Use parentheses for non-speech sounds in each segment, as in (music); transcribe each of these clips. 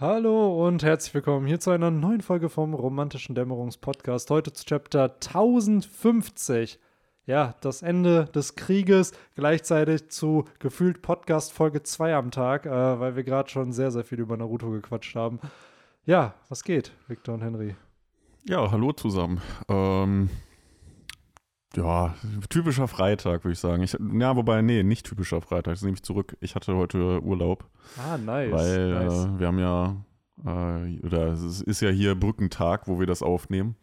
Hallo und herzlich willkommen hier zu einer neuen Folge vom Romantischen Dämmerungspodcast. Heute zu Chapter 1050. Ja, das Ende des Krieges, gleichzeitig zu gefühlt Podcast Folge 2 am Tag, äh, weil wir gerade schon sehr, sehr viel über Naruto gequatscht haben. Ja, was geht, Victor und Henry? Ja, hallo zusammen. Ähm, ja, typischer Freitag, würde ich sagen. Ich, ja, wobei, nee, nicht typischer Freitag. Das nehme ich zurück. Ich hatte heute Urlaub. Ah, nice. Weil nice. Äh, wir haben ja, äh, oder es ist ja hier Brückentag, wo wir das aufnehmen.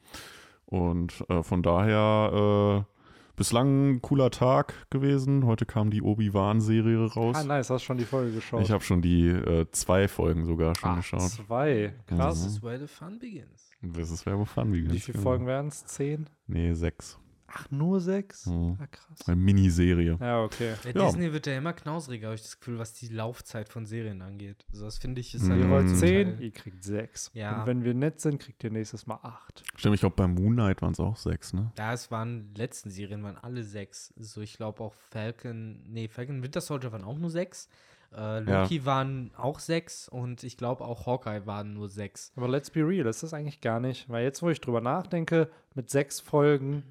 Und äh, von daher äh, bislang ein cooler Tag gewesen. Heute kam die Obi-Wan-Serie raus. ah, nice, hast schon die Folge geschaut. Ich habe schon die äh, zwei Folgen sogar schon Ach, geschaut. zwei. Krass. Mhm. This is where the fun begins. Das ist Werbe Fun Begins, Wie viele genau. Folgen werden es? Zehn? Nee, sechs. Ach, nur sechs? Mhm. Ah, krass. Eine Miniserie. Ja, okay. Bei Ja. Disney wird ja immer knausriger, habe ich das Gefühl, was die Laufzeit von Serien angeht. Also das finde ich ist Mhm. halt Ihr wollt zehn, ihr kriegt sechs. Ja. Und wenn wir nett sind, kriegt ihr nächstes Mal acht. Stimmt, ich glaube, bei Moon Knight waren es auch sechs, ne? Ja, es waren letzten Serien waren alle sechs. So, ich glaube auch Falcon, nee, Falcon Winter Soldier waren auch nur sechs. Äh, Loki waren auch sechs und ich glaube auch Hawkeye waren nur sechs. Aber let's be real, das ist eigentlich gar nicht. Weil jetzt, wo ich drüber nachdenke, mit sechs Folgen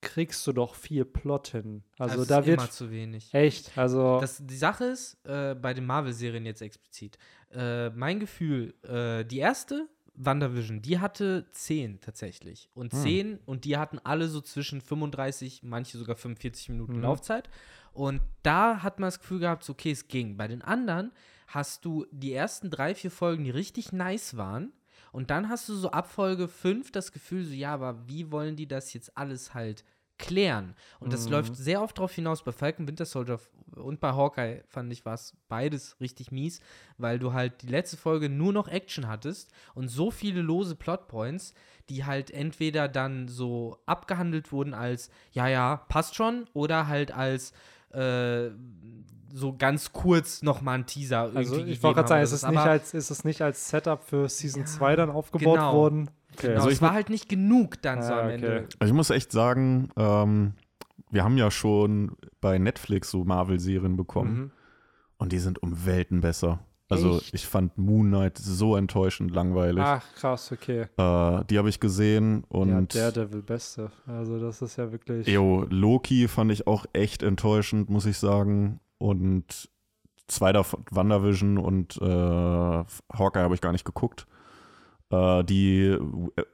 kriegst du doch viel Plot hin. Also Das da ist wird immer zu wenig. echt, also Das, die Sache ist, äh, bei den Marvel-Serien jetzt explizit, äh, mein Gefühl, äh, die erste, WandaVision, die hatte 10 tatsächlich. Und Hm. 10, und die hatten alle so zwischen 35, manche sogar 45 Minuten Mhm. Laufzeit. Und da hat man das Gefühl gehabt, so, okay, es ging. Bei den anderen hast du die ersten drei, vier Folgen, die richtig nice waren. Und dann hast du so ab Folge 5 das Gefühl, so, ja, aber wie wollen die das jetzt alles halt klären? Und das Mhm. läuft sehr oft darauf hinaus. Bei Falcon Winter Soldier und bei Hawkeye fand ich, war es beides richtig mies, weil du halt die letzte Folge nur noch Action hattest und so viele lose Plotpoints, die halt entweder dann so abgehandelt wurden als, ja, ja, passt schon, oder halt als äh, so ganz kurz nochmal ein Teaser irgendwie also ich wollte gerade sagen, ist es, so. nicht als, ist es nicht als Setup für Season Ja, 2 dann aufgebaut genau. worden? Okay. Genau, Also es war halt nicht genug dann so Ah, am okay. Ende. Also ich muss echt sagen, ähm, wir haben ja schon bei Netflix so Marvel-Serien bekommen Mhm. und die sind um Welten besser. Also Echt? ich fand Moon Knight so enttäuschend langweilig. Ach, krass, okay. Äh, die habe ich gesehen ja, und Daredevil Beste. Also das ist ja wirklich. Eo, Loki fand ich auch echt enttäuschend, muss ich sagen. Und zwei davon, WandaVision und äh, Hawkeye habe ich gar nicht geguckt. Äh, die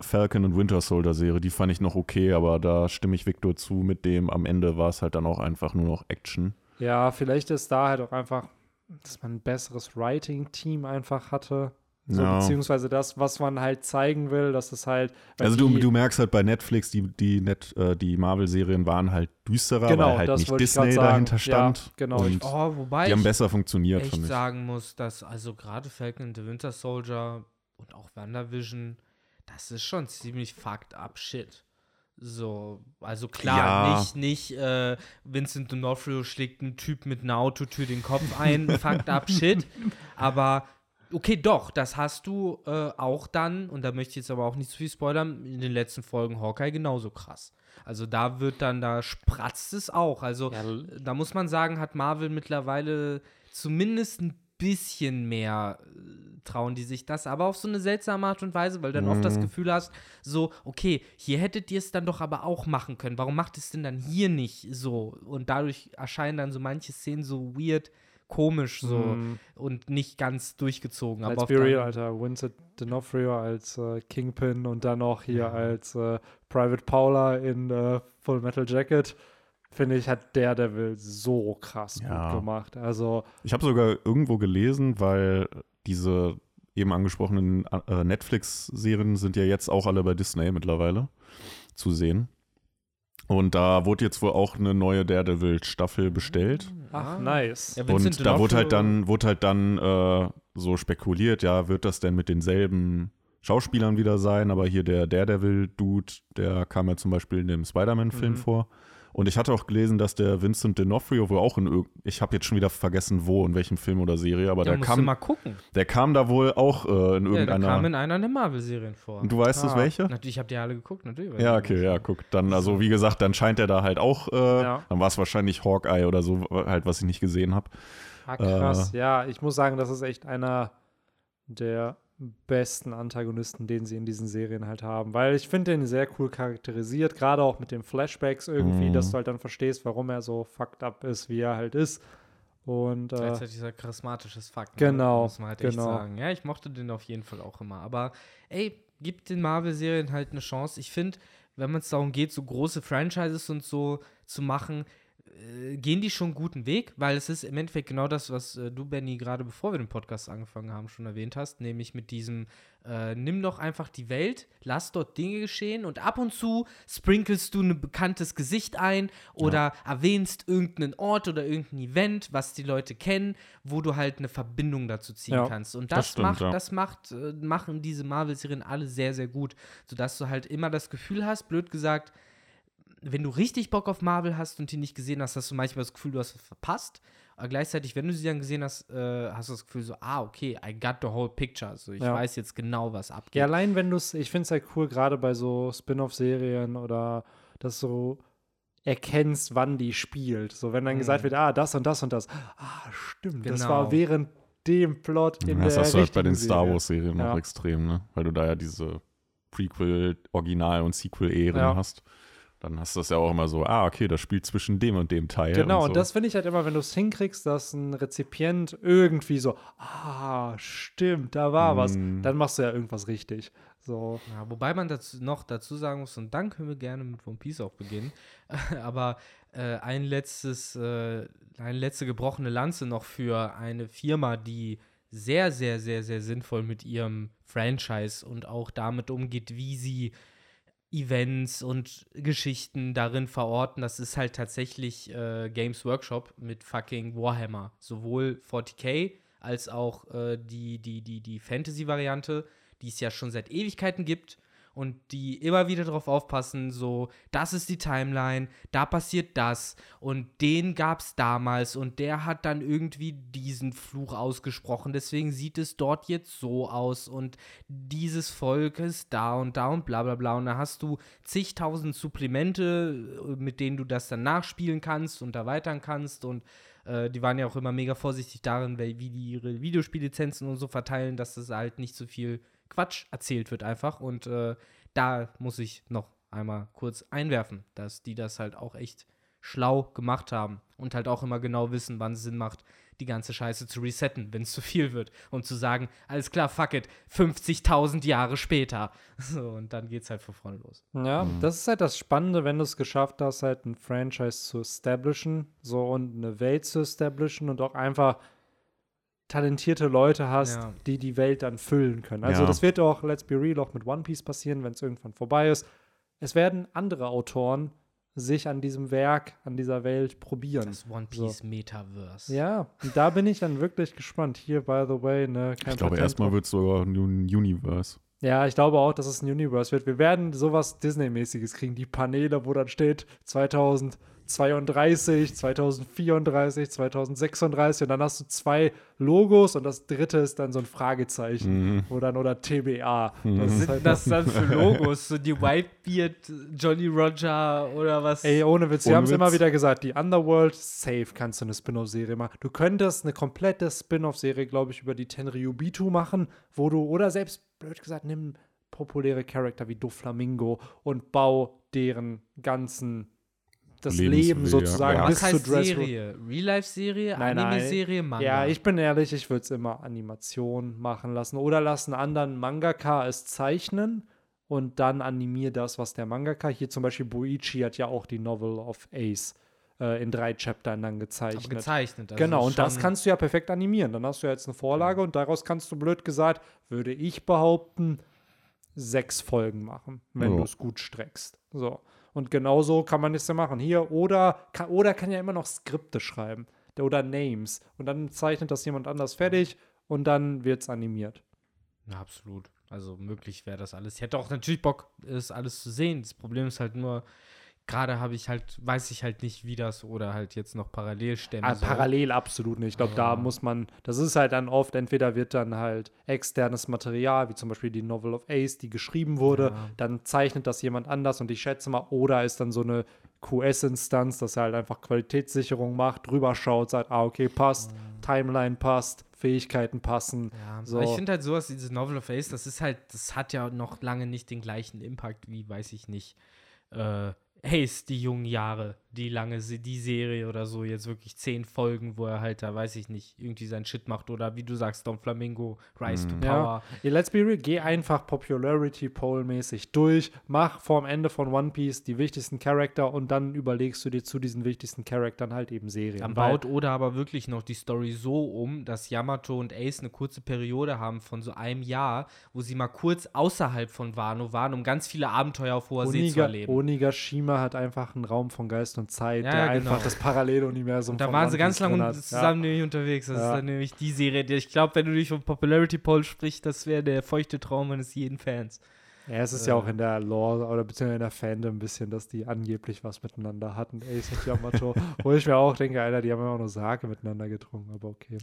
Falcon und Winter Soldier Serie, die fand ich noch okay, aber da stimme ich Victor zu. Mit dem am Ende war es halt dann auch einfach nur noch Action. Ja, vielleicht ist da halt auch einfach, dass man ein besseres Writing-Team einfach hatte. So, Ja. beziehungsweise das, was man halt zeigen will, dass es halt. Also du, du merkst halt bei Netflix, die, die, Net, äh, die Marvel-Serien waren halt düsterer, Genau, weil halt nicht ich Disney dahinter Ja, stand. genau. Und Oh, wobei die haben ich besser funktioniert, echt fand ich. sagen muss, dass also gerade Falcon and the Winter Soldier und auch WandaVision, das ist schon ziemlich fucked up shit. So, also klar, Ja. nicht, nicht äh, Vincent D'Onofrio schlägt einen Typ mit einer Autotür den Kopf ein, (laughs) fucked up shit, aber okay, doch, das hast du äh, auch dann, und da möchte ich jetzt aber auch nicht zu viel spoilern, in den letzten Folgen Hawkeye genauso krass. Also da wird dann, da spratzt es auch. Also Ja, da muss man sagen, hat Marvel mittlerweile zumindest ein bisschen mehr äh, trauen die sich das, aber auf so eine seltsame Art und Weise, weil du dann oft das Mhm. Gefühl hast, so, okay, hier hättet ihr es dann doch aber auch machen können. Warum macht es denn dann hier nicht so? Und dadurch erscheinen dann so manche Szenen so weird, komisch so Mm, und nicht ganz durchgezogen. Aber Let's auf be real, Alter. Vincent D'Onofrio als äh, Kingpin und dann auch hier als äh, Private Paula in äh, Full Metal Jacket. Finde ich, hat Daredevil so krass Ja. gut gemacht. Also, Ich habe sogar irgendwo gelesen, weil diese eben angesprochenen äh, Netflix-Serien sind ja jetzt auch alle bei Disney mittlerweile zu sehen. Und da wurde jetzt wohl auch eine neue Daredevil-Staffel bestellt. ach, Ah. nice. Ja, Und da wurde halt dann, wurde halt dann äh, so spekuliert, ja, wird das denn mit denselben Schauspielern wieder sein? Aber hier der Daredevil-Dude, der kam ja zum Beispiel in dem Spider-Man-Film Mhm. vor. Und ich hatte auch gelesen, dass der Vincent D'Onofrio wohl auch in ich habe jetzt schon wieder vergessen, wo, in welchem Film oder Serie, aber Ja, der kam, mal gucken. der kam da wohl auch äh, in Ja, der irgendeiner. kam in einer der Marvel-Serien vor. und du weißt es Ah. welche? Natürlich habt ihr alle geguckt, natürlich. Ja, ich okay, ja, guck. Dann, also wie gesagt, dann scheint er da halt auch, äh, Ja. dann war es wahrscheinlich Hawkeye oder so, halt, was ich nicht gesehen habe. Ah, krass. ja, ich muss sagen, das ist echt einer der besten Antagonisten, den sie in diesen Serien halt haben. Weil ich finde den sehr cool charakterisiert, gerade auch mit den Flashbacks irgendwie, Mhm. dass du halt dann verstehst, warum er so fucked up ist, wie er halt ist. Und äh, Gleichzeitig dieser charismatisches Fakt. Genau, Muss man halt echt genau. sagen. Ja, ich mochte den auf jeden Fall auch immer. Aber ey, gibt den Marvel-Serien halt eine Chance. Ich finde, wenn man es darum geht, so große Franchises und so zu machen, äh, gehen die schon einen guten Weg, weil es ist im Endeffekt genau das, was äh, du, Benny, gerade bevor wir den Podcast angefangen haben, schon erwähnt hast, nämlich mit diesem, äh, nimm doch einfach die Welt, lass dort Dinge geschehen und ab und zu sprinkelst du ein bekanntes Gesicht ein oder erwähnst irgendeinen Ort oder irgendein Event, was die Leute kennen, wo du halt eine Verbindung dazu ziehen Ja, kannst. Und das das, stimmt, macht, ja. das macht, äh, machen diese Marvel-Serien alle sehr, sehr gut, sodass du halt immer das Gefühl hast, blöd gesagt, wenn du richtig Bock auf Marvel hast und die nicht gesehen hast, hast du manchmal das Gefühl, du hast was verpasst. Aber gleichzeitig, wenn du sie dann gesehen hast, äh, hast du das Gefühl so, ah, okay, I got the whole picture. Also ich Ja. weiß jetzt genau, was abgeht. Ja, allein wenn du es, ich finde es halt cool, gerade bei so Spin-off-Serien oder dass du erkennst, wann die spielt. So, wenn dann gesagt wird, ah, das und das und das. Ah, stimmt, das Genau. war während dem Plot in das der hast du halt bei den Star Serie. Wars-Serien Ja. noch extrem, ne? Weil du da ja diese Prequel, Original- und Sequel-Ehren Ja. hast. Dann hast du das ja auch immer so, ah, okay, das spielt zwischen dem und dem Teil. Genau, und, so. das finde ich halt immer, wenn du es hinkriegst, dass ein Rezipient irgendwie so, ah, stimmt, da war was, Mm. dann machst du ja irgendwas richtig. So, Ja, wobei man dazu, noch dazu sagen muss, und dann können wir gerne mit One Piece auch beginnen, (laughs) aber äh, ein letztes, äh, eine letzte gebrochene Lanze noch für eine Firma, die sehr, sehr, sehr, sehr sinnvoll mit ihrem Franchise und auch damit umgeht, wie sie Events und Geschichten darin verorten. Das ist halt tatsächlich äh, Games Workshop mit fucking Warhammer. Sowohl 40k als auch äh, die, die, die, die Fantasy-Variante, die es ja schon seit Ewigkeiten gibt und die immer wieder darauf aufpassen, so, das ist die Timeline, da passiert das. Und den gab es damals und der hat dann irgendwie diesen Fluch ausgesprochen, deswegen sieht es dort jetzt so aus und dieses Volk ist da und da und bla bla bla. Und da hast du zigtausend Supplemente, äh, mit denen du das dann nachspielen kannst und erweitern kannst. Und äh, die waren ja auch immer mega vorsichtig darin, wie die ihre Videospiellizenzen und so verteilen, dass das halt nicht so viel Quatsch erzählt wird einfach. Und äh, da muss ich noch einmal kurz einwerfen, dass die das halt auch echt schlau gemacht haben und halt auch immer genau wissen, wann es Sinn macht, die ganze Scheiße zu resetten, wenn es zu viel wird und zu sagen, alles klar, fuck it, 50.000 Jahre später. (laughs) So, und dann geht's halt von vorne los. ja, das ist halt das Spannende, wenn du es geschafft hast, halt ein Franchise zu establishen, so und eine Welt zu establishen und auch einfach talentierte Leute hast, Ja. die die Welt dann füllen können. Also Ja. das wird auch, let's be real, auch mit One Piece passieren, wenn es irgendwann vorbei ist. Es werden andere Autoren sich an diesem Werk, an dieser Welt probieren. Das One So. Piece Metaverse. Ja, und da bin ich dann wirklich gespannt. Hier, by the way, ne, kein ich glaube, erstmal wird es sogar ein Universe. Ja, ich glaube auch, dass es ein Universe wird. Wir werden sowas Disney-mäßiges kriegen. Die Paneele, wo dann steht 2032, 2034, 2036 und dann hast du zwei Logos und das dritte ist dann so ein Fragezeichen. Mhm. Dann, oder TBA. Das Was sind halt das dann für Logos? So die Whitebeard, Jolly Roger oder was? Ey, ohne Witz, wir haben es immer wieder gesagt, die Underworld, safe kannst du eine Spin-off-Serie machen. Du könntest eine komplette Spin-off-Serie, glaube ich, über die Tenryubitu machen, wo du, oder selbst, blöd gesagt, nimm populäre Charakter wie Doflamingo und bau deren ganzen, das Leben sozusagen Ja. bis was heißt zu Dress Serie? Real-Life-Serie? Anime-Serie? Manga? Ja, ich bin ehrlich, ich würde es immer Animation machen lassen. Oder lass einen anderen Mangaka es zeichnen und dann animier das, was der Mangaka. Hier zum Beispiel Boichi hat ja auch die Novel of Ace äh, in drei Chaptern dann Aber gezeichnet. gezeichnet. also genau, und das kannst du ja perfekt animieren. Dann hast du ja jetzt eine Vorlage und daraus kannst du blöd gesagt, würde ich behaupten, sechs Folgen machen, wenn Ja. du es gut streckst. So. Und genauso kann man es ja machen. Hier, oder kann, oder kann ja immer noch Skripte schreiben. Oder Names. Und dann zeichnet das jemand anders fertig und dann wird es animiert. Ja, absolut. Also möglich wäre das alles. Ich hätte auch natürlich Bock, das alles zu sehen. Das Problem ist halt nur, gerade habe ich halt, weiß ich halt nicht, wie das oder halt jetzt noch parallel stemmen Ah, soll. parallel absolut nicht. Ich glaube, da Aber- muss man, das ist halt dann oft, entweder wird dann halt externes Material, wie zum Beispiel die Novel of Ace, die geschrieben wurde, Ja. dann zeichnet das jemand anders und ich schätze mal, oder ist dann so eine QS-Instanz, dass er halt einfach Qualitätssicherung macht, drüber schaut, sagt, ah, okay, passt, Timeline passt, Fähigkeiten passen. Ja, So. ich finde halt sowas, dieses Novel of Ace, das ist halt, das hat ja noch lange nicht den gleichen Impact wie, weiß ich nicht, äh, Ace, die jungen Jahre, die lange, Se- die Serie oder so, jetzt wirklich zehn Folgen, wo er halt da, weiß ich nicht, irgendwie sein Shit macht oder wie du sagst, Don Flamingo, Rise to Ja. Power. Ja, let's be real, geh einfach Popularity Poll mäßig durch, mach vorm Ende von One Piece die wichtigsten Charakter und dann überlegst du dir zu diesen wichtigsten Charaktern halt eben Serien. Dann baut Oda aber wirklich noch die Story so um, dass Yamato und Ace eine kurze Periode haben von so einem Jahr, wo sie mal kurz außerhalb von Wano waren, um ganz viele Abenteuer auf hoher See zu Oniga, erleben. Onigashima hat einfach einen Raum von Geist und Zeit, Ja, der genau. einfach das Paralleluniversum Und da von waren sie ganz lange zusammen nämlich unterwegs. Das Ja. ist dann nämlich die Serie, die ich glaube, wenn du dich vom Popularity Poll sprichst, das wäre der feuchte Traum eines jeden Fans. Ja, es ist ja auch Äh. in der Lore oder beziehungsweise in der Fandom ein bisschen, dass die angeblich was miteinander hatten, Ace und Yamato. Wo ich mir auch denke, Alter, die haben ja auch nur Sake miteinander getrunken, aber okay.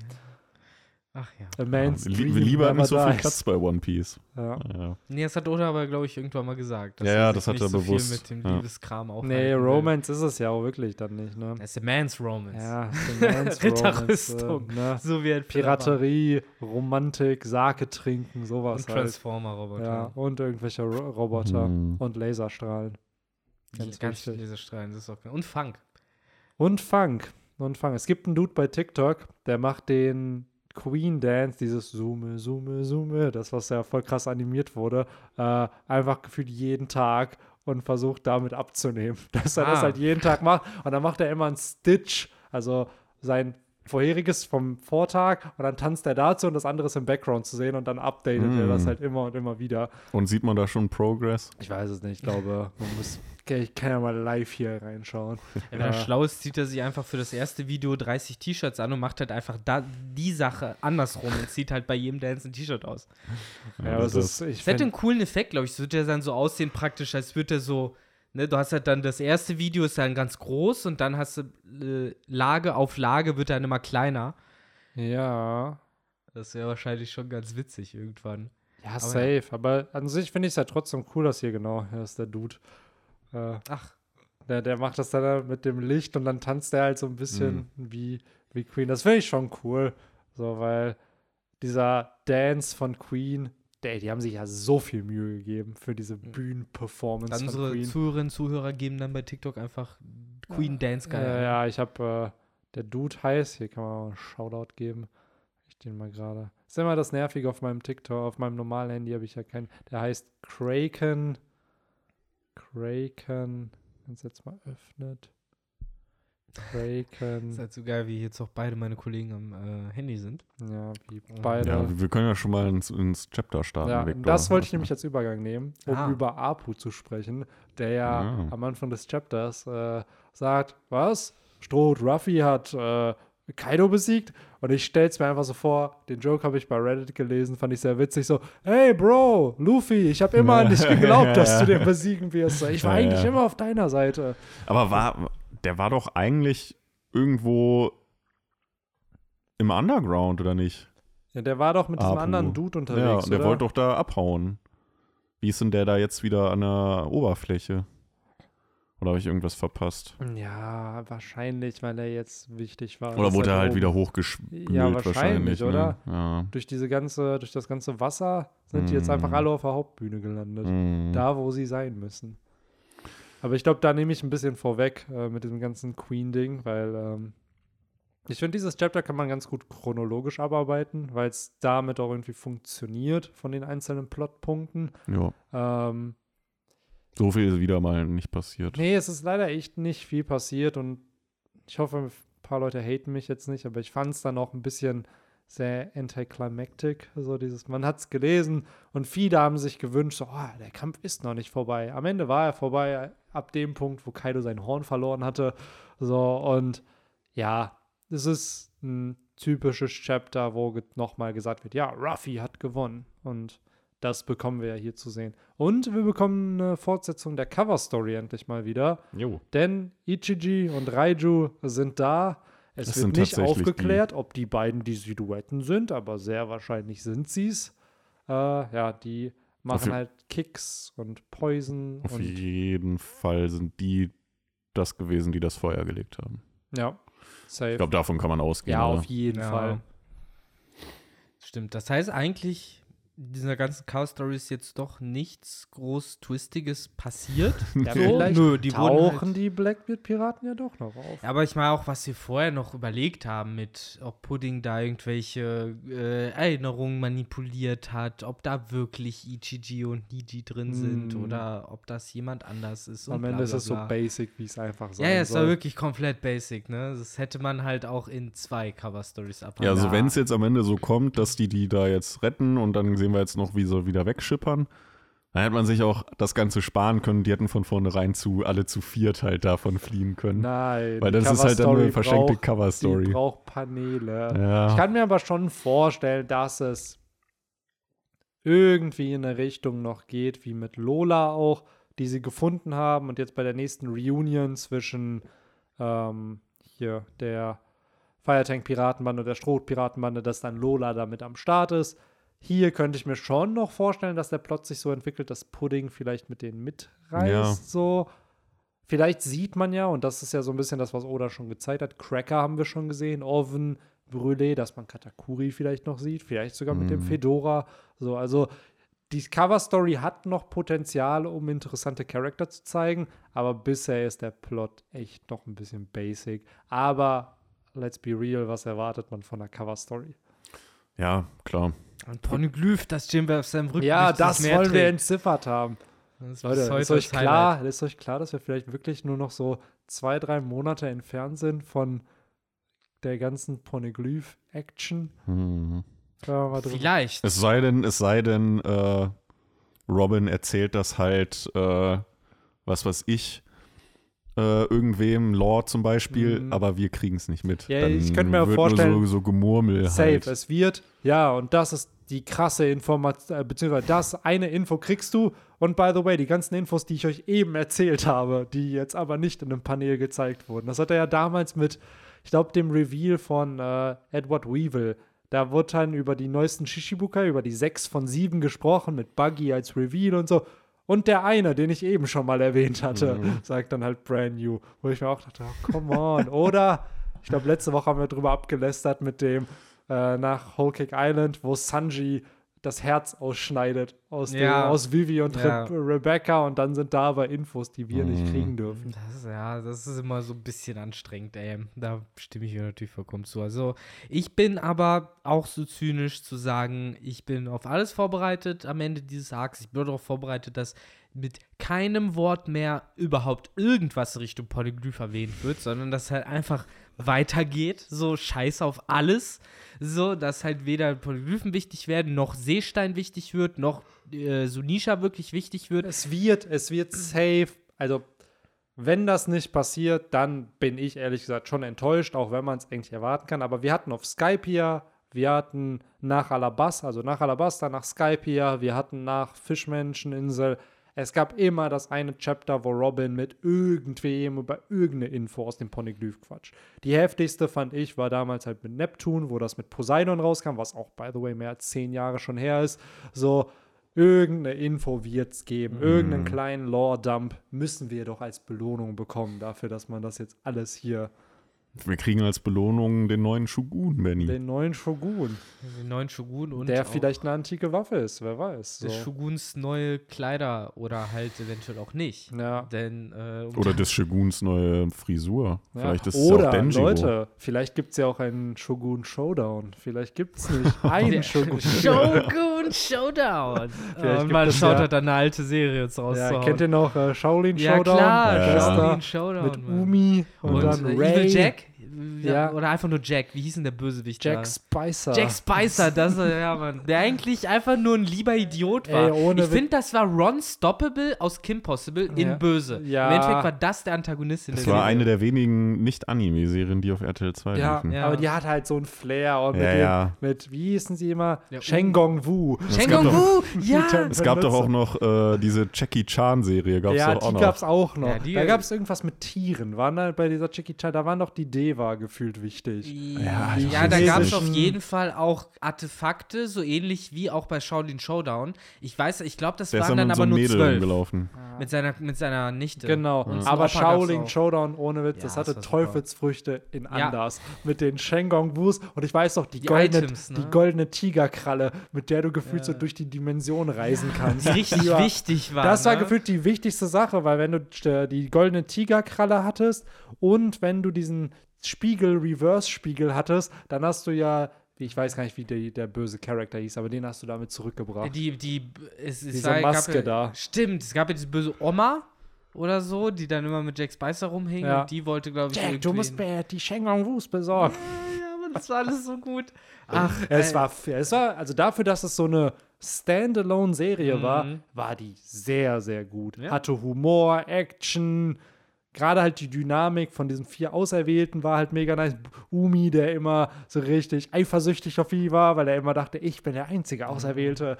Ach ja. A man's Li dream Liebe hat never nicht so viel. Platz bei One Piece. Ja. Ja. Nee, das hat Oda aber, glaube ich, irgendwann mal gesagt. dass Ja, ja, das hat nicht er so bewusst, Viel mit dem ja. Liebeskram auch. Nee, Romance ist es ja auch wirklich dann nicht, ne? Das ist a man's Romance. Ja, so (laughs) man's Ritterrüstung. Romance, äh, ne? So wie ein Piraterie, Romantik, Sake trinken, Und sowas halt. Transformer-Roboter. Ja, und irgendwelche Ro Roboter Hm. und Laserstrahlen. Ganz, Ganz ganz wichtig. viele Strahlen. Das ist auch Und Funk. Und Funk. Und Funk. Es gibt einen Dude bei TikTok, der macht den Queen Dance, dieses Zoome, Zoome, Zoome, das, was ja voll krass animiert wurde, äh, einfach gefühlt jeden Tag und versucht damit abzunehmen. (laughs) Dass er das Ah. halt jeden Tag macht. Und dann macht er immer einen Stitch, also sein vorheriges vom Vortag und dann tanzt er dazu und das andere ist im Background zu sehen und dann updatet er Mm. das halt immer und immer wieder. Und sieht man da schon Progress? Ich weiß es nicht, ich glaube, man muss, ich kann ja mal live hier reinschauen. (laughs) Wenn er Ja. schlau ist, zieht er sich einfach für das erste Video 30 T-Shirts an und macht halt einfach da, die Sache andersrum und zieht halt bei jedem Dance ein T-Shirt aus. Ja, aber es das- ist, ich Das hätte einen coolen Effekt, glaube ich. Es würde ja dann so aussehen praktisch, als würde er so, ne, du hast halt dann das erste Video ist dann ganz groß und dann hast du äh, Lage auf Lage wird dann immer kleiner. Ja. Das wäre wahrscheinlich schon ganz witzig irgendwann. Ja, ja. safe. Aber an sich finde ich es ja trotzdem cool, dass hier genau, hier ist der Dude. Äh, Ach, der, der macht das dann mit dem Licht und dann tanzt er halt so ein bisschen wie, wie Queen. Das finde ich schon cool. So, weil dieser Dance von Queen, der, die haben sich ja so viel Mühe gegeben für diese Bühnenperformance dann von unsere Queen. Zuhörerinnen und Zuhörer geben dann bei TikTok einfach Queen Dance Guy. Ja, ja, ich habe, äh, der Dude heißt, hier kann man auch einen Shoutout geben. Ich den mal gerade. Ist immer das Nervige auf meinem TikTok, auf meinem normalen Handy habe ich ja keinen. Der heißt Kraken. Kraken. Wenn es jetzt mal öffnet. Kraken. Ist halt so geil, wie jetzt auch beide meine Kollegen am äh, Handy sind. ja, wie Ja, beide. Ja, wir können ja schon mal ins, ins Chapter starten. Ja, Victor. das wollte ich nämlich als Übergang nehmen, um Ah. über Apu zu sprechen, der ja Ah. am Anfang des Chapters äh, sagt, was? Stroh, Ruffy hat äh, Kaido besiegt und ich stell's mir einfach so vor, den Joke habe ich bei Reddit gelesen, fand ich sehr witzig, so, hey Bro, Luffy, ich habe immer an dich geglaubt, dass du den (laughs) besiegen wirst. Ich war Ja, eigentlich ja. immer auf deiner Seite. Aber war, der war doch eigentlich irgendwo im Underground, oder nicht? Ja, der war doch mit diesem Apu. anderen Dude Ja, unterwegs, und der oder? wollte doch da abhauen. Wie ist denn der da jetzt wieder an der Oberfläche? Oder habe ich irgendwas verpasst? ja, wahrscheinlich, weil er jetzt wichtig war. Oder wurde er halt oben- wieder hochgespült Ja, wahrscheinlich, wahrscheinlich, oder? Ne? Ja. durch diese ganze, durch das ganze Wasser sind die jetzt einfach Mm. alle auf der Hauptbühne gelandet. Mhm. Da, wo sie sein müssen. Aber ich glaube, da nehme ich ein bisschen vorweg äh, mit diesem ganzen Queen-Ding, weil ähm, ich finde, dieses Chapter kann man ganz gut chronologisch abarbeiten, weil es damit auch irgendwie funktioniert von den einzelnen Plotpunkten. ja. Ähm, So viel ist wieder mal nicht passiert. nee, es ist leider echt nicht viel passiert und ich hoffe, ein paar Leute haten mich jetzt nicht, aber ich fand es dann auch ein bisschen sehr anticlimactic, so dieses, man hat es gelesen und viele haben sich gewünscht, so, oh, der Kampf ist noch nicht vorbei. Am Ende war er vorbei, ab dem Punkt, wo Kaido sein Horn verloren hatte, so, und ja, es ist ein typisches Chapter, wo nochmal gesagt wird, ja, Ruffy hat gewonnen und das bekommen wir ja hier zu sehen. Und wir bekommen eine Fortsetzung der Cover-Story endlich mal wieder. Jo. Denn Ichiji und Raiju sind da. Es Das wird nicht aufgeklärt, ob die beiden die Silhouetten sind, aber sehr wahrscheinlich sind sie es. Äh, ja, die machen je- halt Kicks und Poison Auf und jeden Fall sind die das gewesen, die das Feuer gelegt haben. ja, safe. Ich glaube, davon kann man ausgehen. ja, oder? auf jeden Ja. Fall. stimmt. Das heißt eigentlich, dieser ganzen Chaos-Story ist jetzt doch nichts groß Twistiges passiert. (laughs) Ja, So, vielleicht nö, die tauchen halt, die Blackbeard-Piraten ja doch noch auf. Ja, aber ich meine auch, was wir vorher noch überlegt haben, mit ob Pudding da irgendwelche äh, Erinnerungen manipuliert hat, ob da wirklich Ichiji und Niji drin sind Hm. oder ob das jemand anders ist. Und Am Ende ist es so basic, wie es einfach sein Ja, ja, es war wirklich komplett basic, ne? Das hätte man halt auch in zwei Cover-Stories abhandeln. Ja, also wenn es jetzt am Ende so kommt, dass die die da jetzt retten und dann sehen wir jetzt noch, wie sie wieder wegschippern, dann hätte man sich auch das Ganze sparen können. Die hätten von vornherein zu alle zu viert halt davon fliehen können. Nein. Weil das ist halt dann Cover-Story eine verschenkte braucht- Die Cover-Story. braucht Paneele. Ich Ja. kann mir aber schon vorstellen, dass es irgendwie in eine Richtung noch geht, wie mit Lola auch, die sie gefunden haben und jetzt bei der nächsten Reunion zwischen ähm, hier der Firetank-Piratenbande und der Stroh-Piratenbande, dass dann Lola damit am Start ist. Hier könnte ich mir schon noch vorstellen, dass der Plot sich so entwickelt, dass Pudding vielleicht mit denen mitreißt. Ja. So. Vielleicht sieht man ja, und das ist ja so ein bisschen das, was Oda schon gezeigt hat. Cracker haben wir schon gesehen, Oven, Brûlé, dass man Katakuri vielleicht noch sieht, vielleicht sogar mit dem Mhm. Fedora. So, also die Cover-Story hat noch Potenzial, um interessante Charakter zu zeigen, aber bisher ist der Plot echt noch ein bisschen basic. Aber let's be real, was erwartet man von der Cover-Story? Ja, klar. Ein Poneglyph, das Jimbe auf seinem Rücken Ja, das Meer wollen wir trägt. entziffert haben. Das Leute, heute ist euch, das klar, ist euch klar, dass wir vielleicht wirklich nur noch so zwei, drei Monate entfernt sind von der ganzen Poneglyph-Action? Mhm. Wir Vielleicht. Es sei denn, es sei denn, äh, Robin erzählt das halt, äh, was weiß ich, äh, irgendwem, Law zum Beispiel, Mhm. aber wir kriegen es nicht mit. Ja, Dann ich könnte mir wird vorstellen- Nur so, so Gemurmel Safe, halt. es wird, ja, und das ist die krasse Information, äh, beziehungsweise das eine Info kriegst du. Und by the way, die ganzen Infos, die ich euch eben erzählt habe, die jetzt aber nicht in einem Panel gezeigt wurden. Das hat er ja damals mit, ich glaube, dem Reveal von äh, Edward Weevil. Da wurde dann über die neuesten Shishibukai, über die sechs von sieben gesprochen, mit Buggy als Reveal und so. Und der eine, den ich eben schon mal erwähnt hatte, sagt dann halt brand new. Wo ich mir auch dachte, oh, come on. Oder, ich glaube, letzte Woche haben wir drüber abgelästert mit dem äh, nach Whole Cake Island, wo Sanji das Herz ausschneidet aus, dem, Ja. aus Vivi und Ja. Re Rebecca und dann sind da aber Infos, die wir nicht Mhm. kriegen dürfen. Das ist, ja, das ist immer so ein bisschen anstrengend, ey. Da stimme ich mir natürlich vollkommen zu. Also, ich bin aber auch so zynisch zu sagen, ich bin auf alles vorbereitet am Ende dieses Arcs. Ich bin darauf vorbereitet, dass mit keinem Wort mehr überhaupt irgendwas Richtung Polyglyph erwähnt wird, sondern dass halt einfach weitergeht, so scheiß auf alles, so, dass halt weder Polyglyphen wichtig werden, noch Seestein wichtig wird, noch äh, Sunisha wirklich wichtig wird. Es wird, es wird safe, also wenn das nicht passiert, dann bin ich ehrlich gesagt schon enttäuscht, auch wenn man es eigentlich erwarten kann. Aber wir hatten auf Skypiea, wir hatten nach Alabasta, also nach Alabasta, nach Skypiea, wir hatten nach Fischmenscheninsel. Es gab immer das eine Chapter, wo Robin mit irgendwem über irgendeine Info aus dem Poneglyph quatscht. Die heftigste fand ich war damals halt mit Neptun, wo das mit Poseidon rauskam, was auch, by the way, mehr als zehn Jahre schon her ist. So, irgendeine Info wird es geben. Irgendeinen kleinen Lore-Dump müssen wir doch als Belohnung bekommen dafür, dass man das jetzt alles hier, Wir kriegen als Belohnung den neuen Shogun, Benny. den neuen Shogun, Den neuen Shogun und der auch vielleicht eine antike Waffe ist, wer weiß. So. des Shoguns neue Kleider oder halt eventuell auch nicht. Ja. Denn, äh, um Oder (laughs) des Shoguns neue Frisur. Ja. Vielleicht ist es Oder, auch Denjiro. Leute, vielleicht gibt es ja auch einen Shogun Showdown. Vielleicht gibt es nicht (laughs) einen der Shogun. (laughs) Shogun Showdown. (laughs) Vielleicht und man schaut ja- halt dann eine alte Serie jetzt Ja, rauszuhauen. kennt ihr noch äh, Shaolin Ja, Showdown? klar, Ja. Shaolin Schwester Showdown. mit Mann. Umi und, Und, dann äh, Ray. Evil Jack? Ja. Oder einfach nur Jack. Wie hieß denn der Bösewicht Jack da? Spicer. Jack Spicer, das ist ja, Mann. Der eigentlich einfach nur ein lieber Idiot war. Ey, ohne ich finde, das war Ron Stoppable aus Kim Possible in Ja. Böse. Ja. Im Endeffekt war das der Antagonist in Das der war Serie. eine der wenigen Nicht-Anime-Serien, die auf RTL 2 Ja, liefen. Ja. aber die hat halt so einen Flair und mit, Ja, dem, ja. mit wie hießen sie immer? Ja, Sheng Gong Wu. Shang gab Gong Wu, ja. (laughs) Es gab doch auch noch äh, diese Jackie Chan-Serie, gab es Ja, auch die gab es auch noch. Ja, die- da gab es irgendwas mit Tieren. Waren da bei dieser Jackie Chan, da waren doch die Devas. War gefühlt wichtig. Ja, ja da weiß gab es auf jeden Fall auch Artefakte, so ähnlich wie auch bei Shaolin Showdown. Ich weiß, ich glaube, das Der waren dann so aber einem nur zwölf. rumgelaufen. Mit seiner, mit seiner Nichte. Genau, Und zum aber Shaolin. Showdown ohne Witz, Ja, das das hatte super. Teufelsfrüchte in Ja. anders. Mit den Shengong Wus und ich weiß noch, die, Die goldene, Items, ne? die goldene Tigerkralle, mit der du gefühlt Ja. so durch die Dimension reisen kannst. Die richtig war- wichtig war. Das war ne? gefühlt die wichtigste Sache, weil wenn du äh, die goldene Tigerkralle hattest und wenn du diesen Spiegel, Reverse-Spiegel hattest, dann hast du ja, ich weiß gar nicht, wie der, der böse Charakter hieß, aber den hast du damit zurückgebracht. Die, die, es, es Diese war, gab Maske ja, da. Stimmt, es gab ja diese böse Oma oder so, die dann immer mit Jack Spicer rumhing Ja. und die wollte, glaube ich, Jack, du musst mir die Shengong Wus besorgen. Ja, aber das war alles so gut. Ach, Es ey, war, es war, also dafür, dass es so eine Standalone-Serie war, Mhm. war die sehr, sehr gut. Ja. Hatte Humor, Action, gerade halt die Dynamik von diesen vier Auserwählten war halt mega nice. Umi, der immer so richtig eifersüchtig auf ihn war, weil er immer dachte, ich bin der einzige Auserwählte.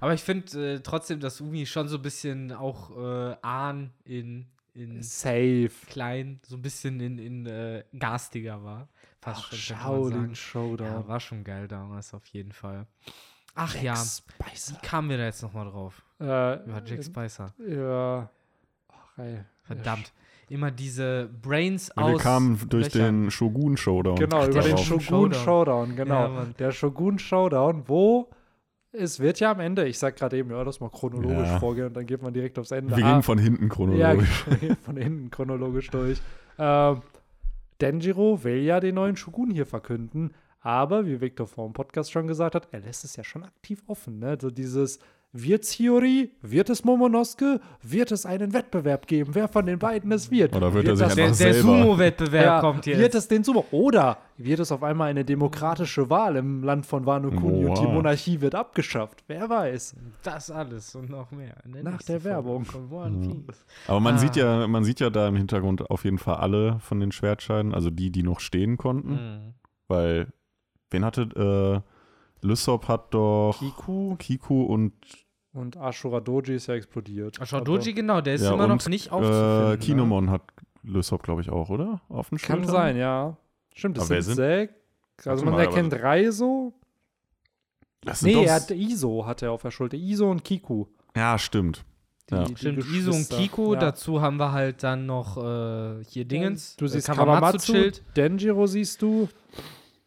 aber ich finde äh, trotzdem, dass Umi schon so ein bisschen auch äh, Ahn in, in Safe. klein, so ein bisschen in, in äh, garstiger war. Fast Ach, schon, Shaolin sagen. Showdown. Ja, war schon geil damals auf jeden Fall. Ach Jack ja, Spicer. wie kamen wir da jetzt nochmal drauf? Äh, Über Jack Spicer. ja. Ach, ey. Verdammt. Immer diese Brains Ja, aus. wir kamen durch Löchern. den Shogun-Showdown. Genau, Ach, über den Shogun Shogun Showdown. Showdown, genau. Ja, der Shogun Showdown, wo es wird ja am Ende, ich sag gerade eben, ja, das mal chronologisch Ja. vorgehen und dann geht man direkt aufs Ende. Wir Ah, gehen von hinten ja, chronologisch. wir gehen von hinten chronologisch durch. Ähm, Denjiro will ja den neuen Shogun hier verkünden, aber wie Victor vor dem Podcast schon gesagt hat, er lässt es ja schon aktiv offen. Ne? So dieses, wird's Hiyori, wird es Momonosuke, wird es einen Wettbewerb geben, wer von den beiden es wird. Oder wird er sich das Der, einfach der Sumo-Wettbewerb ja, kommt jetzt. Wird es den Sumo? Oder wird es auf einmal eine demokratische Wahl im Land von Wano Kuni und die. Monarchie wird abgeschafft? Wer weiß? das alles und noch mehr. in Nach nächsten der Werbung. Piece. Aber man Ah. sieht ja, man sieht ja da im Hintergrund auf jeden Fall alle von den Schwertscheiden, also die, die noch stehen konnten. Mhm. Weil, wen hatte, äh, Lysop hat doch Kiku Kiku und und Ashura Doji ist ja explodiert. Schau, Doji, genau, der ist ja, immer noch und, nicht aufzufinden. äh, Kinemon hat Lysop, glaube ich, auch, oder? Auf dem Kann Schultern? sein, ja. Stimmt, das Aber wer sind sind- sechs. Also man erkennt Reiso. Das sind Nee, doch- er hat Iso hat er auf der Schulter. Iso und Kiku. Ja, stimmt. Die, Ja. die Stimmt, Iso und. Kiko, Ja. dazu haben wir halt dann noch äh, hier Dingens. Du äh, siehst Kawamatsu-Schild. Kawamatsu, Denjiro siehst du.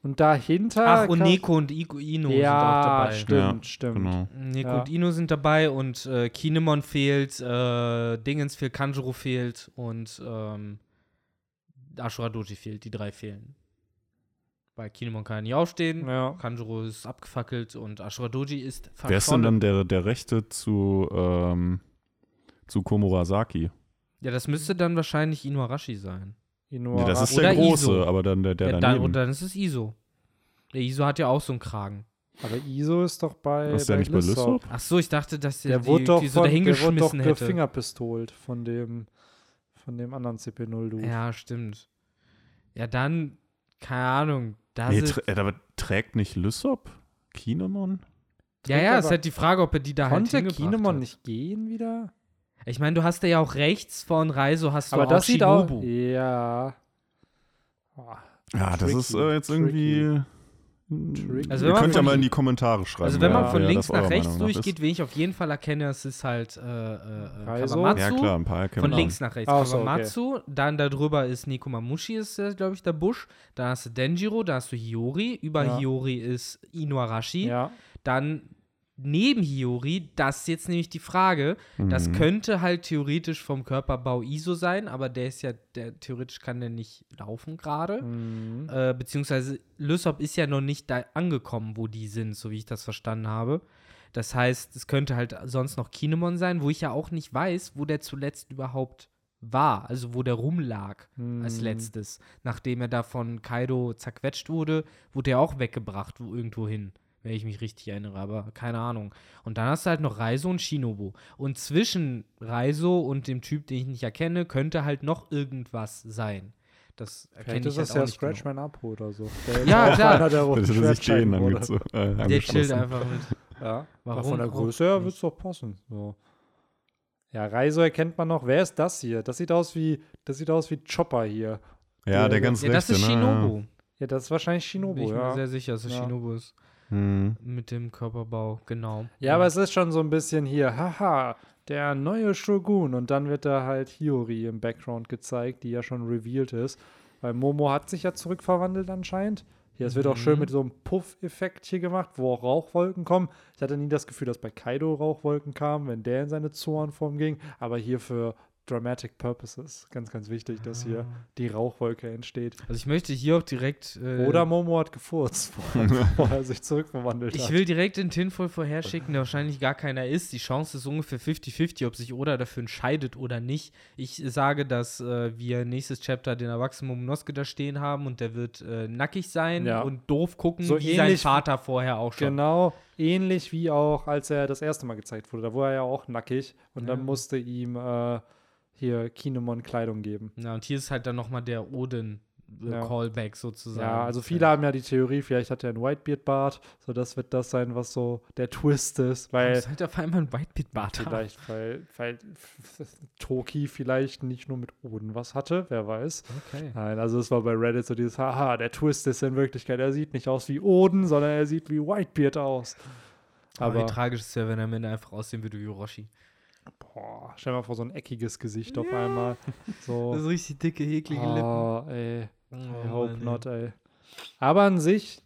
Und dahinter. Ach, und Neko und Iko, Ino sind auch Ja, dabei. stimmt, Ja, stimmt. Genau. Neko Ja. und Ino sind dabei und äh, Kinemon fehlt, äh, Dingens fehlt, Kanjuro fehlt und ähm, Ashura Doji fehlt. Die drei fehlen. Weil Kinemon kann ja nicht aufstehen, Ja. Kanjuro ist abgefackelt und Ashura Doji ist verschollen. Wer ist denn dann der, der Rechte zu, ähm, zu Komurasaki? Ja, das müsste dann wahrscheinlich Inuarashi sein. Inuara- Nee, das ist Oder der große, Iso. aber dann der, der ja, dann, daneben. und dann ist es Iso. Der Iso hat ja auch so einen Kragen. Aber Iso ist doch bei. ist der nicht bei Lysop? Ach so, ich dachte, dass der, Der die, wurde doch, die so von, der wurde doch hätte. gefingerpistolt von dem, von dem anderen CP0-Dude. Ja, stimmt. Ja, dann, keine Ahnung. Da Nee, sind, trä- äh, aber trägt nicht Lysop Kinemon? ja, ja, ist halt die Frage, ob er die da halt Konnte hingebracht Kinemon hat. nicht gehen wieder? Ich meine, du hast ja auch rechts von Reiso hast du Aber auch das sieht auch. Shinobu. Ja. Oh, Ja, das Tricky, ist äh, jetzt tricky. irgendwie. Tricky. Also Ihr wenn man könnt ja von- mal in die Kommentare schreiben. Also wenn Ja, man von wer links das nach rechts durchgeht, wen ich auf jeden Fall erkenne, es ist halt äh, äh, äh? Kawamatsu. Ja, klar, ein paar erkennt Von links nach rechts. Ach so, okay. Kawamatsu, dann darüber ist Nekomamushi, ist, glaube ich, der Busch. Dann hast du Denjiro, da hast du Hiyori. Über Ja. Hiyori ist Inuarashi. Ja. Dann neben Hiyori, das ist jetzt nämlich die Frage. Das Mhm. könnte halt theoretisch vom Körperbau Iso sein, aber der ist ja, der theoretisch kann der nicht laufen gerade. Mhm. Äh, beziehungsweise Lysop ist ja noch nicht da angekommen, wo die sind, so wie ich das verstanden habe. Das heißt, es könnte halt sonst noch Kinemon sein, wo ich ja auch nicht weiß, wo der zuletzt überhaupt war, also wo der rumlag als Mhm. letztes. Nachdem er da von Kaido zerquetscht wurde, wurde er auch weggebracht, wo irgendwo hin, wenn ich mich richtig erinnere, aber keine Ahnung. Und dann hast du halt noch Reiso und Shinobu. Und zwischen Reiso und dem Typ, den ich nicht erkenne, könnte halt noch irgendwas sein. Das Vielleicht erkenne ist ich das halt ja auch nicht genau. Scratchman Up oder so. (laughs) Der Ja, ist klar. Einer, der Das er sich Schwertscheiden den wurde. angezo- äh, Der chillt einfach mit. Ja, Warum aber von der Größe her wird es doch passen. So. Ja, Reiso erkennt man noch. Wer ist das hier? Das sieht aus wie, das sieht aus wie Chopper hier. Ja, der ganz Ja, das rechte, ist ne? Shinobu. Ja, das ist wahrscheinlich Bin Shinobu, ich mir ja. sehr sicher, dass es Ja. Shinobu ist. Hm. Mit dem Körperbau, genau. Ja, aber es ist schon so ein bisschen hier, haha, der neue Shogun. Und dann wird da halt Hiyori im Background gezeigt, die ja schon revealed ist. Weil Momo hat sich ja zurückverwandelt anscheinend. Hier, es wird auch schön Mhm. mit so einem Puff-Effekt hier gemacht, wo auch Rauchwolken kommen. Ich hatte nie das Gefühl, dass bei Kaido Rauchwolken kamen, wenn der in seine Zornform ging. Aber hier für Dramatic Purposes, ganz, ganz wichtig, dass hier die Rauchwolke entsteht. Also ich möchte hier auch direkt. Äh, Oder Momo hat gefurzt, (laughs) bevor er sich zurückverwandelt Ich hat. will direkt den Tinfoil vorherschicken, der wahrscheinlich gar keiner ist. Die Chance ist ungefähr 50-50, ob sich Oda dafür entscheidet oder nicht. Ich sage, dass äh, wir nächstes Chapter den erwachsenen Momonosuke da stehen haben und der wird äh, nackig sein Ja. und doof gucken, So wie sein Vater vorher auch schon. Genau, ähnlich wie auch, als er das erste Mal gezeigt wurde. Da war er ja auch nackig und dann Ja. musste ihm äh, hier Kinemon Kleidung geben. Ja, und hier ist halt dann nochmal der Odin-Callback sozusagen. Ja, also viele haben ja die Theorie, vielleicht hat er einen Whitebeard-Bart, so das wird das sein, was so der Twist ist, weil Das halt auf einmal ein Whitebeard-Bart haben. vielleicht, weil, weil Toki vielleicht nicht nur mit Oden was hatte, wer weiß. Okay. Nein, also es war bei Reddit so dieses, haha, der Twist ist in Wirklichkeit, er sieht nicht aus wie Oden, sondern er sieht wie Whitebeard aus. Aber wie Aber, tragisch ist ja, wenn er am Ende einfach aussehen würde wie Orochi. Boah, stell dir mal vor, so ein eckiges Gesicht auf einmal. (laughs) So, Das ist richtig dicke, eklige Lippen. oh, ey. Oh, I hope Mann, not, ey. Aber an sich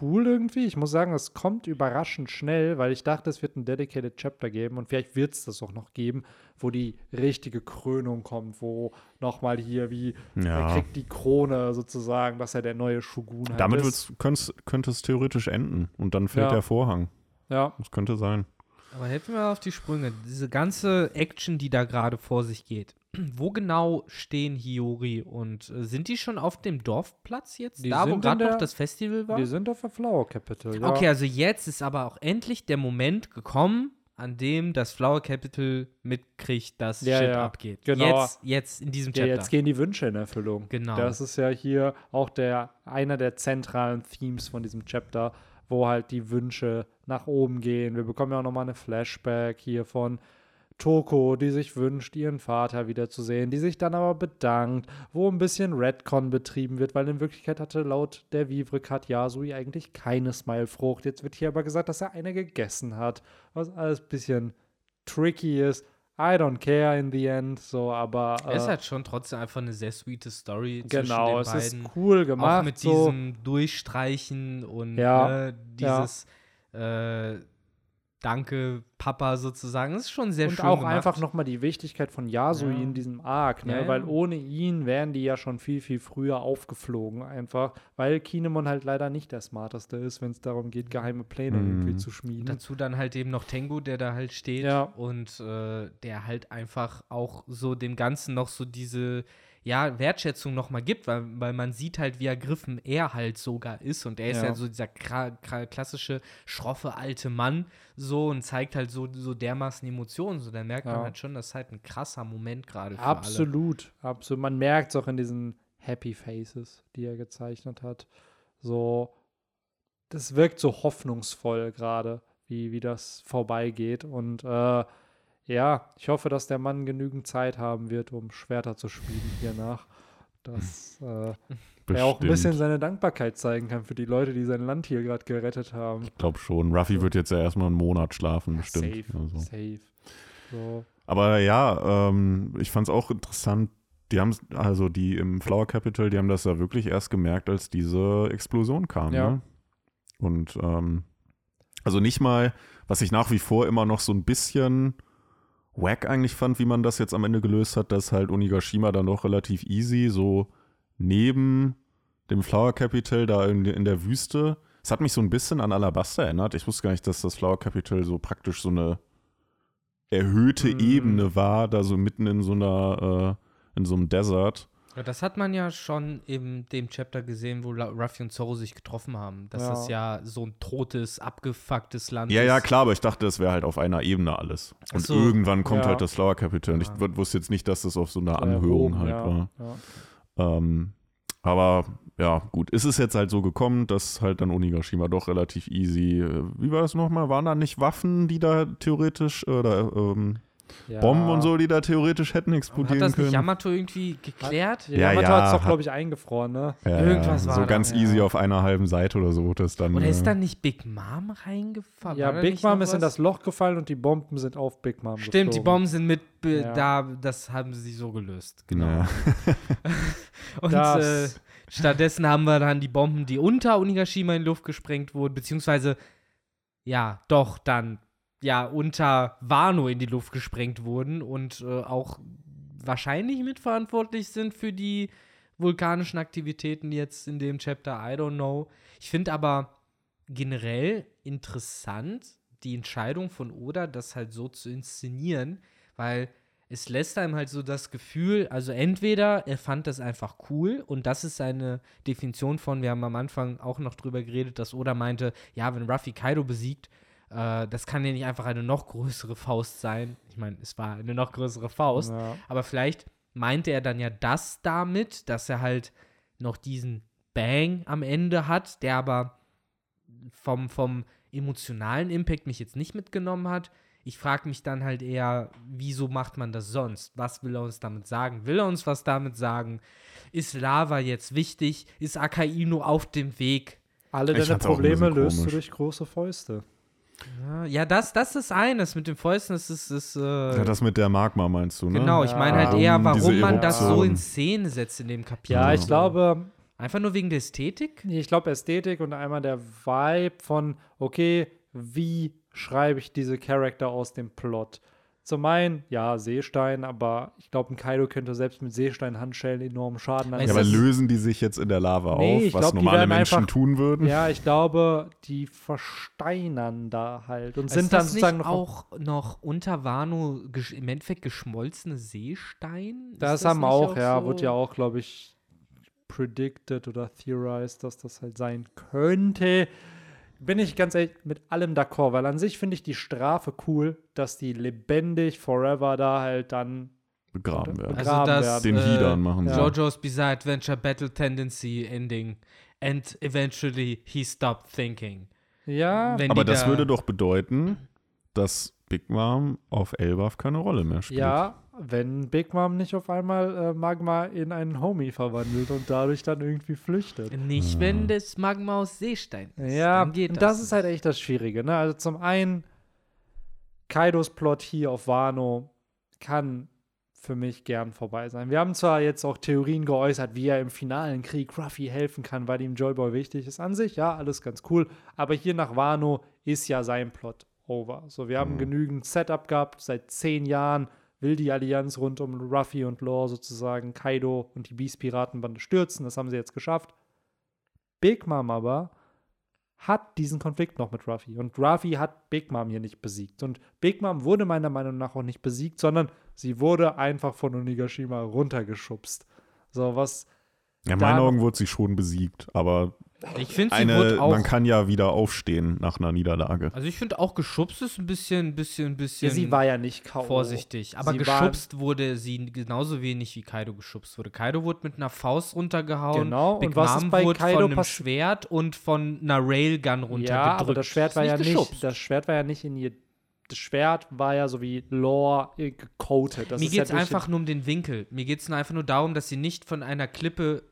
cool irgendwie. Ich muss sagen, es kommt überraschend schnell, weil ich dachte, es wird ein Dedicated Chapter geben und vielleicht wird es das auch noch geben, wo die richtige Krönung kommt, wo nochmal hier wie, er Ja. kriegt die Krone sozusagen, dass er der neue Shogun halt Damit ist. könnt's- könnte es theoretisch enden und dann fällt Ja. der Vorhang. Ja, Das könnte sein. Aber helfen wir mal auf die Sprünge. Diese ganze Action, die da gerade vor sich geht. (clears throat) Wo genau stehen Hiyori und äh, sind die schon auf dem Dorfplatz jetzt? Die da, wo gerade noch das Festival war? wir sind auf der Flower Capital. Ja. Okay, also jetzt ist aber auch endlich der Moment gekommen, an dem das Flower Capital mitkriegt, dass Ja, Shit ja, abgeht. genau. Jetzt, jetzt in diesem Ja, Chapter. jetzt gehen die Wünsche in Erfüllung. Genau. Das ist ja hier auch der einer der zentralen Themes von diesem Chapter, wo halt die Wünsche nach oben gehen. Wir bekommen ja auch nochmal eine Flashback hier von Toko, die sich wünscht, ihren Vater wiederzusehen, die sich dann aber bedankt, wo ein bisschen Redcon betrieben wird, weil in Wirklichkeit hatte laut der Vivre-Cut Yasui eigentlich keine Smile-Frucht. Jetzt wird hier aber gesagt, dass er eine gegessen hat, was alles ein bisschen tricky ist. I don't care in the end, so, aber es ist äh, halt schon trotzdem einfach eine sehr sweete Story Genau, es zwischen den ist beiden. cool gemacht. auch mit so. diesem Durchstreichen und Ja, ne, dieses äh, Danke, Papa sozusagen. Das ist schon sehr und schön auch gemacht. einfach nochmal die Wichtigkeit von Yasui Ja. in diesem Arc, ne? Ja, ja. weil ohne ihn wären die ja schon viel, viel früher aufgeflogen, einfach, weil Kinemon halt leider nicht der Smarteste ist, wenn es darum geht, geheime Pläne Mhm. irgendwie zu schmieden. Dazu dann halt eben noch Tengu, der da halt steht Ja. und äh, der halt einfach auch so dem Ganzen noch so diese ja, Wertschätzung nochmal gibt, weil, weil man sieht halt, wie ergriffen er halt sogar ist und er ist Ja. ja so dieser klassische, schroffe alte Mann so und zeigt halt so, so dermaßen Emotionen, so da merkt Ja. man halt schon, das ist halt ein krasser Moment gerade für Absolut, absolut. Man merkt es auch in diesen Happy Faces, die er gezeichnet hat. So, das wirkt so hoffnungsvoll gerade, wie, wie das vorbeigeht. Und äh, ja, ich hoffe, dass der Mann genügend Zeit haben wird, um Schwerter zu schmieden hiernach. Dass äh, er auch ein bisschen seine Dankbarkeit zeigen kann für die Leute, die sein Land hier gerade gerettet haben. Ich glaube schon. Ruffy wird jetzt ja erstmal einen Monat schlafen, bestimmt. Safe, Also. safe. So. Aber ja, ähm, ich fand es auch interessant. Die haben also die im Flower Capital, die haben das ja wirklich erst gemerkt, als diese Explosion kam. Ja. Ne? Und ähm, also nicht mal, was ich nach wie vor immer noch so ein bisschen wack eigentlich fand, wie man das jetzt am Ende gelöst hat, dass halt Onigashima dann doch relativ easy so neben dem Flower Capital da in, in der Wüste. Es hat mich so ein bisschen an Alabaster erinnert. Ich wusste gar nicht, dass das Flower Capital so praktisch so eine erhöhte Mm. Ebene war, da so mitten in so einer, äh, in so einem Desert. Ja, das hat man ja schon in dem Chapter gesehen, wo Ruffy und Zoro sich getroffen haben. Dass Ja. das ja so ein totes, abgefucktes Land Ja, ist. ja, klar, aber ich dachte, das wäre halt auf einer Ebene alles. Und so. irgendwann kommt Ja. halt das Flower Capital. Und ich Ja. wusste jetzt nicht, dass das auf so einer Anhörung halt ja, war. Ja. Ähm, aber ja, gut. Ist es jetzt halt so gekommen, dass halt dann Onigashima doch relativ easy. Äh, wie war das nochmal? Waren da nicht Waffen, die da theoretisch oder ähm, Ja. Bomben und so, die da theoretisch hätten Hat explodieren das nicht können. Yamato irgendwie geklärt? Ja, Ja, Yamato ja, hat es doch, hat- glaube ich, eingefroren, ne? Ja, Irgendwas ja, war So da, ganz ja. easy auf einer halben Seite oder so. Das dann, Oder ist äh, da nicht Big Mom reingefahren? Ja, Big nicht Mom ist in was? das Loch gefallen und die Bomben sind auf Big Mom Stimmt, die geflogen. Bomben sind mit, da, das haben sie so gelöst. Genau. ja. (laughs) Und äh, Das- stattdessen haben wir dann die Bomben, die unter Onigashima in die Luft gesprengt wurden, beziehungsweise, ja, doch, dann, ja, unter Wano in die Luft gesprengt wurden und äh, auch wahrscheinlich mitverantwortlich sind für die vulkanischen Aktivitäten jetzt in dem Chapter, I don't know. Ich finde aber generell interessant, die Entscheidung von Oda, das halt so zu inszenieren, weil es lässt einem halt so das Gefühl, also entweder er fand das einfach cool und das ist seine Definition von, wir haben am Anfang auch noch drüber geredet, dass Oda meinte, ja, wenn Ruffy Kaido besiegt, äh, das kann ja nicht einfach eine noch größere Faust sein. Ich meine, es war eine noch größere Faust, Ja. aber vielleicht meinte er dann ja das damit, dass er halt noch diesen Bang am Ende hat, der aber vom, vom emotionalen Impact mich jetzt nicht mitgenommen hat. Ich frage mich dann halt eher, wieso macht man das sonst? Was will er uns damit sagen? Will er uns was damit sagen? Ist Lava jetzt wichtig? Ist Akainu auf dem Weg? Alle Ich deine Probleme löst du durch große Fäuste. Ja, das, das ist eines mit den Fäusten. Das ist, ist äh, ja, das mit der Magma meinst du, ne? genau. Ich meine halt eher, um warum man das so in Szene setzt in dem Kapitel. Ja, ich glaube, Einfach nur wegen der Ästhetik? ich glaube Ästhetik und einmal der Vibe von, okay, wie schreibe ich diese Charakter aus dem Plot? Zum einen, ja, Seestein, aber ich glaube, ein Kaido könnte selbst mit Seestein-Handschellen enormen Schaden Weißt Ja, aber lösen die sich jetzt in der Lava Nee, auf, was glaub, normale Menschen einfach- tun würden? Ja, ich glaube, die versteinern da halt und Ist sind dann das sozusagen nicht noch. auch noch unter Wano im Endeffekt geschmolzene Seestein? Ist das, das haben nicht auch, ja, so? wird ja auch, glaube ich, predicted oder theorized, dass das halt sein könnte. Bin ich ganz ehrlich mit allem d'accord, weil an sich finde ich die Strafe cool, dass die lebendig forever da halt dann Begraben werden. Also- Also begraben das werden. Den Hiedern machen Ja. JoJo's Bizarre Adventure Battle Tendency Ending and eventually he stopped thinking. Ja, Wenn Aber das da- würde doch bedeuten, dass Big Mom auf Elbaf keine Rolle mehr spielt. ja, wenn Big Mom nicht auf einmal äh, Magma in einen Homie verwandelt und dadurch dann irgendwie flüchtet. Nicht, wenn das Magma aus Seestein ist. Ja, dann geht und das. das ist halt echt das Schwierige. Ne? Also zum einen, Kaidos Plot hier auf Wano kann für mich gern vorbei sein. Wir haben zwar jetzt auch Theorien geäußert, wie er im finalen Krieg Ruffy helfen kann, weil ihm Joyboy wichtig ist. An sich, ja, alles ganz cool. Aber hier nach Wano ist ja sein Plot over. So, wir haben Mhm. genügend Setup gehabt. Seit zehn Jahren will die Allianz rund um Ruffy und Law sozusagen Kaido und die Beast-Piratenbande stürzen. Das haben sie jetzt geschafft. Big Mom aber hat diesen Konflikt noch mit Ruffy. Und Ruffy hat Big Mom hier nicht besiegt. Und Big Mom wurde meiner Meinung nach auch nicht besiegt, sondern sie wurde einfach von Onigashima runtergeschubst. So, was. Ja, in meinen Augen wurde sie schon besiegt, aber Ich finde, sie eine, auch. man kann ja wieder aufstehen nach einer Niederlage. also ich finde auch geschubst ist ein bisschen, bisschen, bisschen. Ja, sie war ja nicht K.O. vorsichtig. Aber Sie geschubst wurde sie genauso wenig wie Kaido geschubst wurde. Kaido wurde mit einer Faust runtergehauen. Genau, und Big was Mom ist bei wurde Kaido von einem Schwert und von einer Railgun runtergedrückt. Ja, aber das Schwert war ja nicht. geschubst. Das Schwert war ja nicht in ihr. Das Schwert war ja so wie Lore äh, gecoated. Das Mir geht es ja einfach nur um den Winkel. Mir geht es einfach nur darum, dass sie nicht von einer Klippe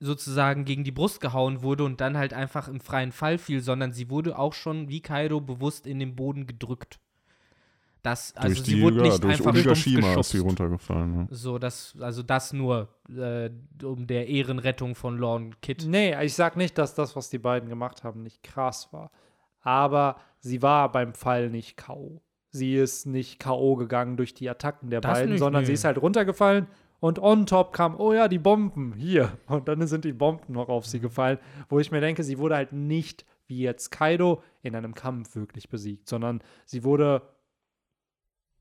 sozusagen gegen die Brust gehauen wurde und dann halt einfach im freien Fall fiel, sondern sie wurde auch schon wie Kaido bewusst in den Boden gedrückt. Das, also durch sie die, wurde ja, nicht durch einfach Onigashima ist sie runtergefallen. Ja. So, das, also das nur äh, um der Ehrenrettung von Lorne Kid. Nee, ich sag nicht, dass das, was die beiden gemacht haben, nicht krass war. Aber sie war beim Fall nicht K.O. Sie ist nicht K.O. gegangen durch die Attacken der Das beiden, nicht, sondern nö. sie ist halt runtergefallen und on top kam, oh ja, die Bomben, hier. Und dann sind die Bomben noch auf sie gefallen, wo ich mir denke, sie wurde halt nicht wie jetzt Kaido in einem Kampf wirklich besiegt, sondern sie wurde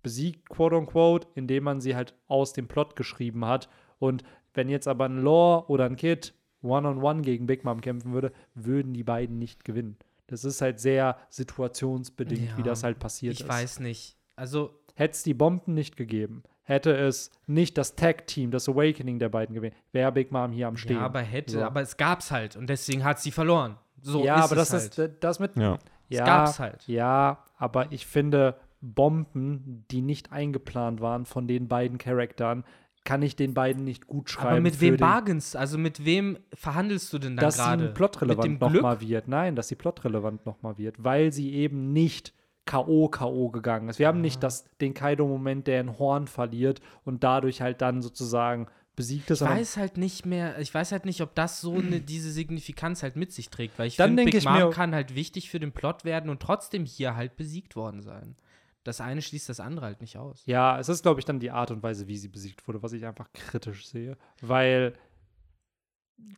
besiegt, quote unquote, indem man sie halt aus dem Plot geschrieben hat. Und wenn jetzt aber ein Lore oder ein Kid one-on-one gegen Big Mom kämpfen würde, würden die beiden nicht gewinnen. Das ist halt sehr situationsbedingt, Ja, wie das halt passiert Ich ist. weiß nicht. Also, Hätte es die Bomben nicht gegeben, hätte es nicht das Tag-Team, das Awakening der beiden gewesen, wäre Big Mom hier am Stehen. ja, aber hätte, So. aber es gab's halt und deswegen hat sie verloren. So ja, ist aber es das halt. ist das mit Ja. ja, gab's halt. Ja, aber ich finde, Bomben, die nicht eingeplant waren von den beiden Charakteren, kann ich den beiden nicht gut schreiben. Aber mit wem bargainst? Also mit wem verhandelst du denn dann dass sie gerade? plotrelevant nochmal wird. Nein, dass sie plotrelevant nochmal wird, weil sie eben nicht K.O. K.O. gegangen ist. Wir haben Ah. nicht das, den Kaido-Moment, der ein Horn verliert und dadurch halt dann sozusagen besiegt ist. Ich weiß halt nicht mehr, ich weiß halt nicht, ob das so eine, diese Signifikanz halt mit sich trägt, weil ich finde, Big ich Mom kann halt wichtig für den Plot werden und trotzdem hier halt besiegt worden sein. Das eine schließt das andere halt nicht aus. Ja, es ist, glaube ich, dann die Art und Weise, wie sie besiegt wurde, was ich einfach kritisch sehe. Weil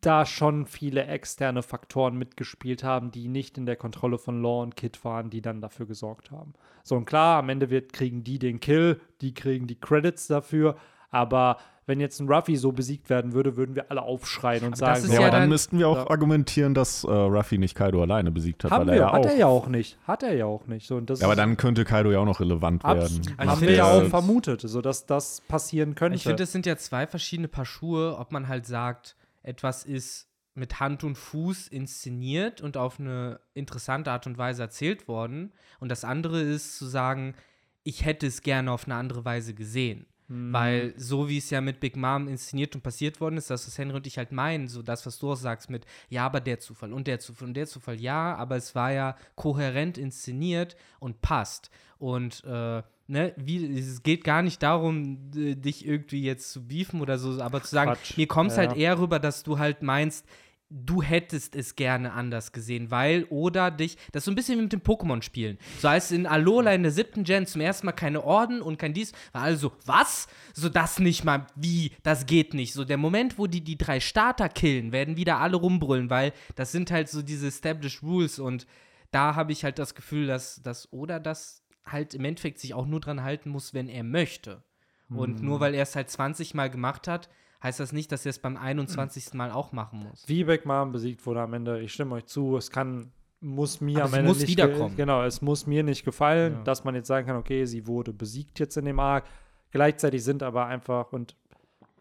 da schon viele externe Faktoren mitgespielt haben, die nicht in der Kontrolle von Law und Kid waren, die dann dafür gesorgt haben. So, und klar, am Ende wird, kriegen die den Kill, die kriegen die Credits dafür, aber wenn jetzt ein Ruffy so besiegt werden würde, würden wir alle aufschreien und Aber sagen, Ja, so, ja aber dann, müssten wir auch Ja. argumentieren, dass äh, Ruffy nicht Kaido alleine besiegt hat, haben weil wir, er ja hat auch. er ja auch nicht. Hat er ja auch nicht. So, und das Ja, aber dann könnte Kaido ja auch noch relevant Abs- werden. Also ich haben wir ja auch vermutet, sodass das passieren könnte. Ich finde, es sind ja zwei verschiedene Paar Schuhe, ob man halt sagt, etwas ist mit Hand und Fuß inszeniert und auf eine interessante Art und Weise erzählt worden. Und das andere ist zu sagen, ich hätte es gerne auf eine andere Weise gesehen. Mhm. Weil so wie es ja mit Big Mom inszeniert und passiert worden ist, dass das Henry und ich halt meinen, so das, was du auch sagst mit, ja, aber der Zufall und der Zufall und der Zufall, ja, aber es war ja kohärent inszeniert und passt. Und äh, ne, wie, es geht gar nicht darum, dich irgendwie jetzt zu beefen oder so, aber zu sagen, Quatsch. mir kommt es Ja. halt eher rüber, dass du halt meinst, du hättest es gerne anders gesehen, weil oder dich, das ist so ein bisschen wie mit dem Pokémon-Spielen. So als in Alola in der siebten Gen zum ersten Mal keine Orden und kein dies, war also, was? So das nicht mal, wie, das geht nicht. So der Moment, wo die die drei Starter killen, werden wieder alle rumbrüllen, weil das sind halt so diese Established Rules und da habe ich halt das Gefühl, dass das oder das halt im Endeffekt sich auch nur dran halten muss, wenn er möchte. Und nur weil er es halt 20 Mal gemacht hat, heißt das nicht, dass er es beim 21. (clears throat) Mal auch machen muss. wie Mom besiegt wurde am Ende, ich stimme euch zu, es kann, muss mir Aber am sie Ende muss nicht wiederkommen. Ge genau, es muss mir nicht gefallen, Ja. dass man jetzt sagen kann, okay, sie wurde besiegt jetzt in dem Arc. Gleichzeitig sind aber einfach und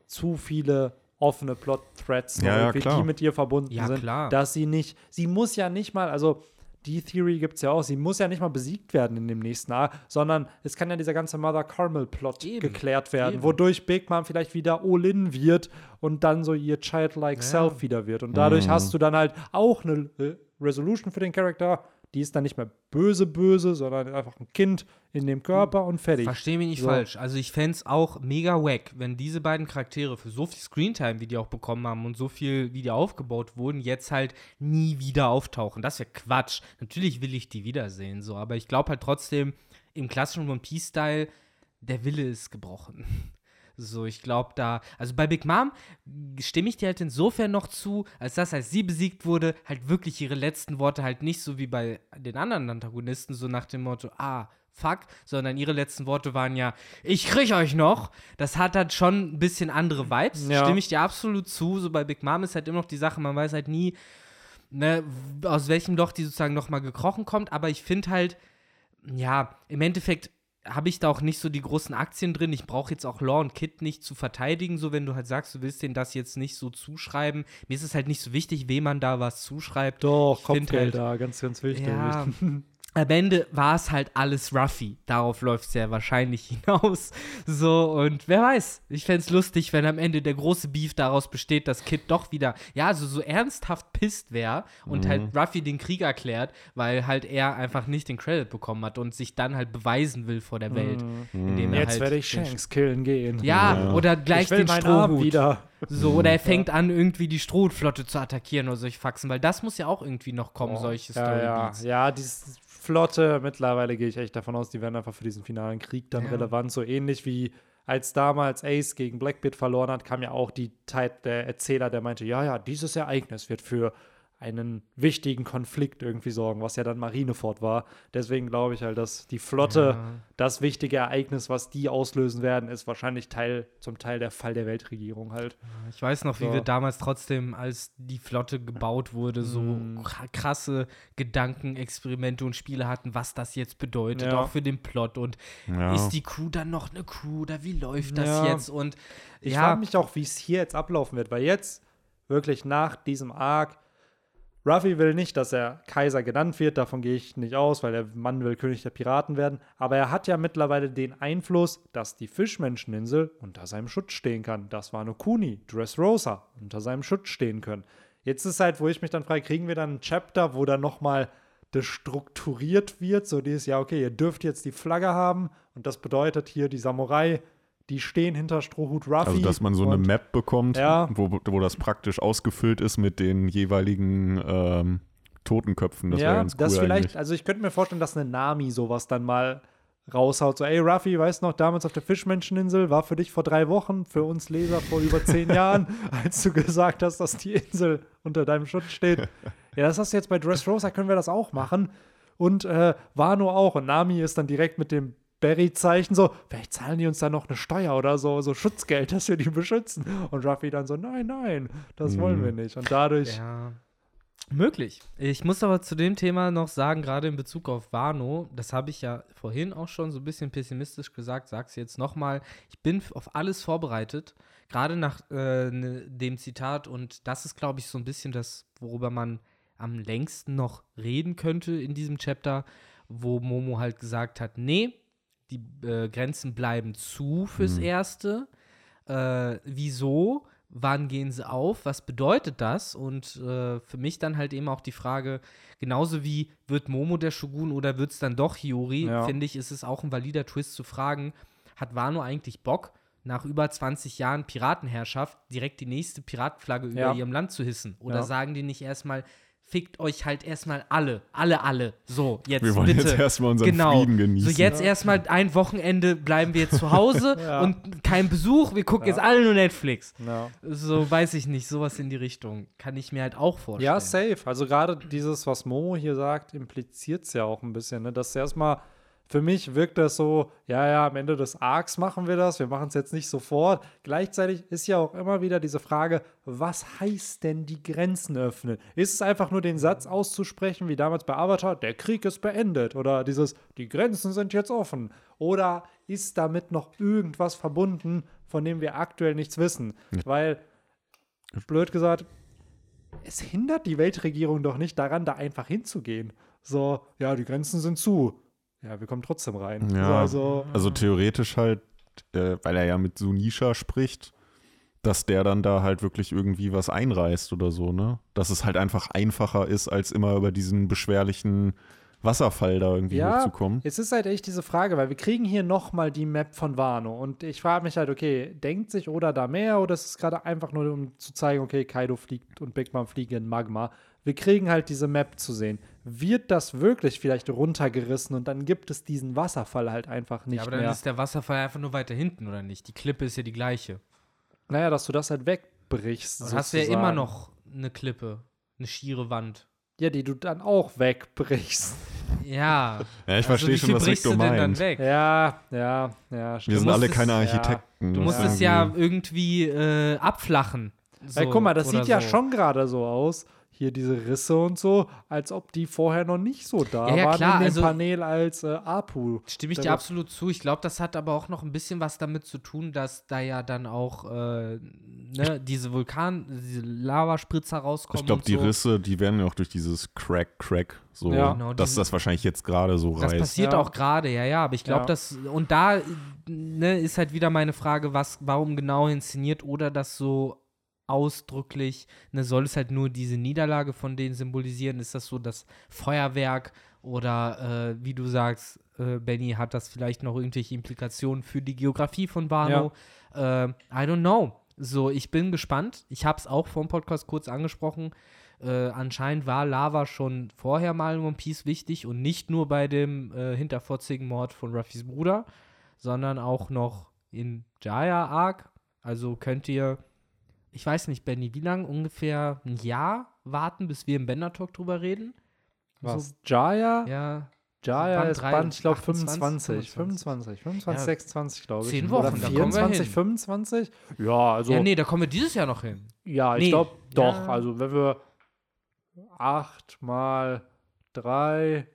zu viele offene Plot-Threads, Ja, ja, die mit ihr verbunden Ja, sind, klar. dass sie nicht, sie muss ja nicht mal, also die Theory gibt es ja auch, sie muss ja nicht mal besiegt werden in dem nächsten Arc, sondern es kann ja dieser ganze Mother Carmel-Plot Eben. geklärt werden, Eben. wodurch Big Mom vielleicht wieder All-In wird und dann so ihr childlike Self wieder wird. Und dadurch Mhm. hast du dann halt auch eine äh, Resolution für den Charakter, die ist dann nicht mehr böse, böse, sondern einfach ein Kind in dem Körper und fertig. Verstehe mich nicht So. falsch. Also ich fände es auch mega wack, wenn diese beiden Charaktere für so viel Screentime, wie die auch bekommen haben und so viel, wie die aufgebaut wurden, jetzt halt nie wieder auftauchen. Das wäre Quatsch. Natürlich will ich die wiedersehen, so, aber ich glaube halt trotzdem, im klassischen One Piece-Style, der Wille ist gebrochen. So, ich glaube da, also bei Big Mom stimme ich dir halt insofern noch zu, als dass, als sie besiegt wurde, halt wirklich ihre letzten Worte halt nicht so wie bei den anderen Antagonisten, so nach dem Motto, ah, fuck, sondern ihre letzten Worte waren ja, ich krieg euch noch. Das hat halt schon ein bisschen andere Vibes, Ja. stimme ich dir absolut zu. So bei Big Mom ist halt immer noch die Sache, man weiß halt nie, ne, aus welchem Loch die sozusagen nochmal gekrochen kommt, aber ich finde halt, ja, im Endeffekt habe ich da auch nicht so die großen Aktien drin. Ich brauche jetzt auch Law und Kid nicht zu verteidigen, so wenn du halt sagst, du willst denen das jetzt nicht so zuschreiben. Mir ist es halt nicht so wichtig, wem man da was zuschreibt. Doch, Ich find Kopfgeld halt- da, ganz, ganz wichtig. Ja, (laughs) am Ende war es halt alles Ruffy. Darauf läuft es ja wahrscheinlich (laughs) hinaus. So, und wer weiß, ich fände es lustig, wenn am Ende der große Beef daraus besteht, dass Kid doch wieder, ja, also so ernsthaft pisst wäre und halt Ruffy den Krieg erklärt, weil halt er einfach nicht den Credit bekommen hat und sich dann halt beweisen will vor der Welt. indem er Jetzt halt werde ich Shanks killen gehen. Ja, Ja. oder gleich ich will den Strohhut. wieder. So, oder er fängt an, irgendwie die Strohflotte zu attackieren oder solche Faxen, weil das muss ja auch irgendwie noch kommen, solche ja, ja, Storybeats. ja, dieses Flotte, mittlerweile gehe ich echt davon aus, die werden einfach für diesen finalen Krieg dann Ja. relevant. So ähnlich wie als damals Ace gegen Blackbeard verloren hat, kam ja auch die Zeit der Erzähler, der meinte, ja, ja, dieses Ereignis wird für einen wichtigen Konflikt irgendwie sorgen, was ja dann Marineford war. Deswegen glaube ich halt, dass die Flotte, Ja. das wichtige Ereignis, was die auslösen werden, ist wahrscheinlich Teil, zum Teil der Fall der Weltregierung halt. Ich weiß noch, wie So. wir damals trotzdem, als die Flotte gebaut wurde, so kra- krasse Gedankenexperimente und Spiele hatten, was das jetzt bedeutet, Ja. auch für den Plot. Und Ja. ist die Crew dann noch eine Crew oder wie läuft das Ja. jetzt? Und Ich ja, frage mich auch, wie es hier jetzt ablaufen wird, weil jetzt wirklich nach diesem Arc Ruffy will nicht, dass er Kaiser genannt wird, davon gehe ich nicht aus, weil der Mann will König der Piraten werden. Aber er hat ja mittlerweile den Einfluss, dass die Fischmenscheninsel unter seinem Schutz stehen kann. Das war Kuni, Dressrosa unter seinem Schutz stehen können. Jetzt ist halt, wo ich mich dann frage, kriegen wir dann ein Chapter, wo dann nochmal das strukturiert wird, so dieses, ja, okay, ihr dürft jetzt die Flagge haben und das bedeutet hier die Samurai, die stehen hinter Strohhut Ruffy. Also, dass man so eine Map bekommt, Ja. wo, wo das praktisch ausgefüllt ist mit den jeweiligen ähm, Totenköpfen. Das wäre ja, ganz cool das vielleicht, eigentlich. also ich könnte mir vorstellen, dass eine Nami sowas dann mal raushaut. So, ey, Ruffy, weißt du noch, damals auf der Fischmenscheninsel war für dich vor drei Wochen, für uns Leser vor über zehn (laughs) Jahren, als du gesagt hast, dass die Insel unter deinem Schutz steht. Ja, das hast du jetzt bei Dressrosa, können wir das auch machen. Und äh, Wano auch. Und Nami ist dann direkt mit dem Berry-Zeichen so, vielleicht zahlen die uns dann noch eine Steuer oder so, so Schutzgeld, dass wir die beschützen. Und Ruffy dann so, nein, nein, das wollen Mhm. wir nicht. Und dadurch, Ja. Möglich. Ich muss aber zu dem Thema noch sagen, gerade in Bezug auf Wano, das habe ich ja vorhin auch schon so ein bisschen pessimistisch gesagt, sag's jetzt nochmal. Ich bin auf alles vorbereitet, gerade nach äh, ne, dem Zitat und das ist, glaube ich, so ein bisschen das, worüber man am längsten noch reden könnte in diesem Chapter, wo Momo halt gesagt hat, nee, die äh, Grenzen bleiben zu fürs Mhm. Erste. Äh, wieso? Wann gehen sie auf? Was bedeutet das? Und äh, für mich dann halt eben auch die Frage, genauso wie wird Momo der Shogun oder wird es dann doch Hiyori, Ja. finde ich, ist es auch ein valider Twist zu fragen, hat Wano eigentlich Bock, nach über 20 Jahren Piratenherrschaft direkt die nächste Piratenflagge über Ja. ihrem Land zu hissen? Oder Ja. sagen die nicht erstmal, fickt euch halt erstmal alle, alle, alle. So, jetzt Wir wollen bitte. jetzt erstmal unseren genau. Frieden genießen. So jetzt erstmal ein Wochenende bleiben wir jetzt zu Hause (laughs) Ja. und kein Besuch, wir gucken Ja. jetzt alle nur Netflix. ja. So weiß ich nicht, sowas in die Richtung kann ich mir halt auch vorstellen. Ja, safe. Also gerade dieses, was Momo hier sagt, impliziert es ja auch ein bisschen, ne? dass erstmal für mich wirkt das so, ja, ja, am Ende des Arcs machen wir das, wir machen es jetzt nicht sofort. Gleichzeitig ist ja auch immer wieder diese Frage, was heißt denn die Grenzen öffnen? Ist es einfach nur den Satz auszusprechen, wie damals bei Avatar, der Krieg ist beendet? Oder dieses, die Grenzen sind jetzt offen? Oder ist damit noch irgendwas verbunden, von dem wir aktuell nichts wissen? Weil, blöd gesagt, es hindert die Weltregierung doch nicht daran, da einfach hinzugehen. So, ja, die Grenzen sind zu. Ja, wir kommen trotzdem rein. Ja. So, also, Also theoretisch halt, äh, weil er ja mit Sunisha spricht, dass der dann da halt wirklich irgendwie was einreißt oder so, ne? Dass es halt einfach einfacher ist, als immer über diesen beschwerlichen Wasserfall da irgendwie ja, hochzukommen. es ist halt echt diese Frage, weil wir kriegen hier nochmal die Map von Wano und ich frage mich halt, okay, denkt sich Oda da mehr oder ist es gerade einfach nur, um zu zeigen, okay, Kaido fliegt und Big Mom fliegen in Magma. Wir kriegen halt diese Map zu sehen. Wird das wirklich vielleicht runtergerissen und dann gibt es diesen Wasserfall halt einfach nicht ja, aber dann mehr? ist der Wasserfall einfach nur weiter hinten, oder nicht? Die Klippe ist ja die gleiche. naja, dass du das halt wegbrichst. Dann hast du ja sozusagen. immer noch eine Klippe, eine schiere Wand. Ja, die du dann auch wegbrichst. Ja. Ja, ich also verstehe schon, was Rico du denn dann meint. weg? Ja, ja, ja. Wir stimmt. sind alle keine ja, Architekten. Du das musst es ja irgendwie äh, abflachen. So, Weil guck mal, das sieht ja so. schon gerade so aus, hier diese Risse und so, als ob die vorher noch nicht so da Ja, ja, waren klar, in dem also- Panel als äh, Apu. Stimme ich Da dir absolut zu. Ich glaube, das hat aber auch noch ein bisschen was damit zu tun, dass da ja dann auch äh, ne, diese Vulkan, diese Lavaspritzer rauskommen. Ich glaube, die so. Risse, die werden ja auch durch dieses Crack, Crack, so, Ja. Genau, dass diese- das wahrscheinlich jetzt gerade so Das reißt. passiert Ja. auch gerade, ja, ja. Aber ich glaube, Ja. dass. Und da ne, ist halt wieder meine Frage, was, warum genau inszeniert oder das so ausdrücklich, ne, soll es halt nur diese Niederlage von denen symbolisieren? Ist das so das Feuerwerk oder äh, wie du sagst, äh, Benny, hat das vielleicht noch irgendwelche Implikationen für die Geografie von Wano? Äh, I don't know. So, ich bin gespannt. Ich habe es auch vom Podcast kurz angesprochen. Äh, anscheinend war Lava schon vorher mal in One Piece wichtig und nicht nur bei dem äh, hinterfotzigen Mord von Ruffys Bruder, sondern auch noch in Jaya Arc. Also könnt ihr, ich weiß nicht, Benny, wie lange ungefähr ein Jahr warten, bis wir im Bender Talk drüber reden? Was? Jaya? So, ja, Jaya Band ist Band, ich glaube 28, 25, 25, 25, Ja, 26, glaube ich. zehn Oder Wochen, da kommen wir 24, hin. 25? Ja, also, ja, ja, nee, da kommen wir dieses Jahr noch hin. ich nee, glaube doch. ja. Also, wenn wir 8 mal 3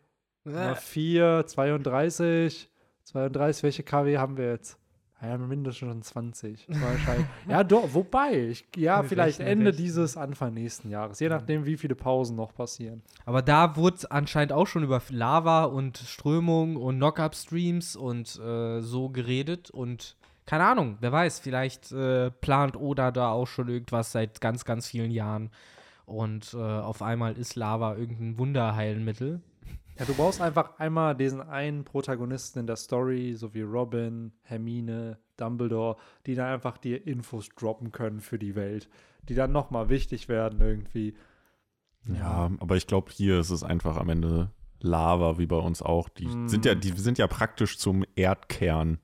mal 4, 32, 32, welche KW haben wir jetzt? Ja, mindestens schon 20. (laughs) Wahrscheinlich. ja, doch, wobei, ich, ja, Wir vielleicht rechnen, Ende rechnen. dieses, Anfang nächsten Jahres. Je nachdem, wie viele Pausen noch passieren. Aber da wurde anscheinend auch schon über Lava und Strömung und Knock-Up-Streams und äh, so geredet. Und keine Ahnung, wer weiß, vielleicht äh, plant Oda da auch schon irgendwas seit ganz, ganz vielen Jahren. Und äh, auf einmal ist Lava irgendein Wunderheilmittel. Ja, du brauchst einfach einmal diesen einen Protagonisten in der Story, so wie Robin, Hermine, Dumbledore, die dann einfach dir Infos droppen können für die Welt, die dann nochmal wichtig werden irgendwie. Ja, aber ich glaube, hier ist es einfach am Ende Lava, wie bei uns auch. Die Mm. sind ja, die sind ja praktisch zum Erdkern.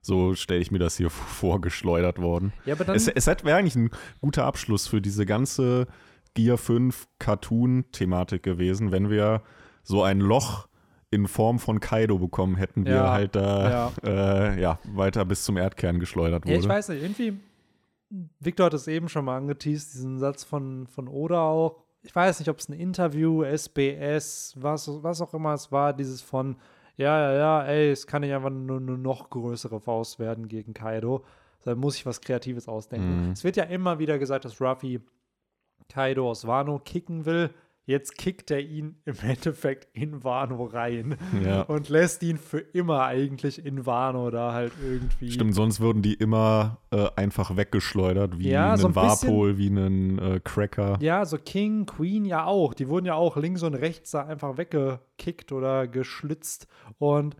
So stelle ich mir das hier (laughs) vorgeschleudert worden. Ja, aber dann, Es, es wäre eigentlich ein guter Abschluss für diese ganze Gear 5 Cartoon-Thematik gewesen, wenn wir so ein Loch in Form von Kaido bekommen hätten, wie Ja, halt da ja. Äh, ja, weiter bis zum Erdkern geschleudert ja, wurde. ich weiß nicht, irgendwie, Victor hat es eben schon mal angeteased, diesen Satz von, von Oda auch. Ich weiß nicht, ob es ein Interview, SBS, was, was auch immer es war, dieses von, ja, ja, ja, ey, es kann nicht einfach nur eine noch größere Faust werden gegen Kaido. Da muss ich was Kreatives ausdenken. Mhm. Es wird ja immer wieder gesagt, dass Ruffy Kaido aus Wano kicken will. Jetzt kickt er ihn im (laughs) Endeffekt in Wano rein Ja. und lässt ihn für immer eigentlich in Wano da halt irgendwie. Stimmt, sonst würden die immer äh, einfach weggeschleudert, wie Ja, ein so ein Warpol, wie ein äh, Cracker. Ja, so King, Queen ja auch. Die wurden ja auch links und rechts da einfach weggekickt oder geschlitzt. Und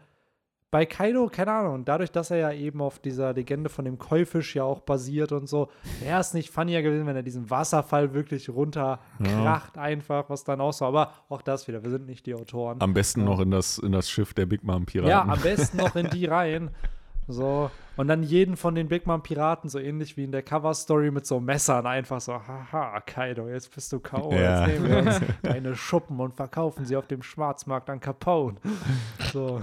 bei Kaido, keine Ahnung, dadurch, dass er ja eben auf dieser Legende von dem Keufisch ja auch basiert und so, wäre es nicht funnier gewesen, wenn er diesen Wasserfall wirklich runterkracht einfach, was dann auch so. Aber auch das wieder, wir sind nicht die Autoren. Am besten noch in das, in das Schiff der Big Mom Piraten. Ja, am besten noch in die rein. (laughs) So. Und dann jeden von den Big Mom Piraten, so ähnlich wie in der Cover-Story mit so Messern, einfach so, haha, Kaido, jetzt bist du K.O. Ja. Jetzt nehmen wir uns (laughs) deine Schuppen und verkaufen sie auf dem Schwarzmarkt an Capone. So.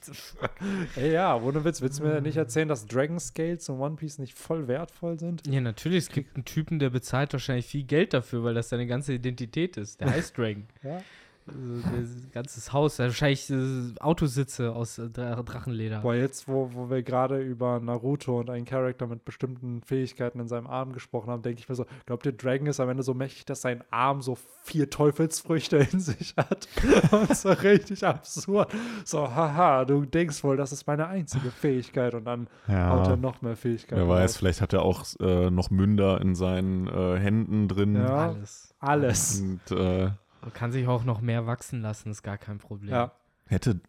(laughs) Ey, ja, ohne Witz, willst du mir nicht erzählen, dass Dragon Scales und One Piece nicht voll wertvoll sind? Ja, natürlich, es gibt einen Typen, der bezahlt wahrscheinlich viel Geld dafür, weil das seine ganze Identität ist. Der (laughs) heißt Dragon. Ja. Also, das ganzes Haus, wahrscheinlich äh, Autositze aus äh, Dra Drachenleder. Boah, jetzt, wo, wo wir gerade über Naruto und einen Charakter mit bestimmten Fähigkeiten in seinem Arm gesprochen haben, denke ich mir so, glaubt ihr, Dragon ist am Ende so mächtig, dass sein Arm so vier Teufelsfrüchte in (laughs) sich hat? und so richtig absurd. So, haha, du denkst wohl, das ist meine einzige Fähigkeit und dann haut er ja. noch mehr Fähigkeiten. Wer weiß, raus. vielleicht hat er auch äh, noch Münder in seinen äh, Händen drin. Ja. Alles. Alles. Und äh, Kann sich auch noch mehr wachsen lassen, ist gar kein Problem. Ja. hätte,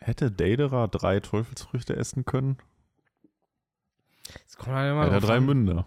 hätte Deidara drei Teufelsfrüchte essen können? Es kommt halt immer Er hat drauf drei. Münder.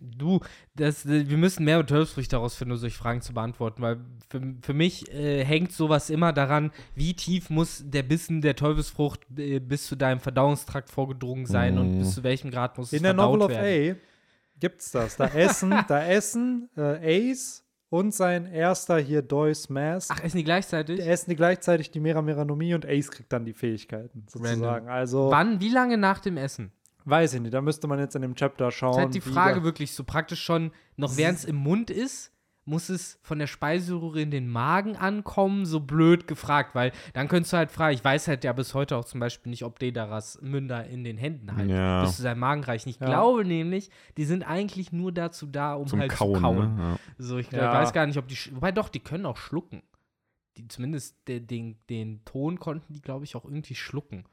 Du, das, wir müssen mehr Teufelsfrüchte herausfinden, um solche Fragen zu beantworten, weil für, für mich äh, hängt sowas immer daran, wie tief muss der Bissen der Teufelsfrucht äh, bis zu deinem Verdauungstrakt vorgedrungen sein und Mm. bis zu welchem Grad muss es In der verdaut Novel of werden. A gibt's das. Da essen, da essen äh, Ace und sein erster hier Deus Mask. Ach, essen die gleichzeitig? Die essen die gleichzeitig die Mera Meranomie und Ace kriegt dann die Fähigkeiten, sozusagen. Random. Also, Wann, wie lange nach dem Essen? weiß ich nicht, da müsste man jetzt in dem Chapter schauen. Das ist halt die Frage wirklich so praktisch schon, noch während es im Mund ist, muss es von der Speiseröhre in den Magen ankommen, so blöd gefragt, weil dann könntest du halt fragen, ich weiß halt ja bis heute auch zum Beispiel nicht, ob Dedaras Münder in den Händen halt Ja. bis zu seinem Magen reichen. Ich Ja. glaube nämlich, die sind eigentlich nur dazu da, um Zum halt Kauen. zu kauen. Ne? Ja. So, ich Ja. weiß gar nicht, ob die, wobei doch, die können auch schlucken. Die, zumindest de, den, den Ton konnten die, glaube ich, auch irgendwie schlucken.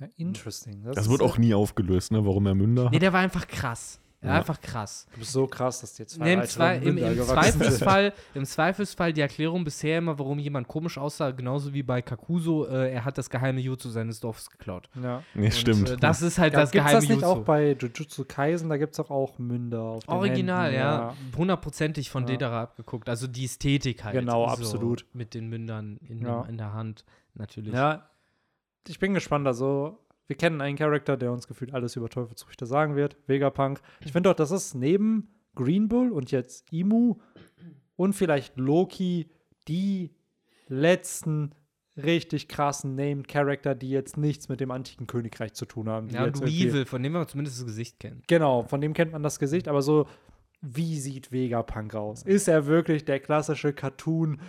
Ja, interesting. Das, Das wird auch nie aufgelöst, ne? warum er Münder Nee, hat. der war einfach krass. Ja. einfach krass. Du bist so krass, dass die jetzt zwei Nee, im, Zwei, im, im. Zweifelsfall, (laughs) Im Zweifelsfall die Erklärung bisher immer, warum jemand komisch aussah, genauso wie bei Kakuso, äh, er hat das geheime Jutsu seines Dorfes geklaut. Ja. Nee, stimmt. Äh, das ist halt Ja, das gibt's geheime das nicht Jutsu. auch bei Jujutsu Kaisen? Da gibt es auch, auch Münder auf den Original, Händen, ja. Hundertprozentig von Ja. Dedara abgeguckt. Also die Ästhetik halt. Genau, so, absolut. Mit den Mündern in, Ja. in der Hand, natürlich. Ja, ich bin gespannt. Also, wir kennen einen Charakter, der uns gefühlt alles über Teufelsfrüchte sagen wird. Vegapunk. Ich finde doch, das ist neben Green Bull und jetzt Imu und vielleicht Loki die letzten richtig krassen Named Charakter, die jetzt nichts mit dem antiken Königreich zu tun haben. Ja, und Weevil, von dem wir zumindest das Gesicht kennen. Genau, von dem kennt man das Gesicht, aber so, wie sieht Vegapunk aus? Ist er wirklich der klassische Cartoon,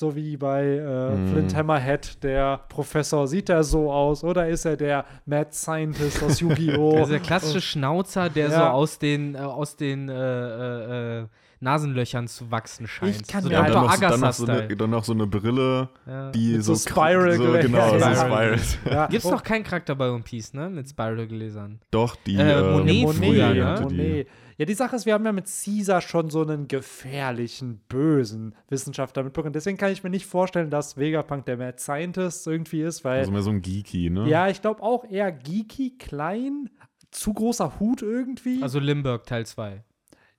So wie bei äh, Mhm. Flint Hammerhead, der Professor, sieht er so aus? Oder ist er der Mad Scientist aus Yu-Gi-Oh! Also (laughs) der klassische Schnauzer, der so Ja. aus den, äh, aus den äh, äh, äh, Nasenlöchern zu wachsen scheint. kann so mir halt dann, noch, so- dann, noch so eine, dann noch so eine Brille, Ja. die Mit so so, Spiral so, Gläser. genau, so Spiral. Spiral. ja, (laughs) Gibt's oh, noch keinen Charakter bei One Piece, ne? Mit Spiral-Gläsern. Doch, die Äh, ähm, Monet Monet, früher, ne? Monet. Ja, die Sache ist, wir haben ja mit Caesar schon so einen gefährlichen, bösen Wissenschaftler mitbekommen. Deswegen kann ich mir nicht vorstellen, dass Vegapunk der Mad Scientist irgendwie ist, weil Also mehr so ein Geeky, ne? Ja, ich glaube auch eher geeky, klein, zu großer Hut irgendwie. Also Limburg Teil 2.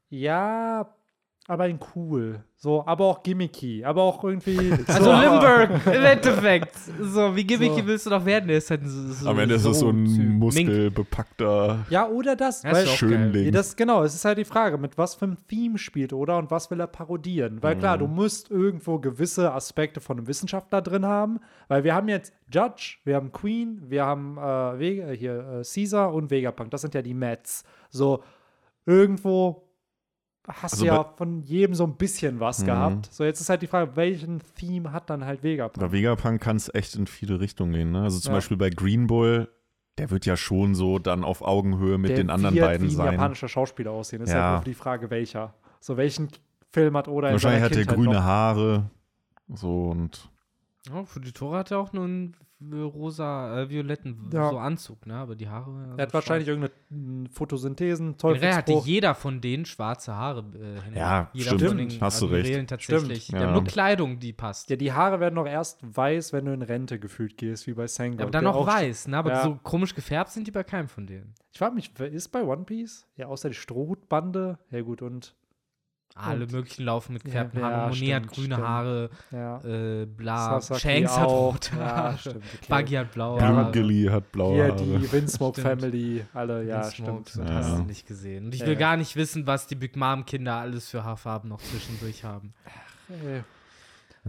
ja, aber in cool. So, aber auch gimmicky, aber auch irgendwie. (laughs) Also so, Limburg, im Endeffekt. So, wie gimmicky So. willst du doch werden? Ist halt so, so, Am Ende ist es so ein muskelbepackter Ja, oder das. Das ist weil. Schönling. Ja, das, genau, es ist halt die Frage, mit was für einem Theme spielt oder und was will er parodieren. Weil klar, du musst irgendwo gewisse Aspekte von einem Wissenschaftler drin haben, weil wir haben jetzt Judge, wir haben Queen, wir haben äh, hier äh, Caesar und Vegapunk. Das sind ja die Mets. So, irgendwo hast Also du ja von jedem so ein bisschen was Mhm. gehabt. So, jetzt ist halt die Frage, welchen Theme hat dann halt Vegapunk? Bei Vegapunk kann es echt in viele Richtungen gehen. Ne? Also zum Ja. Beispiel bei Green Bull, der wird ja schon so dann auf Augenhöhe mit Der den anderen wird beiden wie ein sein. japanischer Schauspieler aussehen. Ist Ja. halt nur die Frage, welcher. So, welchen Film hat Oda in Wahrscheinlich seiner hat er grüne noch? Haare. So und Oh, für die Tore hat er auch nur einen äh, rosa, äh, violetten Ja. so Anzug, ne? Aber die Haare. Er hat wahrscheinlich irgendeine Photosynthesen, Generell hatte Teufelsbruch. jeder von denen schwarze Haare. Äh. Ja, jeder stimmt. Von den Hast du recht. Tatsächlich. Stimmt, Die haben ja. nur Kleidung, die passt. Ja, die Haare werden noch erst weiß, wenn du in Rente gefühlt gehst, wie bei Sango. Ja, aber dann noch auch- weiß, ne? Aber Ja. so komisch gefärbt sind die bei keinem von denen. Ich frage mich, wer ist bei One Piece? Ja, außer die Strohhutbande. Ja, gut, und Alle Und- möglichen laufen mit Ja, gefärbten ja, Haaren. Monet hat grüne stimmt. Haare, ja. äh, bla. Sasaki Shanks hat rote Ja, Haare. stimmt. Okay. Buggy hat blaue Ja, Haare. Gilly hat blaue Hier Haare. die Windsmoke. Family, alle, ja, Smoke, stimmt. das Ja. hast du nicht gesehen. Und ich Ja, will ja. gar nicht wissen, was die Big Mom Kinder alles für Haarfarben noch zwischendurch haben. Äh, ja,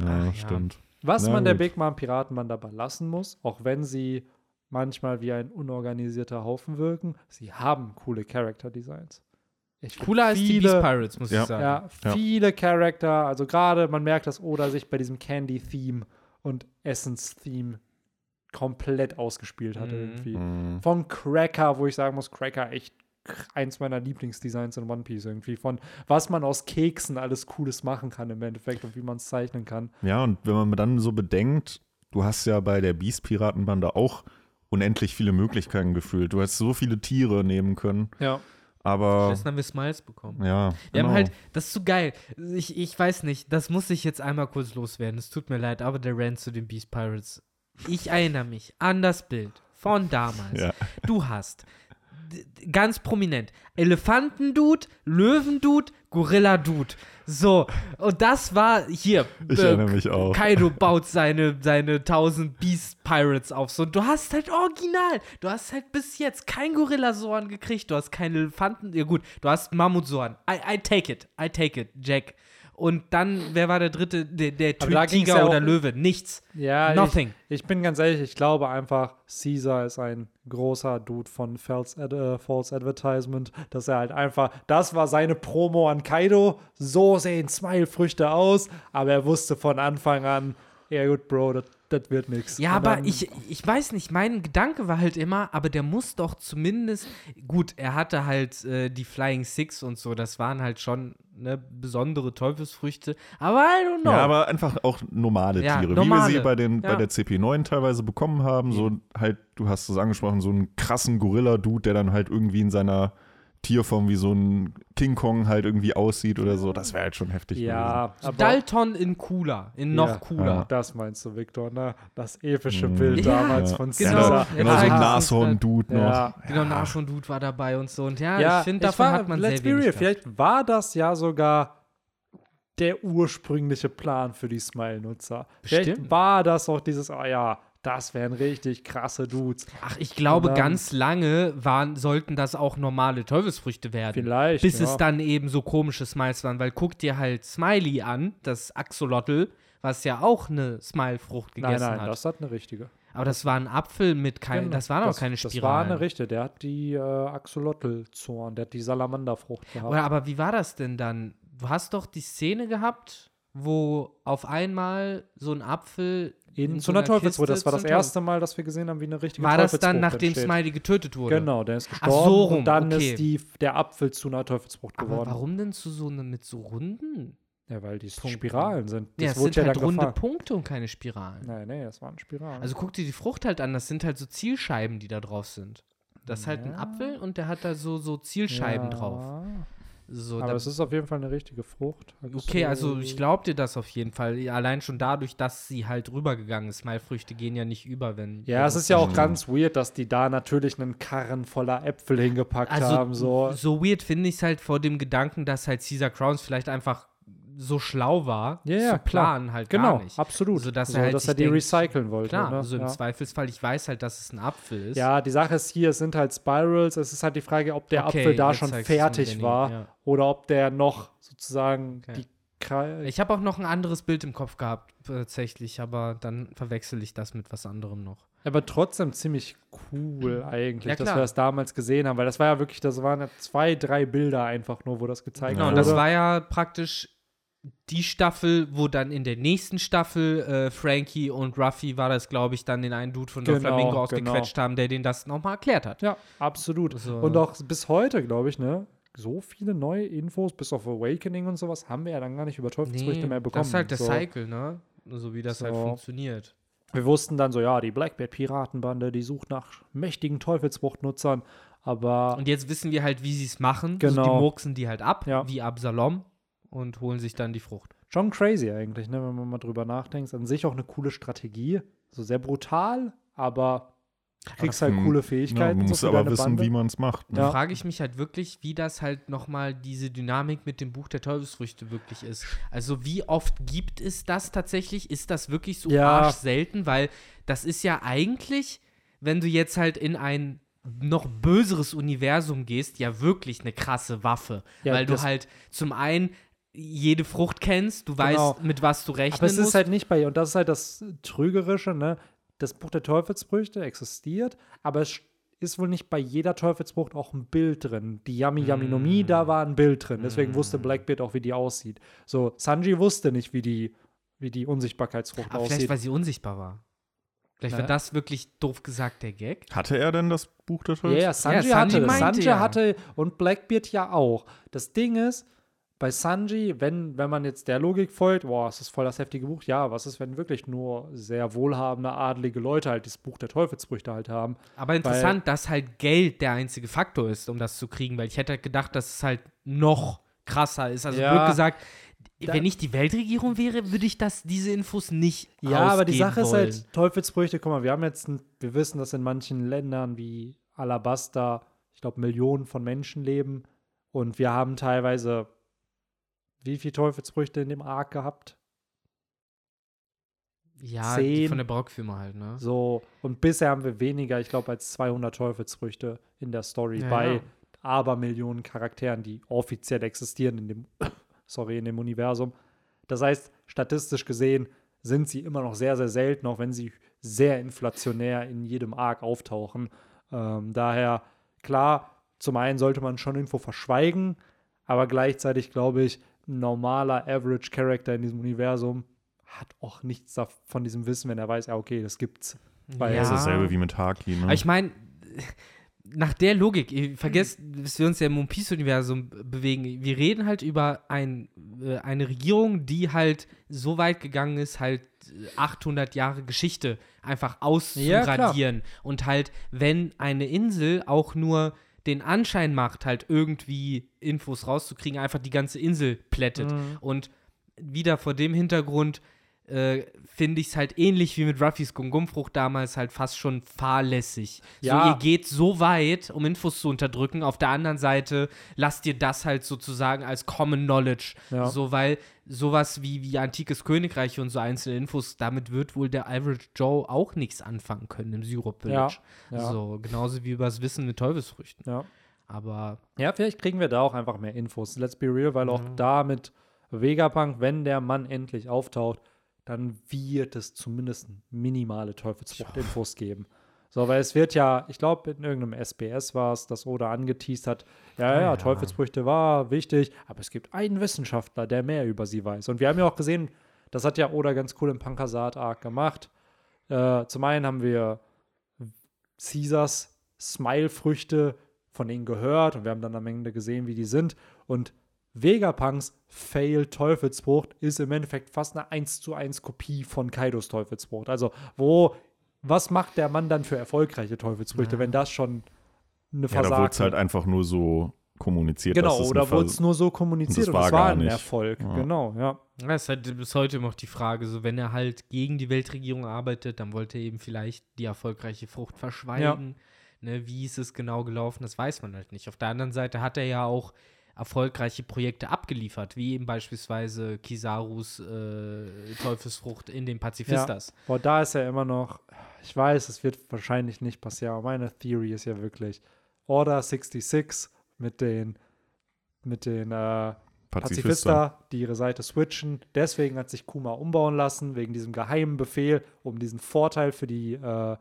Ach, ja. stimmt. Was Na man der gut. Big Mom Piratenband dabei lassen muss, auch wenn sie manchmal wie ein unorganisierter Haufen wirken, sie haben coole Character Designs. Ich Cooler als die viele- Beast Pirates, muss Ja. ich sagen. Ja, Ja. viele Charakter, also gerade man merkt, dass Oda sich bei diesem Candy-Theme und Essence-Theme komplett ausgespielt hat Mhm. irgendwie. Mhm. Von Cracker, wo ich sagen muss, Cracker echt eins meiner Lieblingsdesigns in One Piece irgendwie. Von was man aus Keksen alles Cooles machen kann im Endeffekt und wie man es zeichnen kann. Ja, und wenn man dann so bedenkt, du hast ja bei der Beast-Piratenbande auch unendlich viele Möglichkeiten gefühlt. Du hast so viele Tiere nehmen können, Ja. Aber Stattdessen haben wir Smiles bekommen. ja. Wir genau. haben halt, das ist so geil. Ich, ich weiß nicht, das muss ich jetzt einmal kurz loswerden. Es tut mir leid, aber der Rant zu den Beast Pirates. Ich erinnere mich an das Bild von damals. Ja. Du hast ganz prominent Elefanten-Dude, Löwen-Dude, Gorilla-Dude. So, und das war hier. Ich äh, erinnere mich auch. Kaido baut seine, seine 1000 Beast Pirates auf. So, du hast halt original. Du hast halt bis jetzt kein Gorilla-Soren gekriegt. Du hast keine Elefanten. Ja, gut, du hast Mammut-Soren. I, I take it. I take it, Jack. Und dann, wer war der dritte? Der, der Tiger ja oder Löwe? Nichts. Ja, Nothing. Ich, ich bin ganz ehrlich, ich glaube einfach, Caesar ist ein großer Dude von False, Ad, äh, False Advertisement, dass er halt einfach, das war seine Promo an Kaido, so sehen Smile-Früchte aus, aber er wusste von Anfang an, ja gut, Bro, das das wird nichts. Ja, aber ich, ich weiß nicht, mein Gedanke war halt immer, aber der muss doch zumindest, gut, er hatte halt äh, die Flying Six und so, das waren halt schon ne, besondere Teufelsfrüchte, aber I don't know. Ja, aber einfach auch normale Ja, Tiere, wie normale. wir sie bei, den, Ja. bei der CP9 teilweise bekommen haben. So halt, du hast es angesprochen, so einen krassen Gorilla-Dude, der dann halt irgendwie in seiner Tierform wie so ein King Kong halt irgendwie aussieht oder so. Das wäre halt schon heftig ja, aber Dalton in cooler, in noch Ja. cooler. Ja. das meinst du, Victor, ne? Das epische Mhm. Bild Ja, damals ja. von genau. Caesar. gewesen. Genau, so ein Ja. Nashorn-Dude noch. Ja. Genau, Nashorn-Dude war dabei und so. Und ja, Ja, ich finde, davon war- hat man let's sehr be real. Vielleicht war das ja sogar der ursprüngliche Plan für die Smile-Nutzer. Vielleicht war das auch dieses, ah ja, das wären richtig krasse Dudes. Ach, ich glaube, dann- ganz lange waren, sollten das auch normale Teufelsfrüchte werden. Vielleicht. bis ja. es dann eben so komische Smiles waren. Weil guck dir halt Smiley an, das Axolotl, was ja auch eine Smile-Frucht Nein, gegessen nein, hat. das hat eine richtige. Aber das war ein Apfel mit kein, Genau. das waren auch keine Das war Spiralen. eine richtige. Der hat die äh, Axolotl-Zorn, der hat die Salamanderfrucht gehabt. Oder aber wie war das denn dann? Du hast doch die Szene gehabt, wo auf einmal so ein Apfel In, in zu so einer einer Teufelsfrucht. Kiste Das war das erste Mal, dass wir gesehen haben, wie eine richtige war das Teufelsfrucht dann, nachdem entsteht. Smiley getötet wurde? Genau, der ist Ach gestorben so rum, und dann okay. ist die, der Apfel zu einer Teufelsfrucht Aber geworden. warum denn zu so ne, mit so runden? Ja, weil die Punkten? Spiralen sind. Das ja, es sind ja halt runde gefahren. Punkte und keine Spiralen. Nein, nee, das waren Spiralen. Also guck dir die Frucht halt an, das sind halt so Zielscheiben, die da drauf sind. Das ist halt ein Ja. Apfel und der hat da so, so Zielscheiben ja, drauf. So, Aber es ist auf jeden Fall eine richtige Frucht. okay, also ich glaube dir das auf jeden Fall. Allein schon dadurch, dass sie halt rübergegangen ist. Malfrüchte gehen ja nicht über, wenn. Ja, es ist ja auch ganz weird, dass die da natürlich einen Karren voller Äpfel hingepackt also, haben. So. so weird finde ich es halt vor dem Gedanken, dass halt Caesar Crowns vielleicht einfach so schlau war, Ja, ja, zu klar. planen halt Genau, gar nicht. absolut. So, dass so, er halt dass er die denkt, recyceln wollte. Klar, ne? also im ja. Zweifelsfall, ich weiß halt, dass es ein Apfel ist. ja, die Sache ist hier, es sind halt Spirals. Es ist halt die Frage, ob der Okay, Apfel da schon fertig war ja. oder ob der noch sozusagen Okay. die Ich habe auch noch ein anderes Bild im Kopf gehabt, tatsächlich, aber dann verwechsel ich das mit was anderem noch. Aber trotzdem ziemlich cool eigentlich, Ja, dass klar. wir das damals gesehen haben, weil das war ja wirklich, das waren ja zwei, drei Bilder einfach nur, wo das gezeigt Genau, wurde. das war ja praktisch die Staffel, wo dann in der nächsten Staffel äh, Frankie und Ruffy war das, glaube ich, dann den einen Dude von Genau, Doflamingo genau. ausgequetscht haben, der denen das nochmal erklärt hat. ja, absolut. So. Und auch bis heute, glaube ich, ne? So viele neue Infos, bis auf Awakening und sowas, haben wir ja dann gar nicht über Teufelsfrüchte mehr bekommen. das ist halt der so. Cycle, ne? So wie das halt So. funktioniert. Wir wussten dann so, ja, die Blackbeard-Piratenbande, die sucht nach mächtigen Teufelsfruchtnutzern, aber Und jetzt wissen wir halt, wie sie es machen. Genau. die murksen die halt ab, Ja. wie Absalom, und holen sich dann die Frucht. schon crazy eigentlich, ne, wenn man mal drüber nachdenkt. An sich auch eine coole Strategie. So sehr brutal, aber du kriegst halt coole Ja, Fähigkeiten. man so muss für aber wissen, Bande. wie man es macht. Ne? Da Ja. frage ich mich halt wirklich, wie das halt nochmal diese Dynamik mit dem Buch der Teufelsfrüchte wirklich ist. Also wie oft gibt es das tatsächlich? Ist das wirklich so Ja. arsch selten? Weil das ist ja eigentlich, wenn du jetzt halt in ein noch böseres Universum gehst, ja wirklich eine krasse Waffe. Ja, weil du halt zum einen jede Frucht kennst, du Genau. weißt, mit was du rechnen Aber es ist musst. halt nicht bei, und das ist halt das Trügerische, ne? Das Buch der Teufelsfrüchte existiert, aber es ist wohl nicht bei jeder Teufelsfrucht auch ein Bild drin. Die Yummy Yummy no Mi, da war ein Bild drin. Deswegen wusste Mm. Blackbeard auch, wie die aussieht. So, Sanji wusste nicht, wie die, wie die Unsichtbarkeitsfrucht Aber vielleicht, aussieht. weil sie unsichtbar war. Vielleicht war Na? das wirklich doof gesagt der Gag. Hatte er denn das Buch der Ja, Teufels? ja, Sanji, Sanji hatte Sanji hatte und Blackbeard ja auch. Das Ding ist, bei Sanji, wenn, wenn man jetzt der Logik folgt, boah, es ist voll das heftige Buch, ja, was ist, wenn wirklich nur sehr wohlhabende, adlige Leute halt das Buch der Teufelsfrüchte halt haben? Aber interessant, dass halt Geld der einzige Faktor ist, um das zu kriegen, weil ich hätte gedacht, dass es halt noch krasser ist. Also Ja. blöd gesagt, wenn ich die Weltregierung wäre, würde ich das, diese Infos nicht Ja, aber die Sache ist wollen. halt, Teufelsfrüchte, guck mal, wir haben jetzt, ein, wir wissen, dass in manchen Ländern wie Alabasta, ich glaube, Millionen von Menschen leben und wir haben teilweise wie viele Teufelsfrüchte in dem Ark gehabt? ja, von der Brockfirma halt, ne? So, und bisher haben wir weniger, ich glaube, als 200 Teufelsfrüchte in der Story Ja, bei ja. Abermillionen Charakteren, die offiziell existieren in dem, (laughs) sorry, in dem Universum. Das heißt, statistisch gesehen sind sie immer noch sehr, sehr selten, auch wenn sie sehr inflationär in jedem Arc auftauchen. Ähm, daher, klar, zum einen sollte man schon Info verschweigen, aber gleichzeitig glaube ich, normaler Average Character in diesem Universum hat auch nichts von diesem Wissen, wenn er weiß, ja, okay, das gibt's. Weil Das ist Ja. dasselbe wie mit Haki. Ne? Aber ich meine, nach der Logik, vergesst, dass wir uns ja im One Piece-Universum bewegen. Wir reden halt über ein, äh, eine Regierung, die halt so weit gegangen ist, halt äh, 800 Jahre Geschichte einfach Ja, auszuradieren. und halt, wenn eine Insel auch nur den Anschein macht, halt irgendwie Infos rauszukriegen, einfach die ganze Insel plättet. Mhm. Und wieder vor dem Hintergrund äh, finde ich es halt ähnlich wie mit Ruffys Gungumfrucht damals halt fast schon fahrlässig. Ja. So, ihr geht so weit, um Infos zu unterdrücken. Auf der anderen Seite lasst ihr das halt sozusagen als Common Knowledge. Ja. So, weil sowas wie, wie Antikes Königreich und so einzelne Infos, damit wird wohl der Average Joe auch nichts anfangen können im Syrup Village. ja. So, genauso wie übers Wissen mit Teufelsfrüchten. Ja. Aber Ja, vielleicht kriegen wir da auch einfach mehr Infos. Let's be real, weil auch da mit Vegapunk, wenn der Mann endlich auftaucht, dann wird es zumindest minimale Teufelsfrucht-Infos geben. So, weil es wird ja, ich glaube, in irgendeinem SBS war es, das Oda angeteased hat, ja, ja, ja. Teufelsfrüchte war wichtig, aber es gibt einen Wissenschaftler, der mehr über sie weiß. Und wir haben ja auch gesehen, das hat ja Oda ganz cool im Pankasat-Arc gemacht. Äh, zum einen haben wir Caesars Smile-Früchte von denen gehört und wir haben dann am Ende gesehen, wie die sind. Und Vegapunks Fail Teufelsfrucht ist im Endeffekt fast eine 1 zu 1 Kopie von Kaidos Teufelsfrucht. Also, wo, was macht der Mann dann für erfolgreiche Teufelsfrüchte, wenn das schon eine Ja, da wurde es halt einfach nur so kommuniziert. Genau, dass es oder wurde es nur so kommuniziert das und, war es war gar ein nicht. Erfolg. Ja. Genau, ja. Ja, es ist halt bis heute immer noch die Frage, so wenn er halt gegen die Weltregierung arbeitet, dann wollte er eben vielleicht die erfolgreiche Frucht verschweigen. Ne, wie ist es genau gelaufen, das weiß man halt nicht. Auf der anderen Seite hat er ja auch erfolgreiche Projekte abgeliefert, wie eben beispielsweise Kisarus äh, Teufelsfrucht in den Pazifistas. Boah, da ist ja immer noch, ich weiß, es wird wahrscheinlich nicht passieren, aber meine Theory ist ja wirklich Order 66 mit den, mit den äh, Pazifista. Pazifista, die ihre Seite switchen. Deswegen hat sich Kuma umbauen lassen, wegen diesem geheimen Befehl, um diesen Vorteil für die, äh,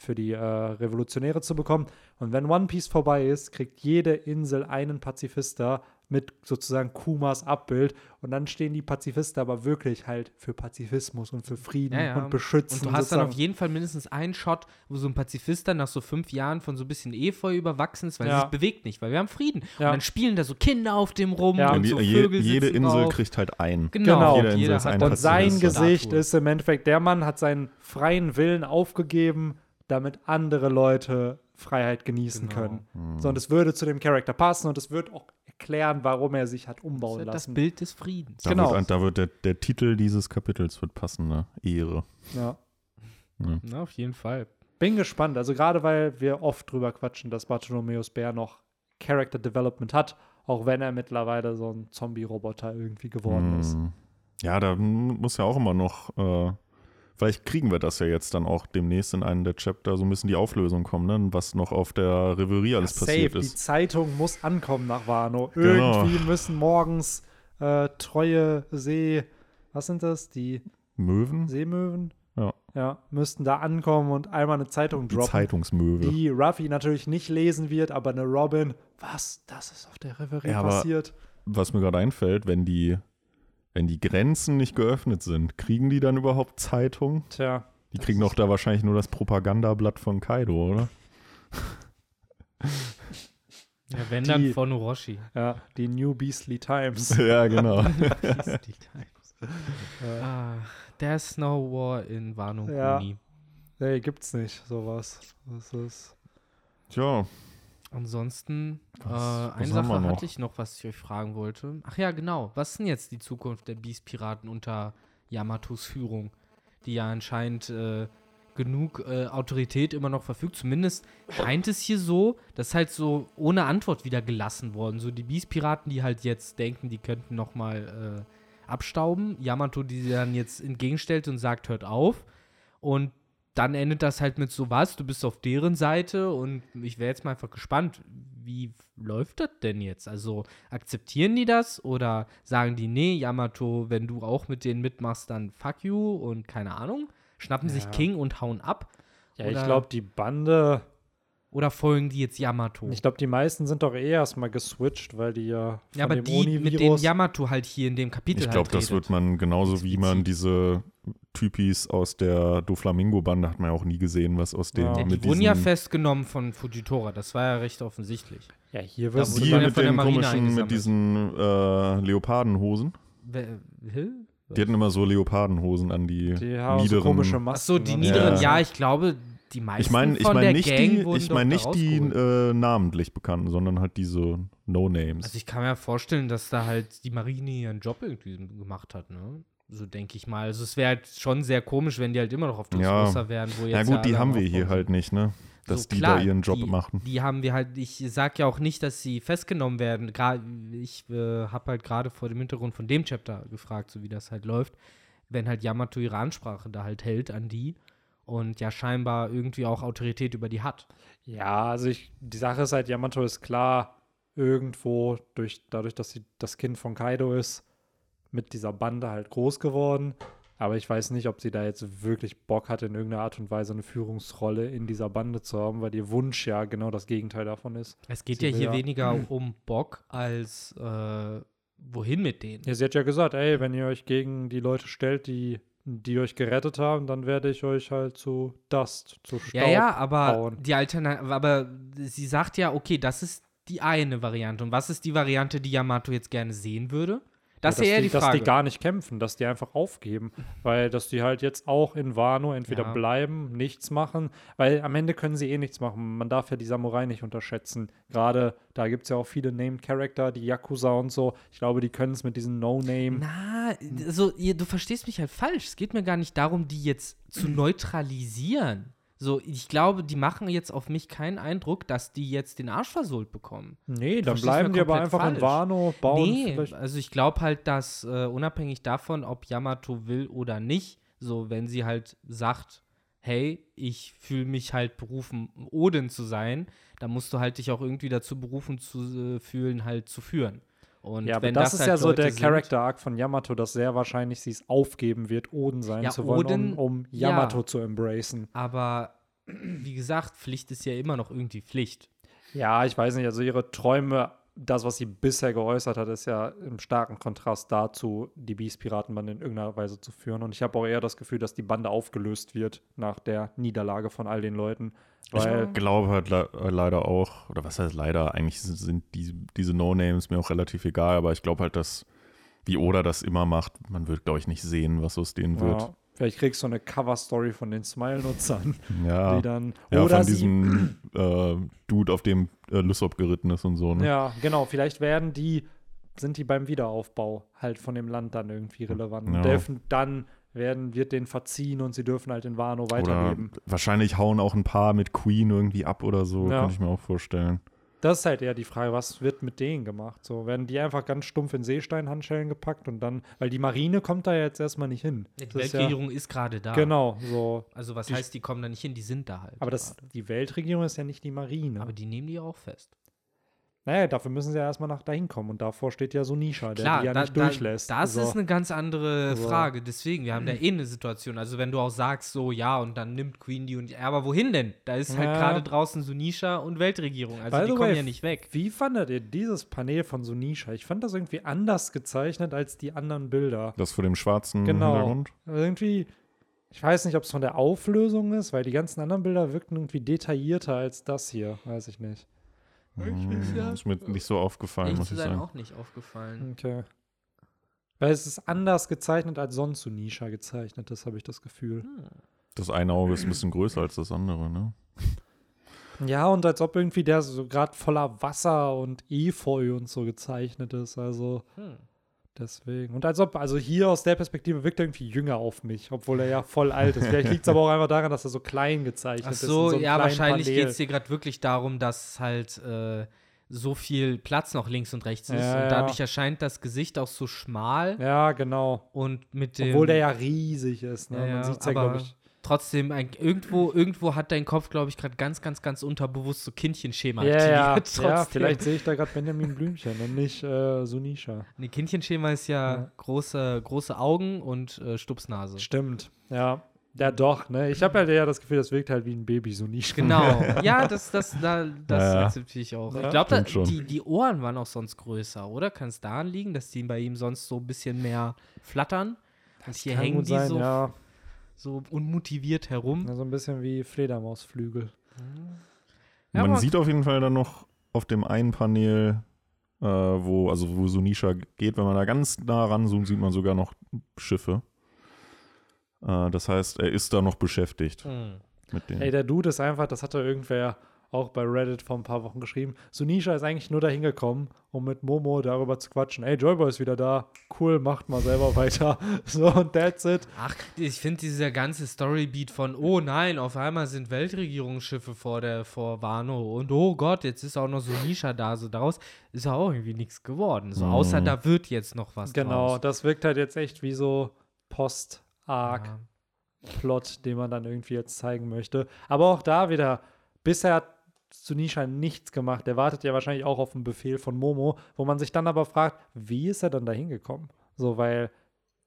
für die äh, Revolutionäre zu bekommen. Und wenn One Piece vorbei ist, kriegt jede Insel einen Pazifista mit sozusagen Kumas Abbild. Und dann stehen die Pazifista aber wirklich halt für Pazifismus und für Frieden Ja, ja. und Beschützen. Und du hast dann auf sozusagen. jeden Fall mindestens einen Shot, wo so ein Pazifist dann nach so fünf Jahren von so ein bisschen Efeu überwachsen ist, weil Ja. es sich bewegt nicht, weil wir haben Frieden. Ja. Und dann spielen da so Kinder auf dem rum Ja. und Und so je, Vögel jede Insel drauf. kriegt halt ein. Genau, Genau. Jede Insel ist ein Und sein. Gesicht Statue. ist im Endeffekt, der Mann hat seinen freien Willen aufgegeben, damit andere Leute Freiheit genießen Genau. können. Hm. So, und es würde zu dem Charakter passen und es wird auch erklären, warum er sich hat Das umbauen ist das lassen. Bild des Friedens. Da Genau. wird, da wird der, der Titel dieses Kapitels wird passen, ne? Ehre. Ja. Na, auf jeden Fall. Bin gespannt. Also gerade weil wir oft drüber quatschen, dass Bartholomeus Bär noch Character Development hat, auch wenn er mittlerweile so ein Zombie-Roboter irgendwie geworden ist. Hm. Ja, da muss ja auch immer noch, äh, vielleicht kriegen wir das ja jetzt dann auch demnächst in einem der Chapter, so müssen die Auflösung kommen, ne? was noch auf der Reverie alles Safe, passiert die ist. Zeitung muss ankommen nach Wano. Genau. Irgendwie müssen morgens äh, treue See, was sind das? Die Möwen? Seemöwen? Ja. Ja, müssten da ankommen und einmal eine Zeitung Die droppen. Zeitungsmöwe. die Ruffy natürlich nicht lesen wird, aber eine Robin, was, das ist auf der Reverie Ja, passiert. Was mir gerade einfällt, wenn die, wenn die Grenzen nicht geöffnet sind, kriegen die dann überhaupt Zeitung? Tja, Die kriegen doch da wahrscheinlich nur das Propagandablatt von Kaido, oder? (laughs) Ja, wenn Die- dann von Orochi. ja, die New Beastly Times. (laughs) ja, genau. (laughs) Beastly Times. ah, there's no war in Wano Ja. Kuni. nee, gibt's nicht, sowas. Das ist. Tja, Ansonsten, Was- äh, eine Sache hatte ich noch, was ich euch fragen wollte. Ach ja, genau. Was ist denn jetzt die Zukunft der Beast-Piraten unter Yamatos Führung? Die ja anscheinend äh, genug äh, Autorität immer noch verfügt. Zumindest scheint es hier so, dass halt so ohne Antwort wieder gelassen worden. So die Beast-Piraten, die halt jetzt denken, die könnten noch mal äh, abstauben. Yamato, die sie dann jetzt entgegenstellt und sagt, hört auf. Und dann endet das halt mit so was, du bist auf deren Seite und ich wäre jetzt mal einfach gespannt, wie läuft das denn jetzt? Also akzeptieren die das oder sagen die, nee, Yamato, wenn du auch mit denen mitmachst, dann fuck you und keine Ahnung, schnappen sich Ja. King und hauen ab? Ja, ich Oder- glaube, die Bande, Oder folgen die jetzt Yamato? ich glaube, die meisten sind doch eh erstmal geswitcht, weil die ja von ja, aber dem die, mit Oni-Virus. Yamato halt hier in dem Kapitel ich glaube, halt das redet. wird man genauso wie man diese Typis aus der Doflamingo-Bande hat man ja auch nie gesehen, was aus denen Ja. ja, mit die wurden ja festgenommen von Fujitora, das war ja recht offensichtlich. ja, hier wurde die mit den komischen, mit diesen äh, Leopardenhosen. Wer, hä? Die hatten immer so Leopardenhosen an die, die haben so niederen. komische Ach Masken. so, die und niederen, Ja. ja. ich glaube, die meisten ich meine, ich von meine nicht Gang die, ich meine nicht die äh, namentlich bekannten, sondern halt diese No-Names. Also ich kann mir vorstellen, dass da halt die Marine ihren Job irgendwie gemacht hat, ne? So denke ich mal. Also es wäre halt schon sehr komisch, wenn die halt immer noch auf Ja. Dressrosa wären, wo jetzt ja gut, die alle haben wir hier halt sind. nicht, ne? Dass So, die klar, da ihren Job die, machen. Die haben wir halt, ich sag ja auch nicht, dass sie festgenommen werden. Gra ich äh, habe halt gerade vor dem Hintergrund von dem Chapter gefragt, so wie das halt läuft, wenn halt Yamato ihre Ansprache da halt hält an die und ja scheinbar irgendwie auch Autorität über die hat. Ja, also ich, die Sache ist halt, Yamato ist klar irgendwo, durch, dadurch, dass sie das Kind von Kaido ist, mit dieser Bande halt groß geworden. Aber ich weiß nicht, ob sie da jetzt wirklich Bock hat, in irgendeiner Art und Weise eine Führungsrolle in dieser Bande zu haben, weil ihr Wunsch ja genau das Gegenteil davon ist. Es geht Sie ja hier ja- weniger um Bock als äh, wohin mit denen. Ja, sie hat ja gesagt, ey, wenn ihr euch gegen die Leute stellt, die, die euch gerettet haben, dann werde ich euch halt zu Dust, zu Staub Ja, ja, aber hauen. die Alternative, aber sie sagt ja, okay, das ist die eine Variante. Und was ist die Variante, die Yamato jetzt gerne sehen würde? Das Ja, ist eher die, die Frage. Dass die gar nicht kämpfen, dass die einfach aufgeben. Weil, dass die halt jetzt auch in Wano entweder Ja. bleiben, nichts machen, weil am Ende können sie eh nichts machen. Man darf ja die Samurai nicht unterschätzen. Gerade da gibt es ja auch viele Named Character, die Yakuza und so. Ich glaube, die können es mit diesen No-Name. Na, also, du verstehst mich halt falsch. Es geht mir gar nicht darum, die jetzt zu neutralisieren. So, ich glaube, die machen jetzt auf mich keinen Eindruck, dass die jetzt den Arsch versohlt bekommen. Nee, dann bleiben die aber einfach in falsch. Wano, bauen nee, vielleicht. also ich glaube halt, dass äh, unabhängig davon, ob Yamato will oder nicht, so wenn sie halt sagt, hey, ich fühle mich halt berufen, Odin zu sein, dann musst du halt dich auch irgendwie dazu berufen zu äh, fühlen, halt zu führen. Und Ja, aber wenn das, das, ist halt ja so Leute der sind- Character Arc von Yamato, dass sehr wahrscheinlich sie es aufgeben wird, Oden sein Ja, zu wollen, Odin- um, um ja. Yamato zu embracen. Aber (clears throat) wie gesagt, Pflicht ist ja immer noch irgendwie Pflicht. Ja, ich weiß nicht, also ihre Träume, das, was sie bisher geäußert hat, ist ja im starken Kontrast dazu, die Beast-Piratenbande in irgendeiner Weise zu führen. Und ich habe auch eher das Gefühl, dass die Bande aufgelöst wird nach der Niederlage von all den Leuten. Weil, Ich glaube halt äh, leider auch, oder was heißt leider, eigentlich sind, die, diese No-Names mir auch relativ egal, aber ich glaube halt, dass, wie Oda das immer macht, man wird, glaube ich, nicht sehen, was aus denen wird. ja, vielleicht kriegst du eine Cover-Story von den Smile-Nutzern, (laughs) Ja, die dann. ja oder von diesem (clears throat) äh, Dude, auf dem äh, Lysop geritten ist und so. Ne? Ja, genau. Vielleicht werden die, sind die beim Wiederaufbau halt von dem Land dann irgendwie relevant. Und Ja. dürfen dann werden, wird denen verziehen und sie dürfen halt in Wano Oder weiterleben. wahrscheinlich hauen auch ein paar mit Queen irgendwie ab oder so, Ja. kann ich mir auch vorstellen. Das ist halt eher die Frage, was wird mit denen gemacht? So, werden die einfach ganz stumpf in Seesteinhandschellen gepackt und dann, weil die Marine kommt da jetzt erstmal nicht hin. Die Das ist ja, Weltregierung ist gerade da. genau, so. Also was Die- heißt, die kommen da nicht hin, die sind da halt. Aber das, die Weltregierung ist ja nicht die Marine. Aber die nehmen die auch fest. Naja, dafür müssen sie ja erstmal nach dahin kommen und davor steht ja Sunisha, der Klar, die ja da, nicht durchlässt. Da, das so. ist eine ganz andere So. Frage. Deswegen, wir haben da eh eine Situation. Also wenn du auch sagst, so ja, und dann nimmt Queen die und ja, aber wohin denn? Da ist halt Ja. gerade draußen Sunisha und Weltregierung. Also By die kommen way, ja nicht weg. Wie fandet ihr dieses Panel von Sunisha? Ich fand das irgendwie anders gezeichnet als die anderen Bilder. Das vor dem schwarzen Genau. Hintergrund. Irgendwie, ich weiß nicht, ob es von der Auflösung ist, weil die ganzen anderen Bilder wirkten irgendwie detaillierter als das hier. Weiß ich nicht. Hm, ist mir nicht so aufgefallen, Echt muss zu ich sein sagen. auch nicht aufgefallen. Okay. Weil es ist anders gezeichnet als sonst Sunisha gezeichnet ist, habe ich das Gefühl. Das eine Auge ist ein bisschen größer als das andere, ne? Ja, und als ob irgendwie der so gerade voller Wasser und Efeu und so gezeichnet ist. Also Hm. Deswegen. Und als ob, also hier aus der Perspektive wirkt er irgendwie jünger auf mich, obwohl er ja voll alt ist. Vielleicht liegt es aber auch einfach daran, dass er so klein gezeichnet Ach ist. in so, ja, wahrscheinlich geht es hier gerade wirklich darum, dass halt äh, so viel Platz noch links und rechts ist. Ja, und ja. dadurch erscheint das Gesicht auch so schmal Ja, genau. und mit dem. Obwohl der ja riesig ist. Ne? Ja, ja, Man sieht es ja, glaube ich. Trotzdem, ein, irgendwo, irgendwo hat dein Kopf, glaube ich, gerade ganz, ganz, ganz unterbewusst so Kindchenschema Ja, ja, aktiviert. ja, Trotzdem. vielleicht sehe ich da gerade Benjamin Blümchen und nicht äh, Sunisha. Nee, Kindchenschema ist ja, Ja. Große, große Augen und äh, Stupsnase. Stimmt, ja. Ja, doch, ne? Ich habe halt eher das Gefühl, das wirkt halt wie ein Baby Sunisha. Genau. (laughs) ja, das, das, da, das Ja, ja. akzeptiere ich auch. Ja, ich glaube, die, die Ohren waren auch sonst größer, oder? Kann es daran liegen, dass die bei ihm sonst so ein bisschen mehr flattern? Und hier Kann hängen gut die sein, so, ja. So unmotiviert herum. Ja, So ein bisschen wie Fledermausflügel. Ja, Man sieht auf jeden Fall dann noch auf dem einen Panel, äh, wo, also wo Sunisha geht, wenn man da ganz nah ranzoomt, sieht man sogar noch Schiffe. Äh, das heißt, er ist da noch beschäftigt Hm. mit denen. Ey, der Dude ist einfach, das hatte irgendwer auch bei Reddit vor ein paar Wochen geschrieben. Sunisha ist eigentlich nur dahin gekommen, um mit Momo darüber zu quatschen. Ey, Joyboy ist wieder da. Cool, macht mal selber (laughs) weiter. So, und that's it. Ach, ich finde dieser ganze Storybeat von, oh nein, auf einmal sind Weltregierungsschiffe vor der vor Wano und oh Gott, jetzt ist auch noch so Nisha da, so daraus ist ja auch irgendwie nichts geworden. So, Mhm. außer da wird jetzt noch was Genau, draus. das wirkt halt jetzt echt wie so Post-Arc-Plot, Ja. den man dann irgendwie jetzt zeigen möchte. Aber auch da wieder, bisher hat Sunisha nichts gemacht. Der wartet ja wahrscheinlich auch auf einen Befehl von Momo, wo man sich dann aber fragt, wie ist er dann da hingekommen? So, weil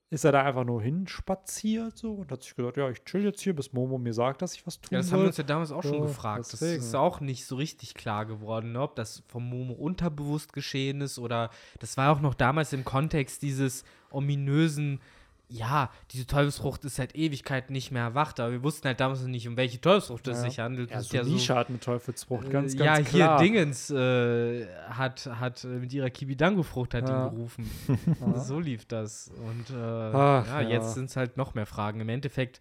ist er da einfach nur hinspaziert so und hat sich gesagt, ja, ich chill jetzt hier, bis Momo mir sagt, dass ich was tun Ja, das soll. haben wir uns ja damals auch schon Ja, gefragt. Das deswegen. ist auch nicht so richtig klar geworden, ne? ob das vom Momo unterbewusst geschehen ist oder das war auch noch damals im Kontext dieses ominösen, ja, diese Teufelsfrucht ist seit Ewigkeiten nicht mehr erwacht, aber wir wussten halt damals noch nicht, um welche Teufelsfrucht es Ja. sich handelt. ja, Das ist so ja so, Nisha hat eine Teufelsfrucht, äh, ganz, ja, ganz hier klar. Dingens äh, hat, hat äh, mit ihrer Kibidango-Frucht hat Ja. ihn gerufen. (laughs) Ja. So lief das. Und äh, Ach, ja, ja. jetzt sind es halt noch mehr Fragen. Im Endeffekt,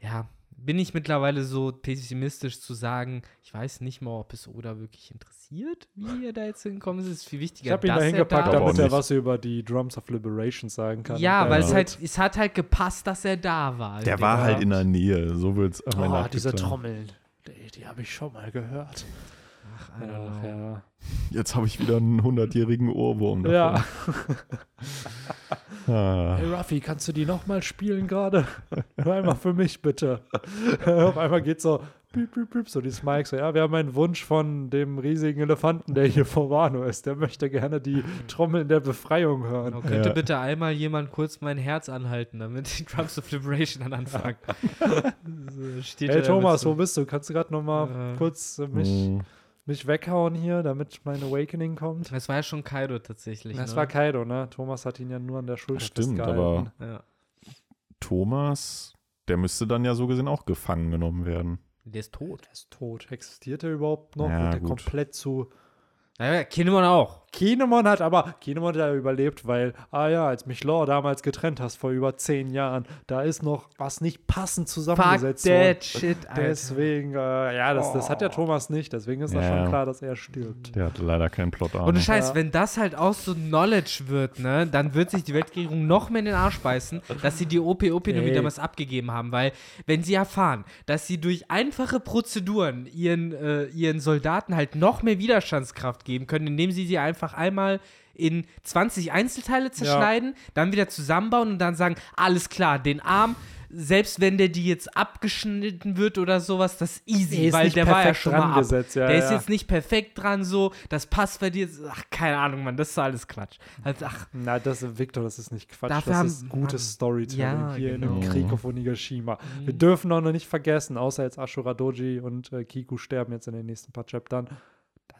ja, bin ich mittlerweile so pessimistisch zu sagen, ich weiß nicht mal, ob es Oda wirklich interessiert, wie (laughs) er da jetzt hinkommt. Es ist viel wichtiger, Ich habe ihn da dass er hingepackt, da- damit auch er was über die Drums of Liberation sagen kann. Ja, Und weil es halt, es hat halt gepasst, dass er da war. Der war halt in der Nähe, so wird es Oh, diese Trommeln, die, die habe ich schon mal gehört. Ach, ja. Jetzt habe ich wieder einen 100-jährigen Ohrwurm davon. ja. (laughs) Ah. Hey Ruffy, kannst du die nochmal spielen gerade? Nur einmal für mich bitte. (laughs) Auf einmal geht so, piep, piep, piep, so dieses Mike so, ja, wir haben einen Wunsch von dem riesigen Elefanten, der hier vor Wano ist. Der möchte gerne die Trommeln der Befreiung hören. Genau, könnte Ja. bitte einmal jemand kurz mein Herz anhalten, damit die Drums of Liberation dann anfangen. (laughs) so, steht Hey Thomas, wo bist du? Kannst du gerade nochmal Äh. kurz äh, mich, Mm. Mich weghauen hier, damit mein Awakening kommt? Das war ja schon Kaido tatsächlich. Das ne? war Kaido, ne? Thomas hat ihn ja nur an der Schulter Stimmt, festgehalten. aber ja. Thomas, der müsste dann ja so gesehen auch gefangen genommen werden. Der ist tot. Der ist tot. Existiert er überhaupt noch? Ja, Wird er komplett zu Naja, Kinemon auch. Kinemon hat aber, Kinemon hat ja überlebt, weil, ah ja, als mich Law damals getrennt hast vor über zehn Jahren, da ist noch was nicht passend Fuck zusammengesetzt worden. that shit, Alter. Deswegen, äh, ja, das, das hat der Oh. Thomas nicht, deswegen ist das Ja. schon klar, dass er stirbt. Der hatte leider keinen Plot Und an. Scheiß, Ja. wenn das halt auch so Knowledge wird, ne, dann wird sich die Weltregierung noch mehr in den Arsch beißen, dass sie die OP-OP-Nummer (laughs) Ey. damals abgegeben haben, weil wenn sie erfahren, dass sie durch einfache Prozeduren ihren, äh, ihren Soldaten halt noch mehr Widerstandskraft geben können, indem sie sie einfach einmal in 20 Einzelteile zerschneiden, dann wieder zusammenbauen und dann sagen, alles klar, den Arm, selbst wenn der die jetzt abgeschnitten wird oder sowas, das ist easy, ist weil der war ja schon mal ab. gesetzt, ja, der ist ja. jetzt nicht perfekt dran so, das passt bei dir, ach, keine Ahnung, Mann, das ist alles Quatsch. Also, ach, Na, das, Victor, das ist nicht Quatsch, das haben- ist gutes Mann. Storytelling Ja, hier in genau. dem Krieg auf Onigashima. Wir dürfen auch noch nicht vergessen, außer jetzt Ashura Doji und äh, Kiku sterben jetzt in den nächsten paar Chaptern,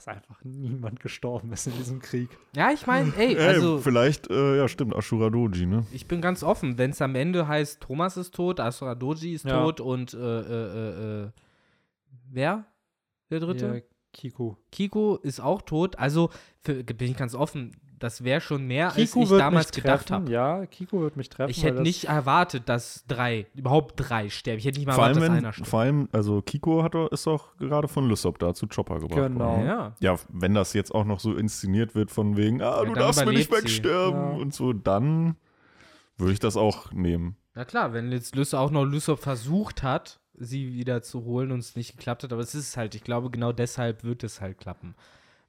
dass einfach niemand gestorben ist in diesem Krieg. ja, ich meine, (laughs) ey, Ey, also vielleicht, äh, ja, stimmt, Ashura Doji, ne? ich bin ganz offen, wenn es am Ende heißt, Thomas ist tot, Asura Doji ist Ja. tot und äh, äh, äh, äh, wer? Der dritte? Hier, Kiku. Kiko ist auch tot, also für, bin ich ganz offen, das wäre schon mehr, Kiku als ich damals mich gedacht treffen, habe. ja, Kiko wird mich treffen. Ich hätte nicht erwartet, dass drei, überhaupt drei sterben. Ich hätte nicht mal Vor allem, erwartet, dass einer stirbt. vor allem, also Kiko hat, doch- ist auch gerade von Lysop da zu Chopper gebracht Genau. worden. Ja. Ja, wenn das jetzt auch noch so inszeniert wird von wegen, ah, Ja, du darfst mir nicht wegsterben Ja. und so, dann würde ich das auch nehmen. Na klar, wenn jetzt Lysop auch noch Lysop versucht hat, sie wieder zu holen und es nicht geklappt hat, aber es ist halt, ich glaube, genau deshalb wird es halt klappen.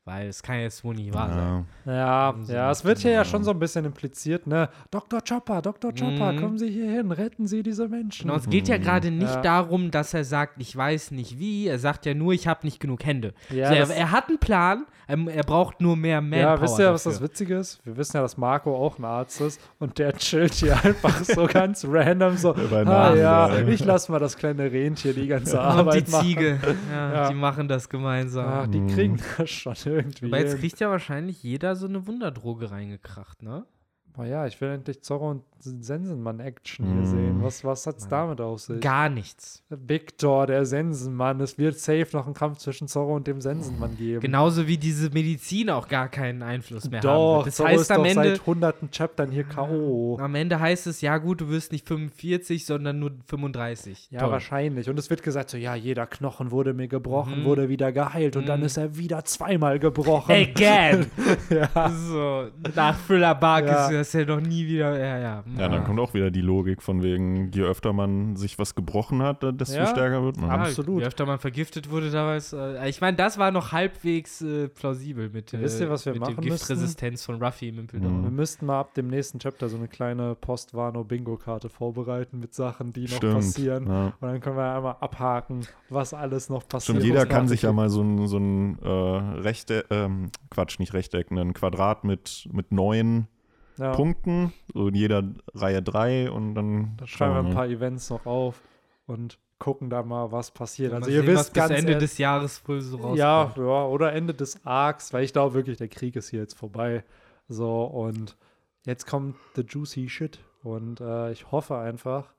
Weil es kann jetzt wohl nicht wahr sein. Ja. Ja, So ja, es wird hier ja schon so ein bisschen impliziert, ne? Dr. Chopper, Dr. Chopper, Mhm. kommen Sie hier hin, retten Sie diese Menschen. Genau, es geht ja gerade nicht Ja. darum, dass er sagt, ich weiß nicht wie. Er sagt ja nur, ich habe nicht genug Hände. Ja, so, er, er hat einen Plan, er, er braucht nur mehr Manpower. ja, wisst ihr, was das dafür. Witzige ist? Wir wissen ja, dass Marco auch ein Arzt ist und der chillt hier (laughs) einfach so ganz random so, ah ja, ich lass mal das kleine Rentier die ganze (laughs) Und Arbeit die machen. Ziege, ja, Ja. die machen das gemeinsam. Ach, die Mhm. kriegen das schon irgendwie Aber jetzt kriegt ja wahrscheinlich jeder so eine Wunderdroge reingekracht, ne? Boah, ja, ich will endlich Zorro und Sensenmann-Action hier Mhm. sehen. Was, was hat's Mann. damit auf sich? Gar nichts. Victor, der Sensenmann. Es wird safe noch einen Kampf zwischen Zorro und dem Sensenmann geben. Genauso wie diese Medizin auch gar keinen Einfluss mehr haben Doch, wird. Das Zorro heißt ist am doch Ende, seit hunderten Chaptern hier K.O. am Ende heißt es, ja gut, du wirst nicht 45, sondern nur 35. Ja, Toll. wahrscheinlich. Und es wird gesagt, so, ja, jeder Knochen wurde mir gebrochen, Mhm. wurde wieder geheilt und dann Mhm. ist er wieder zweimal gebrochen. Again! (laughs) ja. so, nach Thriller Bark Ja. ist das ja noch nie wieder, ja, ja. Ja, dann kommt auch wieder die Logik von wegen, je öfter man sich was gebrochen hat, desto Ja, stärker wird man. ab- absolut. Je öfter man vergiftet wurde damals, äh, ich meine, das war noch halbwegs äh, plausibel mit, äh, Wisst ihr, was wir mit machen der? Giftresistenz von Ruffy im Impeldauer. Mhm. Wir müssten mal ab dem nächsten Chapter so eine kleine Post-Wano-Bingo-Karte vorbereiten mit Sachen, die noch Stimmt. passieren. Ja. Und dann können wir einmal abhaken, was alles noch passiert. Stimmt, jeder kann sich ja mal so ein, so ein äh, Rechte, ähm, Quatsch, nicht Rechteck, ein Quadrat mit, mit neun Ja. Punkten, so in jeder Reihe drei und dann Dann schreiben wir ein paar Events noch auf und gucken da mal, was passiert. Mal Also ihr sehen, was wisst bis ganz Ende ehrlich- des Jahres wohl so rauskommt. ja, ja, oder Ende des Arcs, weil ich glaube wirklich, der Krieg ist hier jetzt vorbei. So, und jetzt kommt the juicy shit. Und äh, ich hoffe einfach,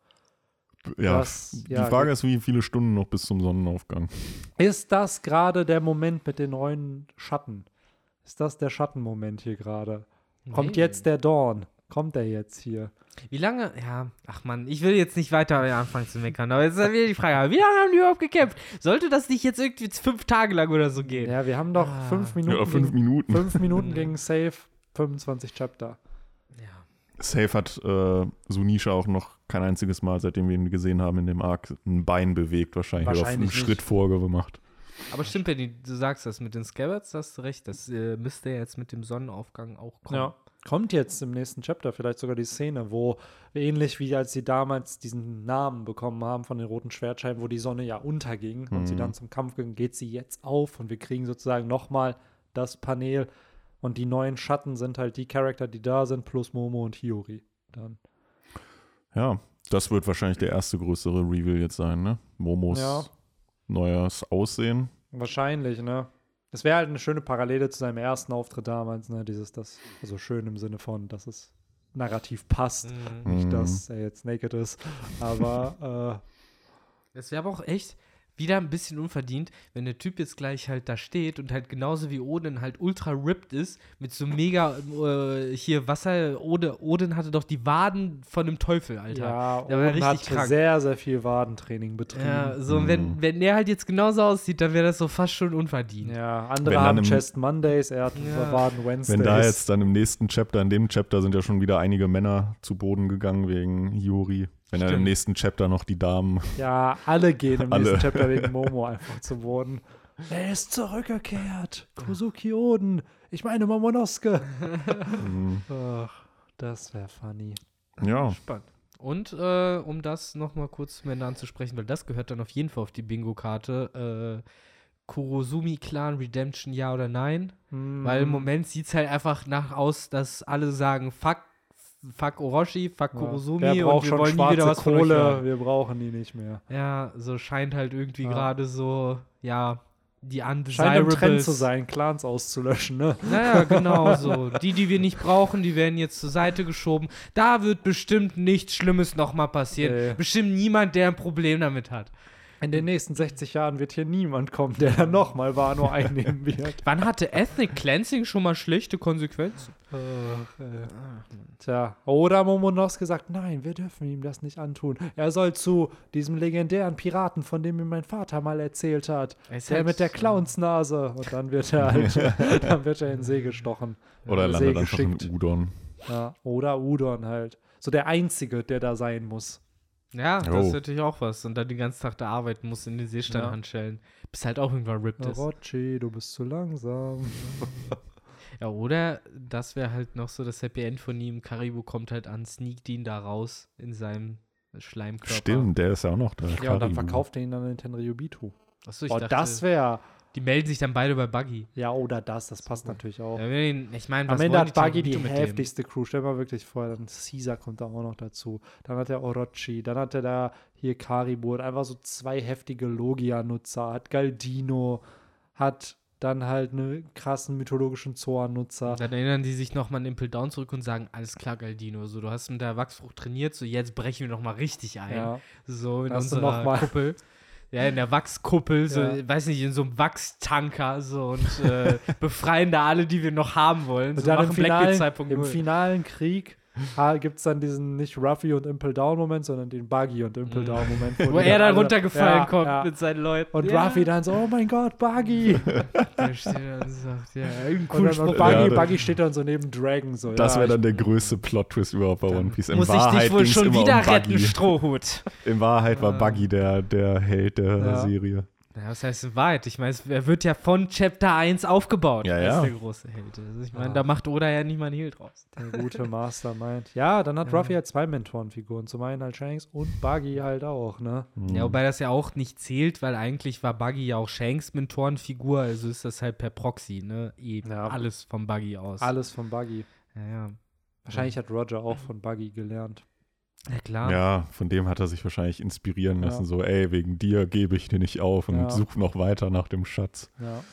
Ja, das- die ja, Frage ge- ist, wie viele Stunden noch bis zum Sonnenaufgang. ist das gerade der Moment mit den neuen Schatten? Ist das der Schattenmoment hier gerade? Kommt Nee. jetzt der Dawn? Kommt der jetzt hier? Wie lange? Ja, ach man, ich will jetzt nicht weiter anfangen zu meckern, aber jetzt ist wieder die Frage, wie lange haben die überhaupt gekämpft? Sollte das nicht jetzt irgendwie fünf Tage lang oder so gehen? Ja, wir haben doch Ah. fünf Minuten. Ja, fünf gegen, Minuten. fünf Minuten (laughs) gegen Safe, 25 Chapter. Ja. Safe hat äh, Sunisha auch noch kein einziges Mal, seitdem wir ihn gesehen haben in dem Arc, ein Bein bewegt, wahrscheinlich, oder Wahrscheinlich einen nicht. Schritt vorgemacht. Aber stimmt, Benny, du sagst das mit den Scabbards, hast du recht, das äh, müsste jetzt mit dem Sonnenaufgang auch kommen. Ja. Kommt jetzt im nächsten Chapter vielleicht sogar die Szene, wo ähnlich wie als sie damals diesen Namen bekommen haben von den roten Schwertscheiben, wo die Sonne ja unterging und sie Mhm. dann zum Kampf ging, geht sie jetzt auf und wir kriegen sozusagen nochmal das Panel und die neuen Schatten sind halt die Charakter, die da sind, plus Momo und Hiyori. Dann. Ja, das wird wahrscheinlich der erste größere Reveal jetzt sein, ne? Momos Ja. Neues Aussehen. Wahrscheinlich, ne? Es wäre halt eine schöne Parallele zu seinem ersten Auftritt damals, ne? Dieses, das, also schön im Sinne von, dass es narrativ passt. Mhm. Nicht, Mhm. dass er jetzt naked ist, aber Das wäre aber auch echt wieder ein bisschen unverdient, wenn der Typ jetzt gleich halt da steht und halt genauso wie Odin halt ultra ripped ist, mit so mega, äh, hier Wasser, Odin, Odin hatte doch die Waden von dem Teufel, Alter. ja, Der war Oden richtig hat krank. sehr, sehr viel Wadentraining betrieben. Ja, so, und Mhm. wenn, wenn der halt jetzt genauso aussieht, dann wäre das so fast schon unverdient. Ja, andere haben im- Chest Mondays, er hat Ja. Waden Wednesdays. Wenn da jetzt dann im nächsten Chapter, in dem Chapter sind ja schon wieder einige Männer zu Boden gegangen wegen Hiyori. Wenn dann im Stimmt. nächsten Chapter noch die Damen. Ja, alle gehen im (laughs) Alle. nächsten Chapter wegen Momo einfach zu Boden. Er ist zurückgekehrt. Kozuki Oden. Ich meine Momonosuke. Mhm. (laughs) Ach, das wäre funny. ja, Spannend. Und äh, um das nochmal kurz zu Ende anzusprechen, weil das gehört dann auf jeden Fall auf die Bingo-Karte. Äh, Kurosumi Clan Redemption, ja oder nein? Hm. Weil im Moment sieht es halt einfach nach aus, dass alle sagen, fuck, fuck Orochi, fuck ja, Kurosumi und wir schon wollen nie wieder was von euch Kohle. hören. Wir brauchen die nicht mehr. Ja, so scheint halt irgendwie Ja. gerade so, ja, die Scheint Undesirables. Trend zu sein, Clans auszulöschen, ne? Naja, genau so. Die, die wir nicht brauchen, die werden jetzt zur Seite geschoben. Da wird bestimmt nichts Schlimmes nochmal passieren. Nee. Bestimmt niemand, der ein Problem damit hat. In den nächsten 60 Jahren wird hier niemand kommen, der dann nochmal Wano einnehmen (laughs) wird. Wann hatte Ethnic Cleansing schon mal schlechte Konsequenzen? Ach, äh. Tja, oder Momonosuke sagt, nein, wir dürfen ihm das nicht antun. Er soll zu diesem legendären Piraten, von dem mir mein Vater mal erzählt hat. Er ist Der halt- mit der Clownsnase. Und dann wird er halt, (laughs) dann wird er in den See gestochen. oder Ja, landet sehr einfach in geschickt. Udon. Ja, oder Udon halt. So der Einzige, der da sein muss. Ja, das Jo. ist natürlich auch was. Und dann den ganzen Tag da arbeiten muss in den Seestand Ja. handschellen. Bis halt auch irgendwann ripped ist. Orochi, du bist zu langsam. (laughs) Ja, oder das wäre halt noch so das Happy End von ihm. Karibu kommt halt an, sneakt ihn da raus in seinem Schleimkörper. Stimmt, der ist ja auch noch da. Ja, und dann Karibu. verkauft er ihn dann in Tenryubitu. Achso, ich Oh, dachte, das wäre. Die melden sich dann beide bei Buggy. Ja, oder das, das passt natürlich auch. Ich meine, was Am Ende hat Buggy die dem? heftigste Crew. Stell mal wirklich vor, dann Caesar kommt da auch noch dazu. Dann hat er Orochi, dann hat er da hier Karibu, hat einfach so zwei heftige Logia-Nutzer, hat Galdino, hat dann halt einen krassen mythologischen Zoan-Nutzer. Dann erinnern die sich nochmal an Impel Down zurück und sagen, alles klar, Galdino, so, du hast mit der Wachsfrucht trainiert, so jetzt brechen wir nochmal richtig ein. Ja. So in unserer Kuppel. (laughs) Ja, in der Wachskuppel, so, Ja. weiß nicht, in so einem Wachstanker, so und äh, (laughs) befreien da alle, die wir noch haben wollen. Und So dann im finalen, im 2.0. finalen Krieg gibt es dann diesen nicht Ruffy und Impel Down Moment, sondern den Buggy und Impel Mhm. Down Moment. Wo die er dann alle- runtergefallen Ja, kommt ja. mit seinen Leuten. Und ja. Ruffy dann so, oh mein Gott, Buggy. (laughs) Der (laughs) steht da und sagt, ja, irgendein Und cooler dann Spruch. und Buggy, steht dann so neben Dragon. So, Das ja, wäre dann ich- der größte Plot-Twist überhaupt bei One Piece. In Muss ich Wahrheit dich wohl schon wieder um retten. Strohhut. In Wahrheit war. Buggy der, der Held der Ja. Serie. Ja, was heißt in Wahrheit? Ich meine, er wird ja von Chapter 1 aufgebaut. Ja, Er ja. ist der große Held. Also ich meine, Ja. da macht Oda ja nicht mal einen Hehl draus. Der gute Mastermind. Ja, dann hat Ja. Ruffy halt zwei Mentorenfiguren. Zum einen halt Shanks und Buggy halt auch, ne? Mhm. Ja, wobei das ja auch nicht zählt, weil eigentlich war Buggy ja auch Shanks Mentorenfigur, also ist das halt per Proxy, ne? Eh Ja. alles vom Buggy aus. Alles von Buggy. Ja, ja. Wahrscheinlich hat Roger auch von Buggy gelernt. Ja, klar. Ja, von dem hat er sich wahrscheinlich inspirieren Ja. lassen. So, ey, wegen dir gebe ich dir nicht auf und Ja. such noch weiter nach dem Schatz. Ja.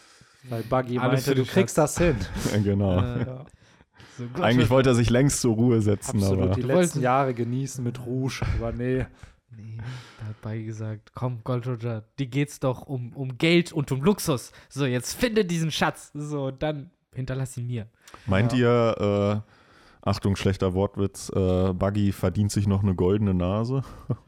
Weil Buggy Alles meinte, du den kriegst Schatz. das hin. (laughs) Ja, genau. Äh, Ja. (laughs) so Eigentlich wollte er sich längst zur Ruhe setzen, Absolut aber die Du letzten Jahre genießen mit Rouge, aber nee. Nee, da hat Buggy gesagt, komm, Gold Roger, dir geht's doch um, um Geld und um Luxus. So, jetzt finde diesen Schatz. So, dann hinterlass ihn mir. meint Ja. ihr, äh, Achtung, schlechter Wortwitz, äh, Buggy verdient sich noch eine goldene Nase? (laughs)